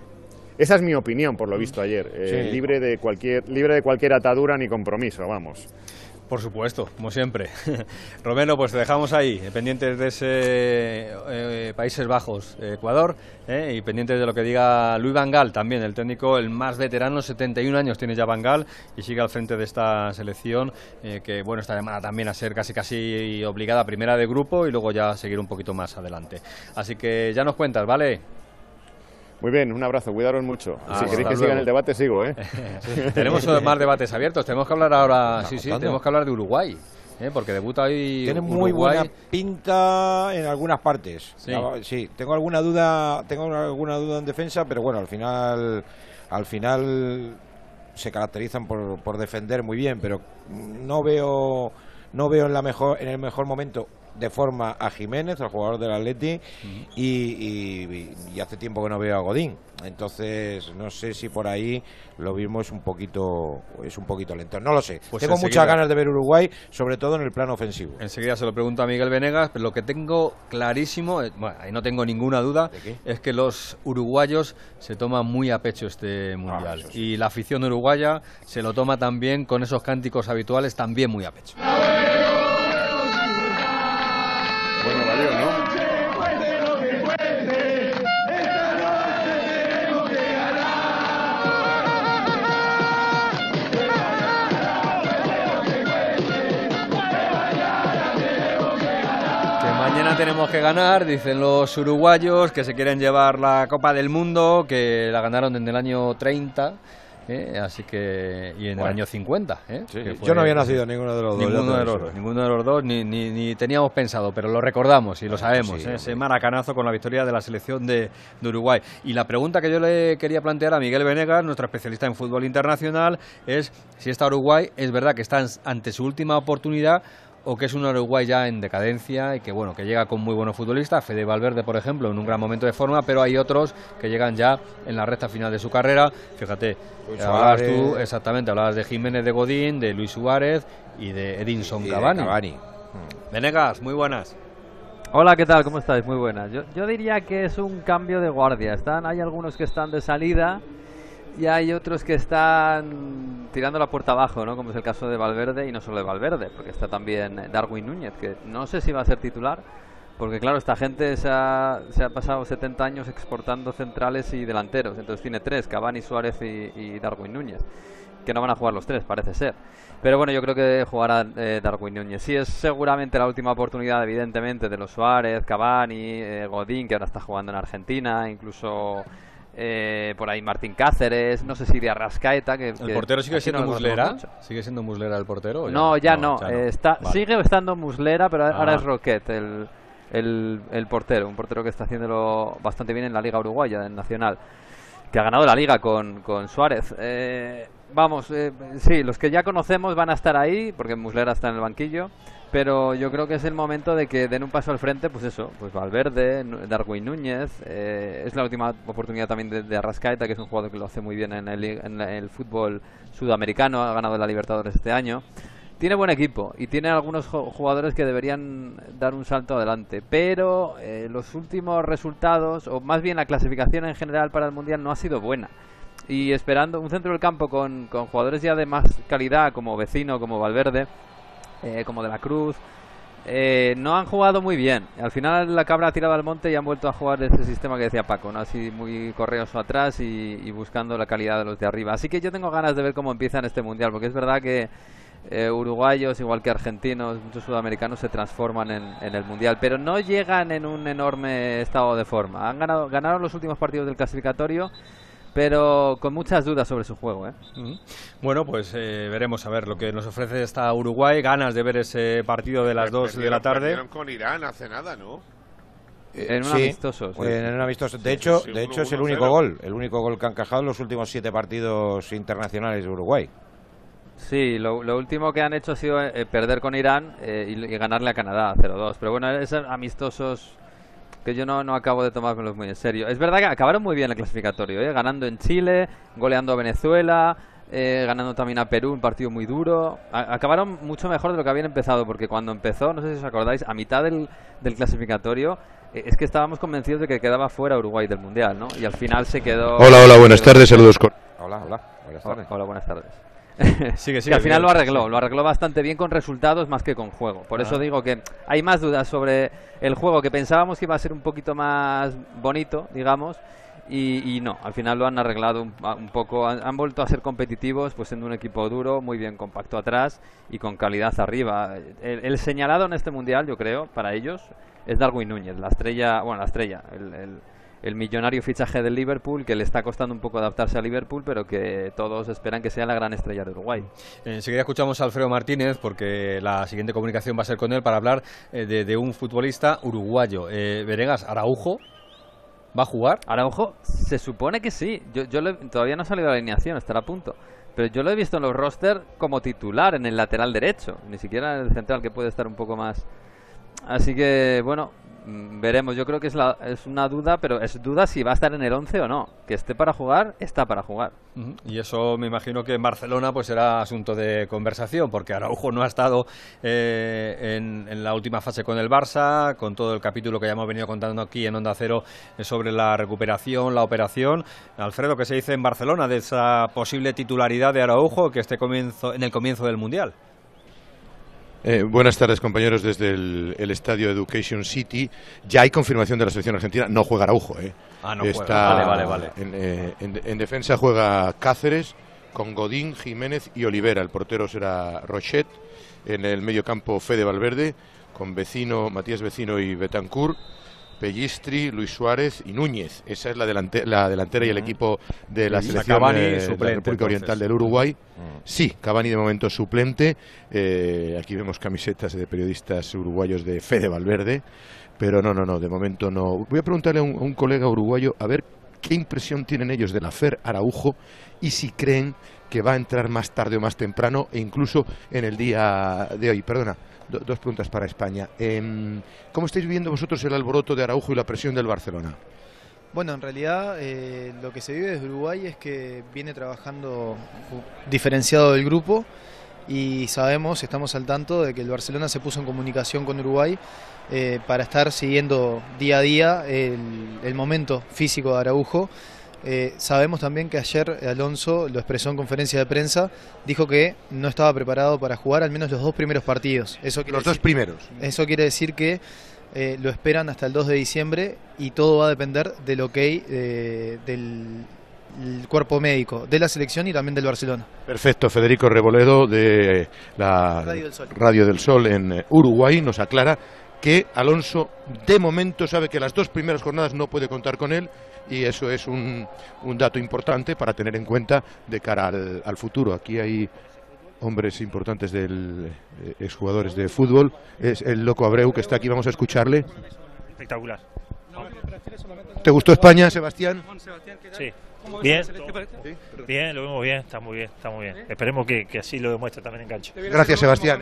Esa es mi opinión por lo visto ayer, eh, Sí. libre, de cualquier, libre de cualquier atadura ni compromiso, vamos. Por supuesto, como siempre. [LAUGHS] Romero, pues te dejamos ahí, eh, pendientes de ese eh, Países Bajos, eh, Ecuador, eh, y pendientes de lo que diga Luis Vangal, también el técnico, el más veterano, 71 años tiene ya Vangal y sigue al frente de esta selección, eh, que bueno, está llamada también a ser casi casi obligada primera de grupo y luego ya seguir un poquito más adelante. Así que ya nos cuentas, ¿vale? Muy bien, un abrazo, cuidaros mucho. Ah, si queréis que siga luego. en el debate, sigo, ¿eh? [LAUGHS] Tenemos más debates abiertos. Tenemos que hablar ahora, sí, sí, tenemos que hablar de Uruguay. ¿eh? porque debuta hoy Tiene muy buena pinta en algunas partes. Sí. Sí, tengo alguna duda, tengo alguna duda en defensa, pero bueno, al final, al final se caracterizan por, por defender muy bien, pero no veo, no veo en la mejor, en el mejor momento de forma a Jiménez, al jugador del Atleti, y, y- y hace tiempo que no veo a Godín. Entonces, no sé si por ahí lo mismo es un poquito, es un poquito lento. No lo sé. Pues Tengo enseguida- muchas ganas de ver Uruguay, sobre todo en el plano ofensivo. Enseguida se lo pregunto a Miguel Venegas, pero lo que tengo clarísimo, eh, bueno, ahí no tengo ninguna duda, es que los uruguayos se toman muy a pecho este mundial. Y la afición uruguaya se lo toma también con esos cánticos habituales, también muy a pecho. Tenemos que ganar, dicen los uruguayos, que se quieren llevar la Copa del Mundo, que la ganaron en el año 30. ¿eh? así que y en el año 50 ¿eh? Sí, yo no había nacido ninguno de los dos, ninguno de lo los dos ninguno de los dos ni, ni, ni teníamos pensado pero lo recordamos y lo sabemos sí, ¿eh? ese maracanazo con la victoria de la selección de, de Uruguay y la pregunta que yo le quería plantear a Miguel Venegas nuestro especialista en fútbol internacional es si esta Uruguay es verdad que está ante su última oportunidad o que es un Uruguay ya en decadencia y que bueno que llega con muy buenos futbolistas, Fede Valverde por ejemplo en un gran momento de forma, pero hay otros que llegan ya en la recta final de su carrera. Fíjate, Luis hablabas Suárez. tú exactamente, hablabas de Jiménez de Godín, de Luis Suárez y de Edinson Y de Cavani. Cavani. Venegas, muy buenas. Hola, ¿qué tal? ¿Cómo estáis? Muy buenas. Yo, yo diría que es un cambio de guardia. Están, hay algunos que están de salida y hay otros que están tirando la puerta abajo, ¿no? Como es el caso de Valverde y no solo de Valverde, porque está también eh, Darwin Núñez, que no sé si va a ser titular, porque claro, esta gente se ha, pasado 70 años exportando centrales y delanteros, entonces tiene tres, Cavani, Suárez y, y Darwin Núñez, que no van a jugar los tres, parece ser. Pero bueno, yo creo que jugará eh, Darwin Núñez. Sí, es seguramente la última oportunidad, evidentemente, de los Suárez, Cavani, eh, Godín, que ahora está jugando en Argentina, incluso eh, por ahí Martín Cáceres, no sé si de Arrascaeta. Que, ¿El portero sigue siendo Muslera? ¿Sigue siendo Muslera el portero? No, ya no. ya eh, está, Vale. Sigue estando Muslera, pero ahora Ah. es Roquet, el, el, el portero. Un portero que está haciéndolo bastante bien en la Liga Uruguaya, en Nacional. Que ha ganado la Liga con, con Suárez. Eh, vamos, eh, sí, los que ya conocemos van a estar ahí, porque Muslera está en el banquillo. Pero yo creo que es el momento de que den un paso al frente, pues eso, pues Valverde, Darwin Núñez. eh, es la última oportunidad también de, de Arrascaeta, que es un jugador que lo hace muy bien en el, en el fútbol sudamericano, ha ganado la Libertadores este año. Tiene buen equipo y tiene algunos jugadores que deberían dar un salto adelante, pero eh, los últimos resultados, o más bien la clasificación en general para el Mundial, no ha sido buena. Y esperando un centro del campo con, con jugadores ya de más calidad, como Vecino, como Valverde, eh, como De la Cruz, eh, no han jugado muy bien. Al final la cabra ha tirado al monte y han vuelto a jugar ese sistema que decía Paco, ¿no? así muy correoso atrás y, buscando la calidad de los de arriba. Así que yo tengo ganas de ver cómo empiezan este mundial, porque es verdad que eh, uruguayos, igual que argentinos, muchos sudamericanos se transforman en, en el mundial, pero no llegan en un enorme estado de forma. Han ganado, ganaron los últimos partidos del clasificatorio, pero con muchas dudas sobre su juego. ¿eh? Bueno, pues eh, veremos a ver lo que nos ofrece esta Uruguay. Ganas de ver ese partido de las 2 de la tarde. Con Irán hace nada, ¿no? En un Sí, amistoso, sí. en un amistoso. De Sí, hecho, de uno- hecho es el uno único cero. gol, el único gol que han encajado en los últimos siete partidos internacionales de Uruguay. Sí, lo, lo último que han hecho ha sido eh, perder con Irán eh, y, y ganarle a Canadá 0-2. Pero bueno, esos amistosos que yo no, no acabo de tomármelos muy en serio. Es verdad que acabaron muy bien el clasificatorio, ¿eh? ganando en Chile, goleando a Venezuela, eh, ganando también a Perú, un partido muy duro. A- acabaron mucho mejor de lo que habían empezado, porque cuando empezó, no sé si os acordáis, a mitad del, del clasificatorio, eh, es que estábamos convencidos de que quedaba fuera Uruguay del Mundial, ¿no? Y al final se quedó... Hola, hola, buenas tardes, saludos. Hola, hola, buenas Hola, tardes. hola, buenas tardes. [LAUGHS] Sigue, que sigue, al final lo arregló, lo arregló bastante bien con resultados más que con juego. Por eso Ah. digo que hay más dudas sobre el juego que pensábamos que iba a ser un poquito más bonito, digamos, y, y no, al final lo han arreglado un, poco, han, han vuelto a ser competitivos, pues siendo un equipo duro, muy bien compacto atrás y con calidad arriba. El, el señalado en este mundial, yo creo, para ellos, es Darwin Núñez, la estrella, bueno, la estrella, el, el- el millonario fichaje del Liverpool, que le está costando un poco adaptarse a Liverpool, pero que todos esperan que sea la gran estrella de Uruguay. Enseguida escuchamos a Alfredo Martínez, porque la siguiente comunicación va a ser con él para hablar eh, de, un futbolista uruguayo. Eh, Veregas, Araujo, ¿va a jugar? Araujo, se supone que sí. Yo, yo todavía no ha salido la alineación, estará a punto. Pero yo lo he visto en los roster como titular en el lateral derecho, ni siquiera en el central que puede estar un poco más. Así que, bueno, Mm, veremos, yo creo que es, la, es una duda, pero es duda si va a estar en el 11 o no. Que esté para jugar, está para jugar. Y eso me imagino que en Barcelona pues será asunto de conversación, porque Araujo no ha estado eh, en, la última fase con el Barça, con todo el capítulo que ya hemos venido contando aquí en Onda Cero eh, sobre la recuperación, la operación. Alfredo, ¿qué se dice en Barcelona de esa posible titularidad de Araujo que esté comienzo, en el comienzo del Mundial? Eh, buenas tardes, compañeros, desde el, estadio Education City. Ya hay confirmación de la selección argentina. No juega Araujo, ¿eh? Ah, no Está Vale, vale, eh, En, defensa juega Cáceres con Godín, Jiménez y Olivera. El portero será Rochet. En el medio campo Fede Valverde con Vecino, Matías Vecino y Betancourt. Pellistri, Luis Suárez y Núñez. Esa es la, la delantera y el equipo de la selección de la República Oriental del Uruguay. Sí, Cavani de momento suplente. Eh, aquí vemos camisetas de periodistas uruguayos de Fede Valverde. Pero no, no, no, de momento no. Voy a preguntarle a un, colega uruguayo a ver qué impresión tienen ellos de la Fer Araujo y si creen que va a entrar más tarde o más temprano e incluso en el día de hoy. Perdona, dos preguntas para España. Em, ¿Cómo estáis viendo vosotros el alboroto de Araujo y la presión del Barcelona? Bueno, en realidad eh, lo que se vive desde Uruguay es que viene trabajando diferenciado del grupo y sabemos, estamos al tanto de que el Barcelona se puso en comunicación con Uruguay eh, para estar siguiendo día a día el momento físico de Araujo eh, sabemos también que ayer Alonso lo expresó en conferencia de prensa, dijo que no estaba preparado para jugar al menos los dos primeros partidos. Eso los dos primeros. Eso quiere decir que eh, lo esperan hasta el 2 de diciembre y todo va a depender del ok eh, del cuerpo médico de la selección y también del Barcelona. Perfecto, Federico Reboledo de la Radio del Sol en Uruguay nos aclara que Alonso de momento sabe que las dos primeras jornadas no puede contar con él y eso es un, un dato importante para tener en cuenta de cara al, futuro. Aquí hay hombres importantes del eh, exjugadores de fútbol. Es el Loco Abreu que está aquí, vamos a escucharle. Espectacular. ¿Te gustó España, Sebastián? Sí. Bien, bien, lo vemos bien, está muy bien, está muy bien. Esperemos que, así lo demuestre también en cancha. Gracias, Sebastián.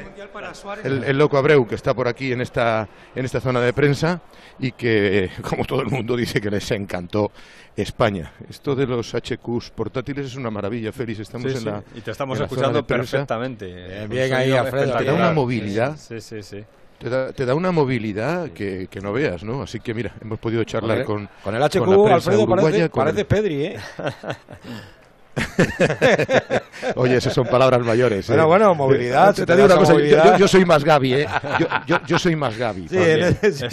El, loco Abreu, que está por aquí en esta, en esta zona de prensa y que, como todo el mundo, dice que les encantó España. Esto de los HQs portátiles es una maravilla, Félix. Estamos en la. Y te estamos escuchando perfectamente. Bien, bien ahí, Alfredo. Te da una movilidad. Sí, sí, sí te da, una movilidad que, no veas, ¿no? Así que mira, hemos podido charlar con, con el HQ, Alfredo, parece, parece Pedri, ¿eh? [LAUGHS] Oye, esas son palabras mayores. Bueno, ¿eh? bueno, movilidad. Te, digo una cosa, yo, soy más Gaby, ¿eh? Yo, soy más Gaby. Sí, [LAUGHS] sí,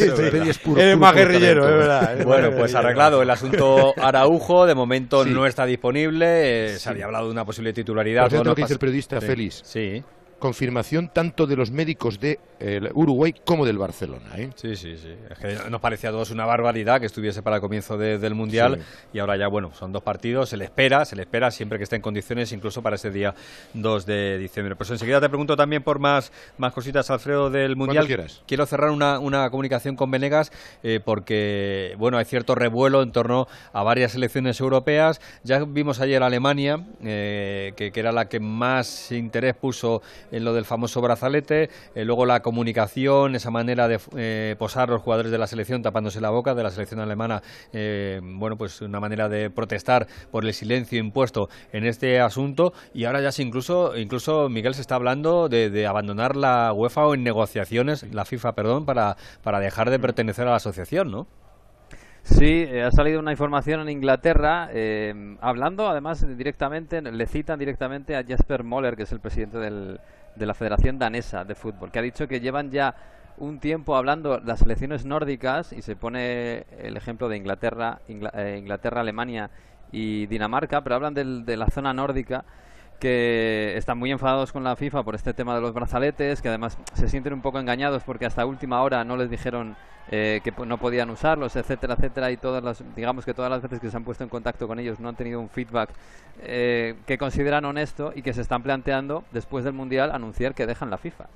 eres más guerrillero, es verdad. bueno, pues arreglado el asunto Araujo, de momento no está disponible. Eh, se había hablado de una posible titularidad. Por lo que dice el periodista Félix. Sí confirmación tanto de los médicos de eh, Uruguay como del Barcelona. ¿eh? Sí, sí, sí. Es que nos parecía a todos una barbaridad que estuviese para el comienzo del Mundial y ahora ya, bueno, son dos partidos, se le espera, se le espera siempre que esté en condiciones, incluso para ese día 2 de diciembre. Pues enseguida te pregunto también por más, más cositas, Alfredo, del Mundial. Quiero cerrar una, una comunicación con Venegas eh, porque, bueno, hay cierto revuelo en torno a varias elecciones europeas. Ya vimos ayer Alemania, que, que era la que más interés puso en lo del famoso brazalete, eh, luego la comunicación, esa manera de eh, posar los jugadores de la selección tapándose la boca, de la selección alemana, eh, bueno, pues una manera de protestar por el silencio impuesto en este asunto y ahora ya se incluso, incluso Miguel se está hablando de, de abandonar la UEFA o en negociaciones, la FIFA, perdón, para, para dejar de pertenecer a la asociación, ¿no? Sí, eh, ha salido una información en Inglaterra, eh, hablando además directamente, le citan directamente a Jasper Moller, que es el presidente del, de la Federación Danesa de Fútbol, que ha dicho que llevan ya un tiempo hablando las selecciones nórdicas, y se pone el ejemplo de Inglaterra, eh, Inglaterra, Alemania y Dinamarca, pero hablan de la zona nórdica que están muy enfadados con la FIFA por este tema de los brazaletes, que además se sienten un poco engañados porque hasta última hora no les dijeron eh, que no podían usarlos, etcétera, etcétera, y todas las, digamos que todas las veces que se han puesto en contacto con ellos no han tenido un feedback eh, que consideran honesto y que se están planteando después del mundial anunciar que dejan la FIFA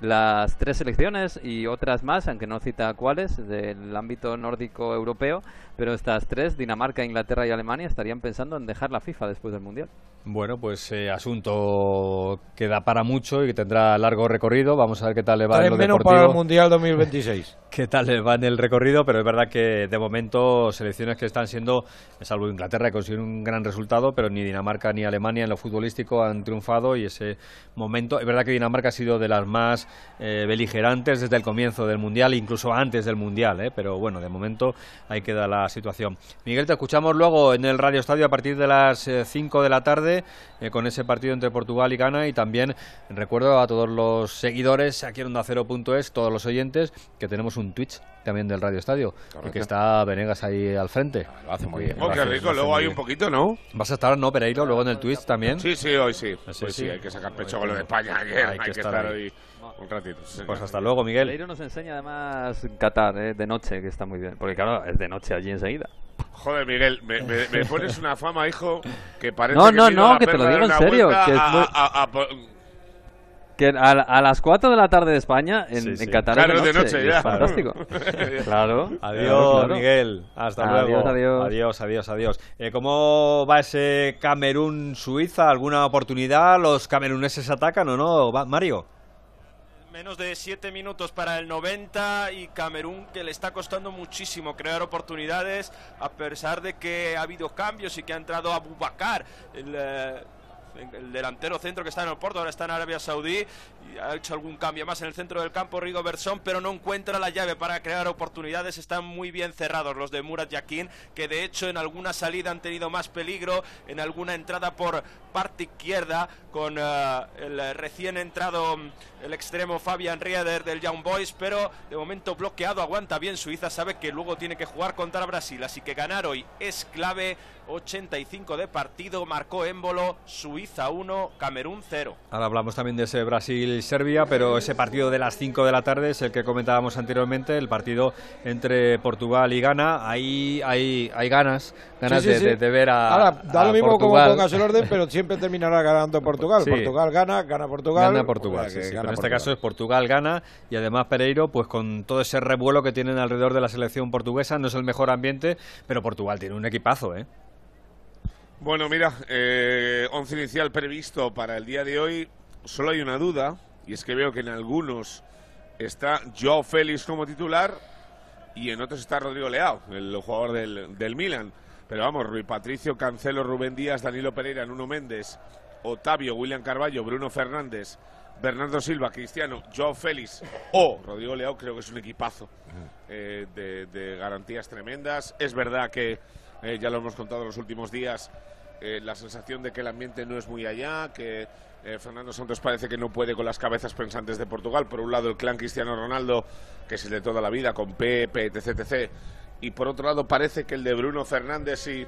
las tres selecciones y otras más, aunque no cita cuáles, del ámbito nórdico europeo, pero estas tres, Dinamarca, Inglaterra y Alemania, estarían pensando en dejar la FIFA después del Mundial. Bueno, pues eh, asunto que da para mucho y que tendrá largo recorrido. Vamos a ver qué tal le va en lo menos deportivo. para el Mundial 2026. Qué tal le va en el recorrido, pero es verdad que de momento selecciones que están siendo, salvo Inglaterra que consiguió un gran resultado, pero ni Dinamarca ni Alemania en lo futbolístico han triunfado y ese momento, es verdad que Dinamarca ha sido de las más eh, beligerantes desde el comienzo del Mundial, incluso antes del Mundial, eh, pero bueno, de momento ahí queda la situación. Miguel, te escuchamos luego en el Radio Estadio a partir de las 5 de la tarde eh, con ese partido entre Portugal y Ghana y también recuerdo a todos los seguidores aquí en Onda Cero.es, todos los oyentes, que tenemos un Twitch también del Radio Estadio y que está Venegas ahí al frente. Lo hace muy bien. Oh, qué rico, luego hay un poquito, ¿no? ¿Vas a estar, no, Pereiro, luego en el Twitch también? Sí, sí, hoy sí. Sí, Hoy sí, sí. hay que sacar pecho con lo de España, hay que, hay que estar ahí. hoy un ratito. Pues hasta luego, Miguel. Pereiro nos enseña además Qatar eh, de noche, que está muy bien, porque claro, es de noche allí enseguida. Joder, Miguel, me, me- me [LAUGHS] pones una fama, hijo, que parece No, que no, no, a que te lo digo en serio, que es a- muy- a- a po- Que a, a las 4 de la tarde de España, en, Sí, en sí. Qatar Claro, es de de noche, noche, y ya. es fantástico. [LAUGHS] claro. Adiós, claro, claro. Miguel. Hasta Adiós, luego. adiós. adiós, adiós. adiós. Eh, ¿Cómo va ese Camerún-Suiza? ¿Alguna oportunidad? ¿Los cameruneses atacan o no? Va- Mario. Menos de 7 minutos para el 90 y Camerún que le está costando muchísimo crear oportunidades a pesar de que ha habido cambios y que ha entrado Abubakar, el, eh, el delantero centro que está en el Porto, ahora está en Arabia Saudí ha hecho algún cambio más en el centro del campo Rigo Bersón, pero no encuentra la llave para crear oportunidades. Están muy bien cerrados los de Murat Yakin, que de hecho en alguna salida han tenido más peligro, en alguna entrada por parte izquierda con eh, el recién entrado mm, el extremo Fabian Rieder del Young Boys, pero de momento bloqueado, aguanta bien Suiza, sabe que luego tiene que jugar contra Brasil, así que ganar hoy es clave, 85 de partido, marcó émbolo, Suiza 1, Camerún 0. Ahora hablamos también de ese Brasil-Serbia, pero ese partido de las 5 de la tarde es el que comentábamos anteriormente, el partido entre Portugal y Ghana. Ahí hay, hay ganas, ganas Sí, sí, de, sí. de- de ver a. Ahora, da a lo mismo Portugal. como pongas el orden, pero siempre terminará ganando [LAUGHS] Portugal. Sí. Portugal gana, gana Portugal. Gana Portugal, o sea, sí, que sí, gana pero en este Portugal. caso es Portugal gana y además Pereiro, pues con todo ese revuelo que tienen alrededor de la selección portuguesa, no es el mejor ambiente, pero Portugal tiene un equipazo, ¿eh? Bueno, mira, eh, once inicial previsto para el día de hoy. Solo hay una duda, y es que veo que en algunos está Joao Félix como titular y en otros está Rodrigo Leao, el jugador del, del Milan. Pero vamos, Rui Patricio, Cancelo, Rubén Díaz, Danilo Pereira, Nuno Méndez, Otavio, William Carballo, Bruno Fernández, Bernardo Silva, Cristiano, Joao Félix o Rodrigo Leao, creo que es un equipazo eh, de, de garantías tremendas. Es verdad que, eh, ya lo hemos contado en los últimos días, eh, la sensación de que el ambiente no es muy allá, que eh, Fernando Santos parece que no puede con las cabezas pensantes de Portugal. Por un lado, el clan Cristiano Ronaldo, que es el de toda la vida, con Pepe, etc. etc. Y por otro lado, parece que el de Bruno Fernández y.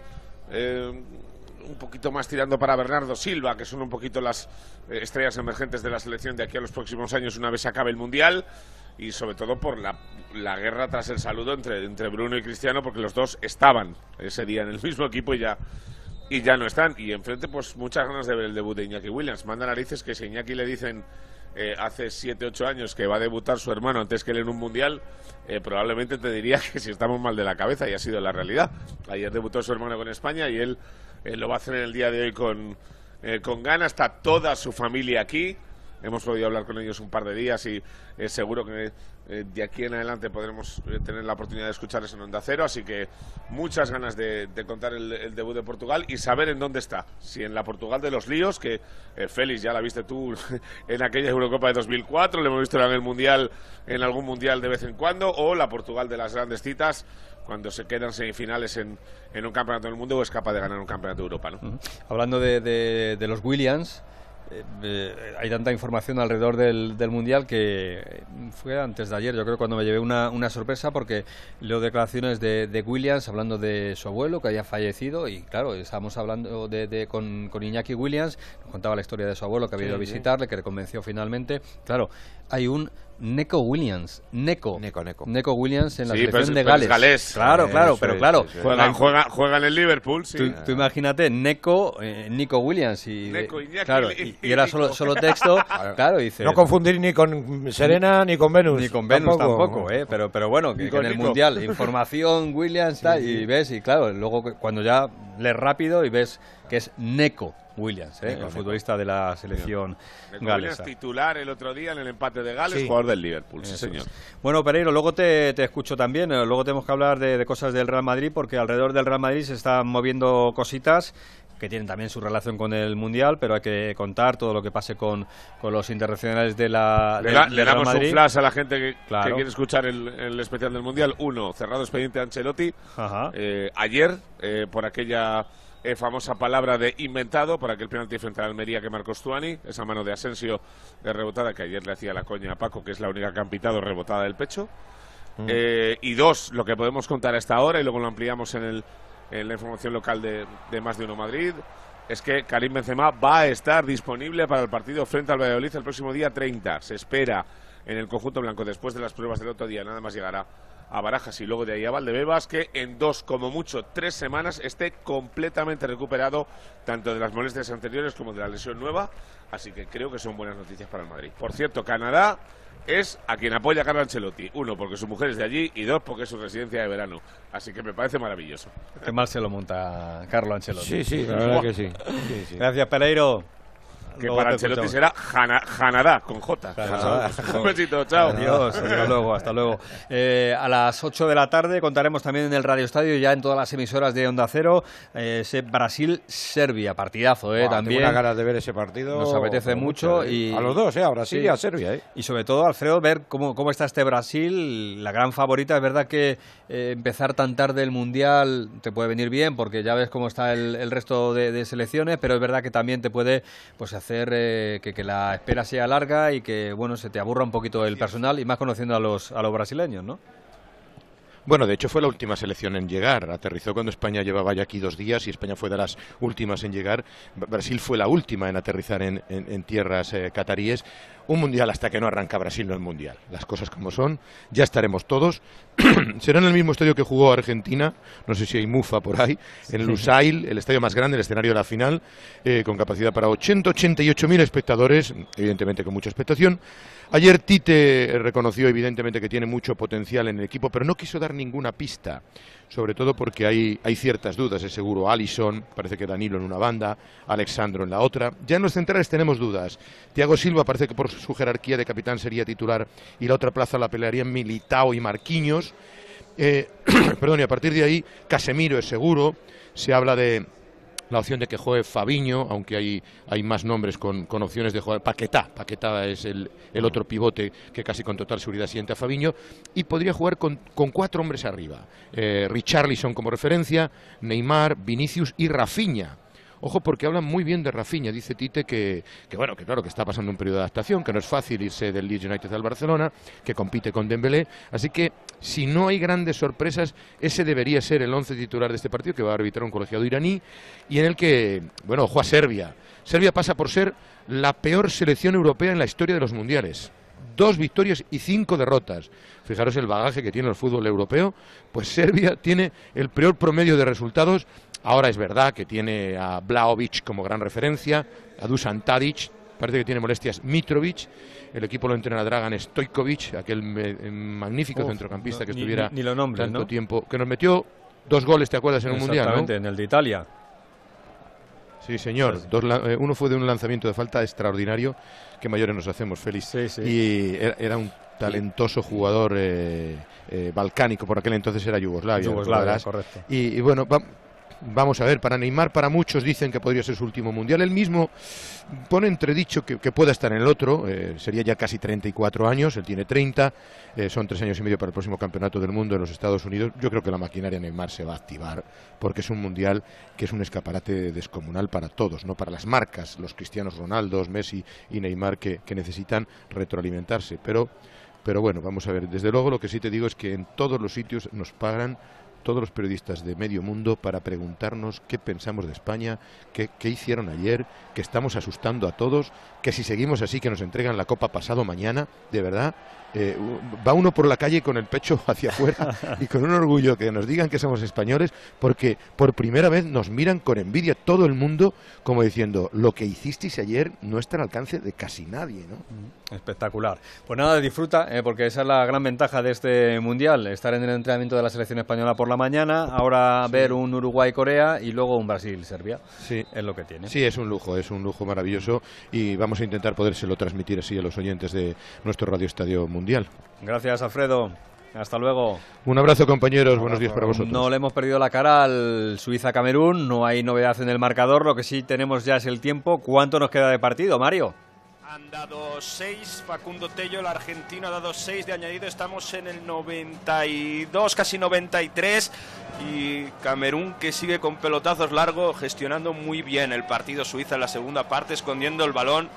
un poquito más tirando para Bernardo Silva, que son un poquito las estrellas emergentes de la selección de aquí a los próximos años una vez se acabe el Mundial y sobre todo por la, la guerra tras el saludo entre, entre Bruno y Cristiano porque los dos estaban ese día en el mismo equipo y ya y ya no están y enfrente pues muchas ganas de ver el debut de Iñaki Williams manda narices que si Iñaki le dicen eh, hace 7-8 años que va a debutar su hermano antes que él en un mundial eh, probablemente te diría que si estamos mal de la cabeza y ha sido la realidad ayer debutó su hermano con España y él eh, lo va a hacer en el día de hoy con, eh, con Ghana. Está toda su familia aquí. Hemos podido hablar con ellos un par de días y eh, seguro que eh, de aquí en adelante podremos eh, tener la oportunidad de escucharles en Onda Cero. Así que muchas ganas de, de contar el, el debut de Portugal y saber en dónde está. Si en la Portugal de los líos, que eh, Félix ya la viste tú [LAUGHS] en aquella Eurocopa de 2004, le hemos visto en el Mundial, en algún Mundial de vez en cuando, o la Portugal de las grandes citas, cuando se quedan semifinales en, en un campeonato del mundo o es capaz de ganar un campeonato de Europa. ¿no? Hablando de, de- de los Williams, eh, hay tanta información alrededor del, del, Mundial que fue antes de ayer, yo creo, cuando me llevé una, una sorpresa porque leo declaraciones de, de, Williams hablando de su abuelo que había fallecido y claro, estábamos hablando de, de con, con, Iñaki Williams, nos contaba la historia de su abuelo que había ido a visitarle, que le convenció finalmente. Claro, hay un Neco Williams. Neco. Neco, Neco. Neco Williams en la sí, selección pero, de Gales. Gales. Claro, claro, Eso pero es, claro. sí, sí. Juega, juega, juega, en el Liverpool, sí. Tú, tú imagínate, Neco, eh, Nico Williams y, Neco, Iñaki, claro, y, y era solo, solo texto, [LAUGHS] claro, dice. No confundir ni con Serena ni con Venus. Ni con Venus tampoco, tampoco eh, pero, pero bueno, que, que en el Nico. Mundial, [LAUGHS] información, Williams, tal, Sí, sí. y ves, y claro, luego cuando ya lees rápido y ves que es Neco Williams, eh, el futbolista de la selección Williams galesa. titular el otro día en el empate de Gales, Sí. jugador del Liverpool, sí, señor. es. Bueno, Pereiro, luego te, te escucho también. eh, Luego tenemos que hablar de, de cosas del Real Madrid, porque alrededor del Real Madrid se están moviendo cositas que tienen también su relación con el Mundial, pero hay que contar todo lo que pase con, con los internacionales de la Le, damos un flash a la gente que, quiere escuchar el, el especial del Mundial. Uno, cerrado expediente Ancelotti. Ajá. Eh, ayer, eh, por aquella eh, famosa palabra de inventado, por aquel penalti frente a Almería que marcó Stuani, esa mano de Asensio de rebotada que ayer le hacía la coña a Paco, que es la única que han pitado rebotada del pecho. Mm. Eh, y dos, lo que podemos contar hasta ahora, y luego lo ampliamos en, el, en la información local de, de Más de Uno Madrid, es que Karim Benzema va a estar disponible para el partido frente al Valladolid el próximo día 30. Se espera en el conjunto blanco, después de las pruebas del otro día, nada más llegará a Barajas y luego de ahí a Valdebebas, que en dos, como mucho, tres semanas esté completamente recuperado, tanto de las molestias anteriores como de la lesión nueva. Así que creo que son buenas noticias para el Madrid. Por cierto, Canadá es a quien apoya Carlo Ancelotti. Uno, porque su mujer es de allí y dos, porque es su residencia de verano. Así que me parece maravilloso. Qué mal se lo monta Carlo Ancelotti. Sí, sí, la verdad que sí. [LAUGHS] Sí, sí. Gracias, Pereiro. Que Luego para Ancelotti será Janadá, con J. [LAUGHS] Un besito, chao. Adiós, hasta [LAUGHS] luego, hasta luego. Eh, a las 8 de la tarde contaremos también en el Radio Estadio, ya en todas las emisoras de Onda Cero, eh, ese Brasil-Serbia, partidazo, eh, tengo también. unas ganas de ver ese partido. Nos apetece mucho. ¿eh? y A los dos, ¿eh? A Brasil Sí. y a Serbia, ¿eh? Y sobre todo, Alfredo, ver cómo, cómo está este Brasil, la gran favorita. Es verdad que eh, empezar tan tarde el Mundial te puede venir bien, porque ya ves cómo está el, el resto de, de selecciones, pero es verdad que también te puede pues hacer eh, que, que la espera sea larga y que bueno se te aburra un poquito el personal, y más conociendo a los, a los brasileños, ¿no? Bueno, de hecho fue la última selección en llegar. Aterrizó cuando España llevaba ya aquí dos días y España fue de las últimas en llegar. Brasil fue la última en aterrizar en, en- en tierras eh, cataríes. Un mundial hasta que no arranca Brasil no el mundial. Las cosas como son. Ya estaremos todos. [CLEARS THROAT] Será en el mismo estadio que jugó Argentina. No sé si hay Mufa por ahí. En el Lusail, el estadio más grande, el escenario de la final, eh, con capacidad para 80-88 mil espectadores. Evidentemente con mucha expectación. Ayer Tite reconoció evidentemente que tiene mucho potencial en el equipo, pero no quiso dar ninguna pista, sobre todo porque hay, hay ciertas dudas, es seguro Alison, parece que Danilo en una banda, Alexandro en la otra. Ya en los centrales tenemos dudas. Thiago Silva parece que por su jerarquía de capitán sería titular y la otra plaza la pelearían Militao y Marquinhos. Eh, [CLEARS THROAT] perdón, y a partir de ahí Casemiro es seguro, se habla de la opción de que juegue Fabiño, aunque hay, hay más nombres con, con opciones de jugar. Paquetá, Paquetá es el, el otro pivote que casi con total seguridad siente a Fabiño. Y podría jugar con, con cuatro hombres arriba. Eh, Richarlison como referencia, Neymar, Vinicius y Rafinha. Ojo porque hablan muy bien de Rafinha, dice Tite que, que bueno, que claro, que está pasando un periodo de adaptación, que no es fácil irse del Leeds United al Barcelona, que compite con Dembélé, así que si no hay grandes sorpresas, ese debería ser el once titular de este partido que va a arbitrar un colegiado iraní y en el que, bueno, ojo a Serbia. Serbia pasa por ser la peor selección europea en la historia de los mundiales. Dos victorias y cinco derrotas. Fijaros el bagaje que tiene el fútbol europeo. Pues Serbia tiene el peor promedio de resultados. Ahora es verdad que tiene a Blaovic como gran referencia, a Dusan Tadic, parece que tiene molestias Mitrovic. El equipo lo entrena Dragan Stojkovic, aquel me- magnífico Uf, centrocampista no, que estuviera ni- ni lo nombres, tanto ¿no? tiempo, que nos metió dos goles, ¿te acuerdas? En un mundial, ¿no? Exactamente, en el de Italia. Sí, señor. Dos eh, uno fue de un lanzamiento de falta extraordinario, que mayores nos hacemos, Félix. Y era, era un talentoso jugador eh, eh, balcánico, por aquel entonces era Yugoslavia. Correcto. Y, y bueno, va- Vamos a ver, para Neymar, para muchos dicen que podría ser su último mundial. Él mismo pone entredicho que, que pueda estar en el otro. eh, sería ya casi 34 años, él tiene 30. eh, son tres años y medio para el próximo campeonato del mundo en los Estados Unidos. Yo creo que la maquinaria Neymar se va a activar porque es un mundial que es un escaparate descomunal para todos, no para las marcas, los cristianos Ronaldos, Messi y Neymar que, que necesitan retroalimentarse. Pero, pero bueno, vamos a ver. Desde luego lo que sí te digo es que en todos los sitios nos pagan todos los periodistas de medio mundo para preguntarnos qué pensamos de España, qué, qué hicieron ayer, que estamos asustando a todos, que si seguimos así que nos entregan la copa pasado mañana, de verdad, eh, va uno por la calle con el pecho [LAUGHS] hacia afuera y con un orgullo que nos digan que somos españoles, porque por primera vez nos miran con envidia todo el mundo, como diciendo, lo que hicisteis ayer no está al alcance de casi nadie, ¿no? Espectacular. Pues nada, disfruta, eh, porque esa es la gran ventaja de este mundial, estar en el entrenamiento de la selección española por la mañana, ahora ver un Uruguay-Corea y luego un Brasil-Serbia. Sí. Es lo que tiene. Sí, es un lujo, es un lujo maravilloso y vamos a intentar podérselo transmitir así a los oyentes de nuestro Radio Estadio Mundial. Gracias, Alfredo. Hasta luego. Un abrazo, compañeros. Buenos días para vosotros. No le hemos perdido la cara al Suiza-Camerún, no hay novedad en el marcador, lo que sí tenemos ya es el tiempo. ¿Cuánto nos queda de partido, Mario? Han dado 6, Facundo Tello, el argentino, ha dado 6 de añadido, estamos en el 92, casi 93, y Camerún que sigue con pelotazos largos, gestionando muy bien el partido Suiza en la segunda parte, escondiendo el balón.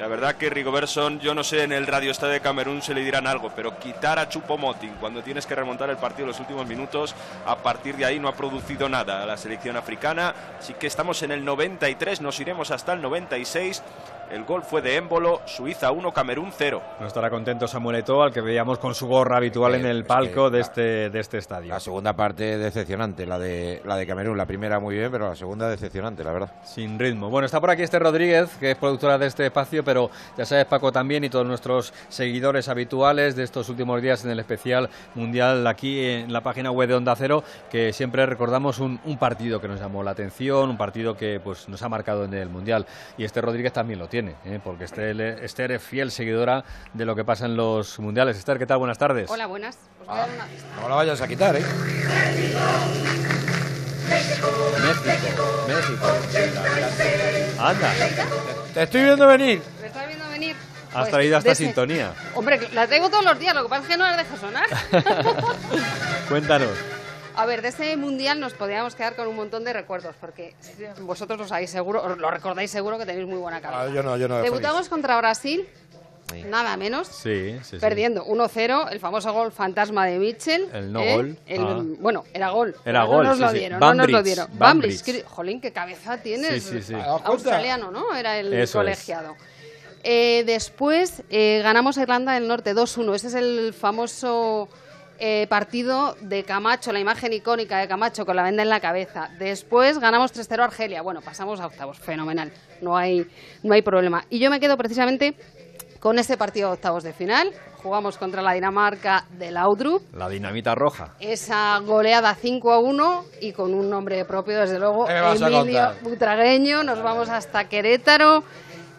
La verdad que Rigobertson, yo no sé, en el radio estadio de Camerún se le dirán algo, pero quitar a Chupomoting cuando tienes que remontar el partido en los últimos minutos, a partir de ahí no ha producido nada a la selección africana. Así que estamos en el 93, nos iremos hasta el 96. El gol fue de Émbolo, Suiza 1, Camerún 0. No estará contento Samuel Eto'o, al que veíamos con su gorra habitual en el palco de este, de este estadio. La segunda parte decepcionante, la de, la de Camerún. La primera muy bien, pero la segunda decepcionante, la verdad. Sin ritmo. Bueno, está por aquí este Rodríguez, que es productora de este espacio, pero ya sabes, Paco también y todos nuestros seguidores habituales de estos últimos días en el especial mundial aquí en la página web de Onda Cero, que siempre recordamos un, un partido que nos llamó la atención, un partido que pues nos ha marcado en el mundial. Y este Rodríguez también lo tiene, ¿eh? porque Esther, Esther es fiel seguidora de lo que pasa en los mundiales. Esther, ¿qué tal? Buenas tardes. Hola, buenas. Os voy a dar una pista. No la vayas a quitar, ¿eh? México, México. Anda, Te estoy viendo venir. ¿Me estás viendo venir? has Pues, traído esta sintonía. Hombre, la traigo todos los días, lo que pasa es que no la dejo sonar. [LAUGHS] Cuéntanos. A ver, de ese mundial nos podríamos quedar con un montón de recuerdos, porque vosotros lo sabéis seguro, os lo recordáis seguro que tenéis muy buena cabeza. Ah, yo no, yo no. Debutamos contra Brasil, nada menos, Sí, sí, sí. perdiendo 1-0, el famoso gol fantasma de Mitchell. El no ¿eh? gol. El- Ah. Bueno, era gol. Era gol, No nos sí, lo sí. dieron, no nos lo dieron. Bambrick, que- jolín, qué cabeza tienes. Sí, sí, sí. Australiano, ¿no? Era el Eso es. colegiado. Eh, después eh, ganamos a Irlanda del Norte 2-1. Ese es el famoso eh, partido de Camacho, la imagen icónica de Camacho con la venda en la cabeza. Después ganamos 3-0 a Argelia. Bueno, pasamos a octavos. Fenomenal. No hay, no hay problema. Y yo me quedo precisamente con ese partido de octavos de final. Jugamos contra la Dinamarca de Laudrup. La dinamita roja. Esa goleada 5 a 1 y con un nombre propio, desde luego, ¿Qué me vas a Emilio? Butragueño. Nos vamos hasta Querétaro.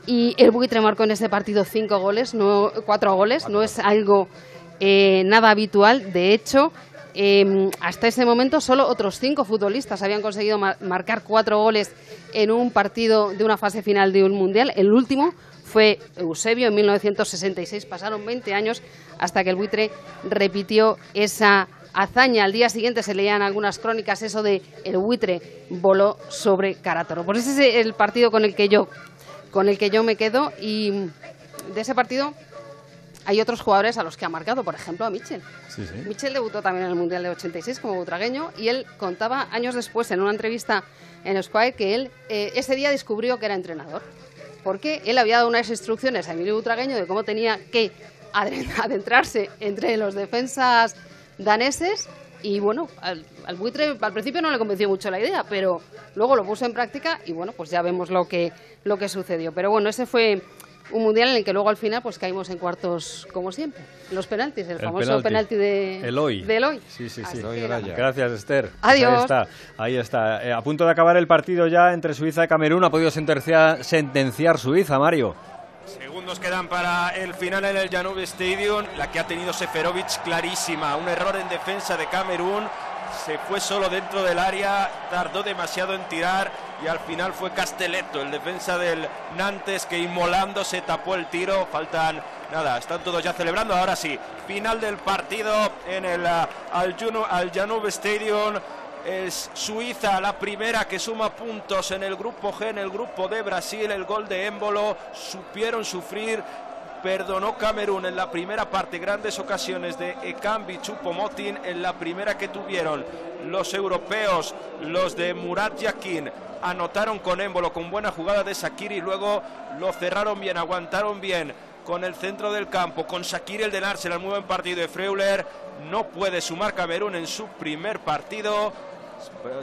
Y el buitre marcó en ese partido cinco goles, no, cuatro goles. No es algo eh, nada habitual. De hecho, eh, hasta ese momento solo otros cinco futbolistas habían conseguido mar- marcar cuatro goles en un partido de una fase final de un mundial. El último fue Eusebio en 1966. Pasaron 20 años hasta que el buitre repitió esa hazaña. Al día siguiente se leían algunas crónicas eso de el buitre voló sobre Caratoro. Pues ese es el partido con el que yo con el que yo me quedo y de ese partido hay otros jugadores a los que ha marcado, por ejemplo a. Sí, sí. Michel debutó también en el Mundial de 86 como butragueño y él contaba años después en una entrevista en Square que él eh, ese día descubrió que era entrenador. Porque él había dado unas instrucciones a Emilio Butragueño de cómo tenía que [LAUGHS] adentrarse entre los defensas daneses y bueno, al, al buitre al principio no le convenció mucho la idea, pero luego lo puso en práctica y bueno, pues ya vemos lo que, lo que sucedió. Pero bueno, ese fue un mundial en el que luego al final pues caímos en cuartos como siempre, los penaltis, el, El famoso penalti, de Eloy. de Eloy. Sí, sí, sí. Gracias, Esther. Pues Adiós. Ahí está, ahí está. Eh, a punto de acabar el partido ya entre Suiza y Camerún. Ha podido sentenciar, sentenciar Suiza, Mario. Segundos quedan para el final en el Janub Stadium, la que ha tenido Seferovic clarísima, un error en defensa de Camerún, se fue solo dentro del área, tardó demasiado en tirar y al final fue Castelletto, el defensa del Nantes, que inmolando se tapó el tiro. Faltan, nada, están todos ya celebrando. Ahora sí, final del partido en el uh, al, Stadium. Es Suiza la primera que suma puntos en el grupo G, en el grupo de Brasil. El gol de Émbolo supieron sufrir perdonó Camerún en la primera parte grandes ocasiones de Ekambi Chupomotin en la primera que tuvieron los europeos, los de Murat Yakin anotaron con émbolo con buena jugada de Sakiri y luego lo cerraron bien, aguantaron bien con el centro del campo, con Sakiri el de Arsenal, muy buen partido de Freuler, no puede sumar Camerún en su primer partido.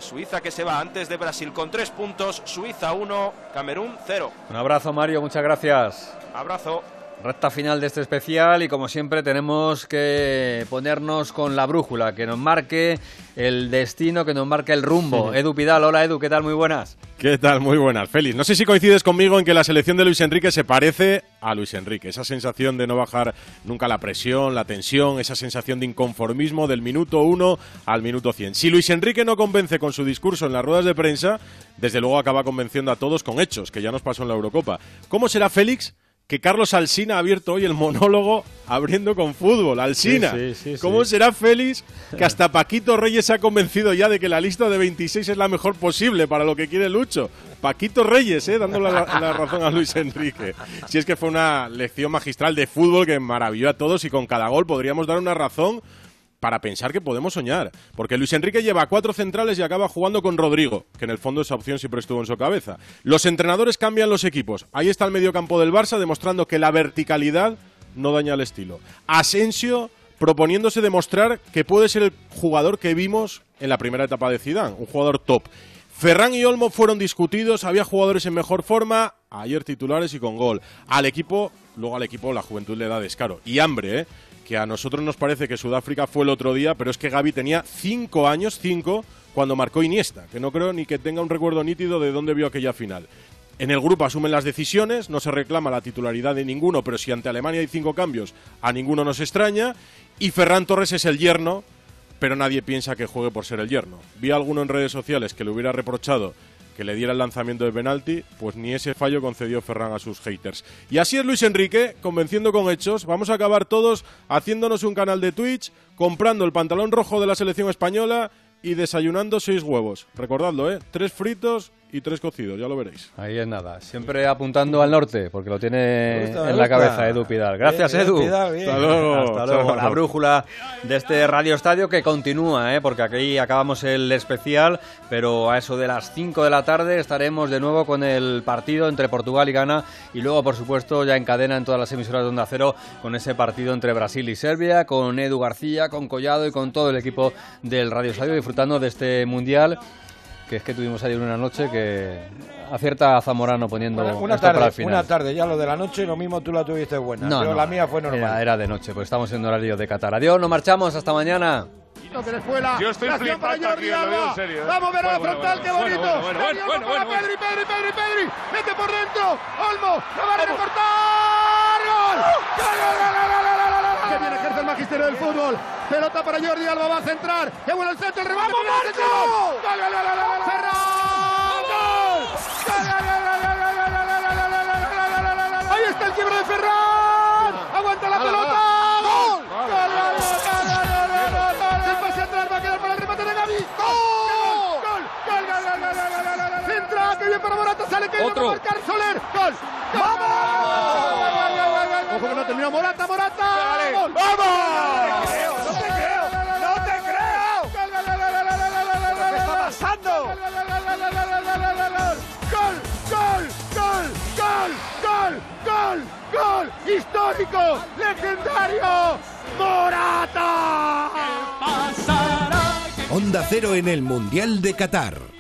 Suiza que se va antes de Brasil con tres puntos, Suiza 1, Camerún 0. Un abrazo Mario, muchas gracias. Abrazo. Recta final de este especial y como siempre tenemos que ponernos con la brújula, que nos marque el destino, que nos marque el rumbo. Edu Pidal, hola Edu, ¿qué tal? Muy buenas. ¿Qué tal? Muy buenas, Félix. No sé si coincides conmigo en que la selección de Luis Enrique se parece a Luis Enrique. Esa sensación de no bajar nunca la presión, la tensión, esa sensación de inconformismo del minuto uno al minuto cien. Si Luis Enrique no convence con su discurso en las ruedas de prensa, desde luego acaba convenciendo a todos con hechos, que ya nos pasó en la Eurocopa. ¿Cómo será Félix? Que Carlos Alsina ha abierto hoy el monólogo abriendo con fútbol. Alsina, ¿cómo será Félix que hasta Paquito Reyes se ha convencido ya de que la lista de 26 es la mejor posible para lo que quiere Lucho? Paquito Reyes, ¿eh? dándole la, la razón a Luis Enrique. Si es que fue una lección magistral de fútbol que maravilló a todos y con cada gol podríamos dar una razón para pensar que podemos soñar. Porque Luis Enrique lleva cuatro centrales y acaba jugando con Rodrigo, que en el fondo esa opción siempre estuvo en su cabeza. Los entrenadores cambian los equipos. Ahí está el mediocampo del Barça demostrando que la verticalidad no daña el estilo. Asensio proponiéndose demostrar que puede ser el jugador que vimos en la primera etapa de Zidane, un jugador top. Ferran y Olmo fueron discutidos, había jugadores en mejor forma, ayer titulares y con gol. Al equipo, luego al equipo la juventud le da descaro y hambre, ¿eh? Que a nosotros nos parece que Sudáfrica fue el otro día, pero es que Gaby tenía cinco años, cinco, cuando marcó Iniesta, que no creo ni que tenga un recuerdo nítido de dónde vio aquella final. En el grupo asumen las decisiones, no se reclama la titularidad de ninguno, pero si ante Alemania hay cinco cambios, a ninguno nos extraña. Y Ferran Torres es el yerno, pero nadie piensa que juegue por ser el yerno. Vi a alguno en redes sociales que le hubiera reprochado que le diera el lanzamiento de penalti, pues ni ese fallo concedió Ferran a sus haters. Y así es Luis Enrique, convenciendo con hechos. Vamos a acabar todos haciéndonos un canal de Twitch, comprando el pantalón rojo de la selección española y desayunando seis huevos. Recordadlo, ¿eh? Tres fritos y tres cocidos, ya lo veréis. Ahí es nada. Siempre apuntando al norte, porque lo tiene en la cabeza Edu Pidal. Gracias, Edu. Hasta luego. Hasta luego. La brújula de este Radio Estadio que continúa, ¿eh? porque aquí acabamos el especial, pero a eso de las 5 de la tarde estaremos de nuevo con el partido entre Portugal y Ghana y luego, por supuesto, ya en cadena en todas las emisoras de Onda Cero con ese partido entre Brasil y Serbia, con Edu García, con Collado y con todo el equipo del Radio Estadio disfrutando de este Mundial que es que tuvimos ayer una noche que acierta a Zamorano poniendo Bueno, una esto para tarde, el final. una tarde, ya lo de la noche, lo mismo tú la tuviste buena, No, pero no, la mía fue normal. Era, era de noche, pues estamos en horario de Qatar. Adiós, nos marchamos, hasta mañana. que Yo estoy acción para flipando Jordi Alba. serio, ¿eh? Vamos a ver a la Bueno, frontal, bueno, qué bueno, bonito. bueno, bueno, bueno, para bueno, Pedri, Pedri, Pedri, Pedri. Mete por dentro. Olmo, la va a recortar. ¡Gol! ¡Gol, gol, gol, gol, gol, gol, bien ejerce el magisterio del fútbol. Pelota para Jordi Alba, va a centrar. ¡Qué bueno el centro! ¡El remate! ¡Ahí está el quiebre de Ferran! ¡Aguanta la pelota! ¡Gol! ¡Se pase atrás! ¡Va a quedar para el remate de Gaby! ¡Gol! ¡Gol! ¡Gol! ¡Centra! ¡Que bien para Morata! ¡Sale que va a marcar Soler! ¡Gol! ¡Vamos! ojo que no terminó. Morata, Morata. Dale. ¡Vamos! No te creo, no te creo. ¿Qué está pasando? Gol, gol, gol, gol, gol, gol, gol. Histórico, legendario. Morata. ¿Qué? Onda Cero en el Mundial de Qatar.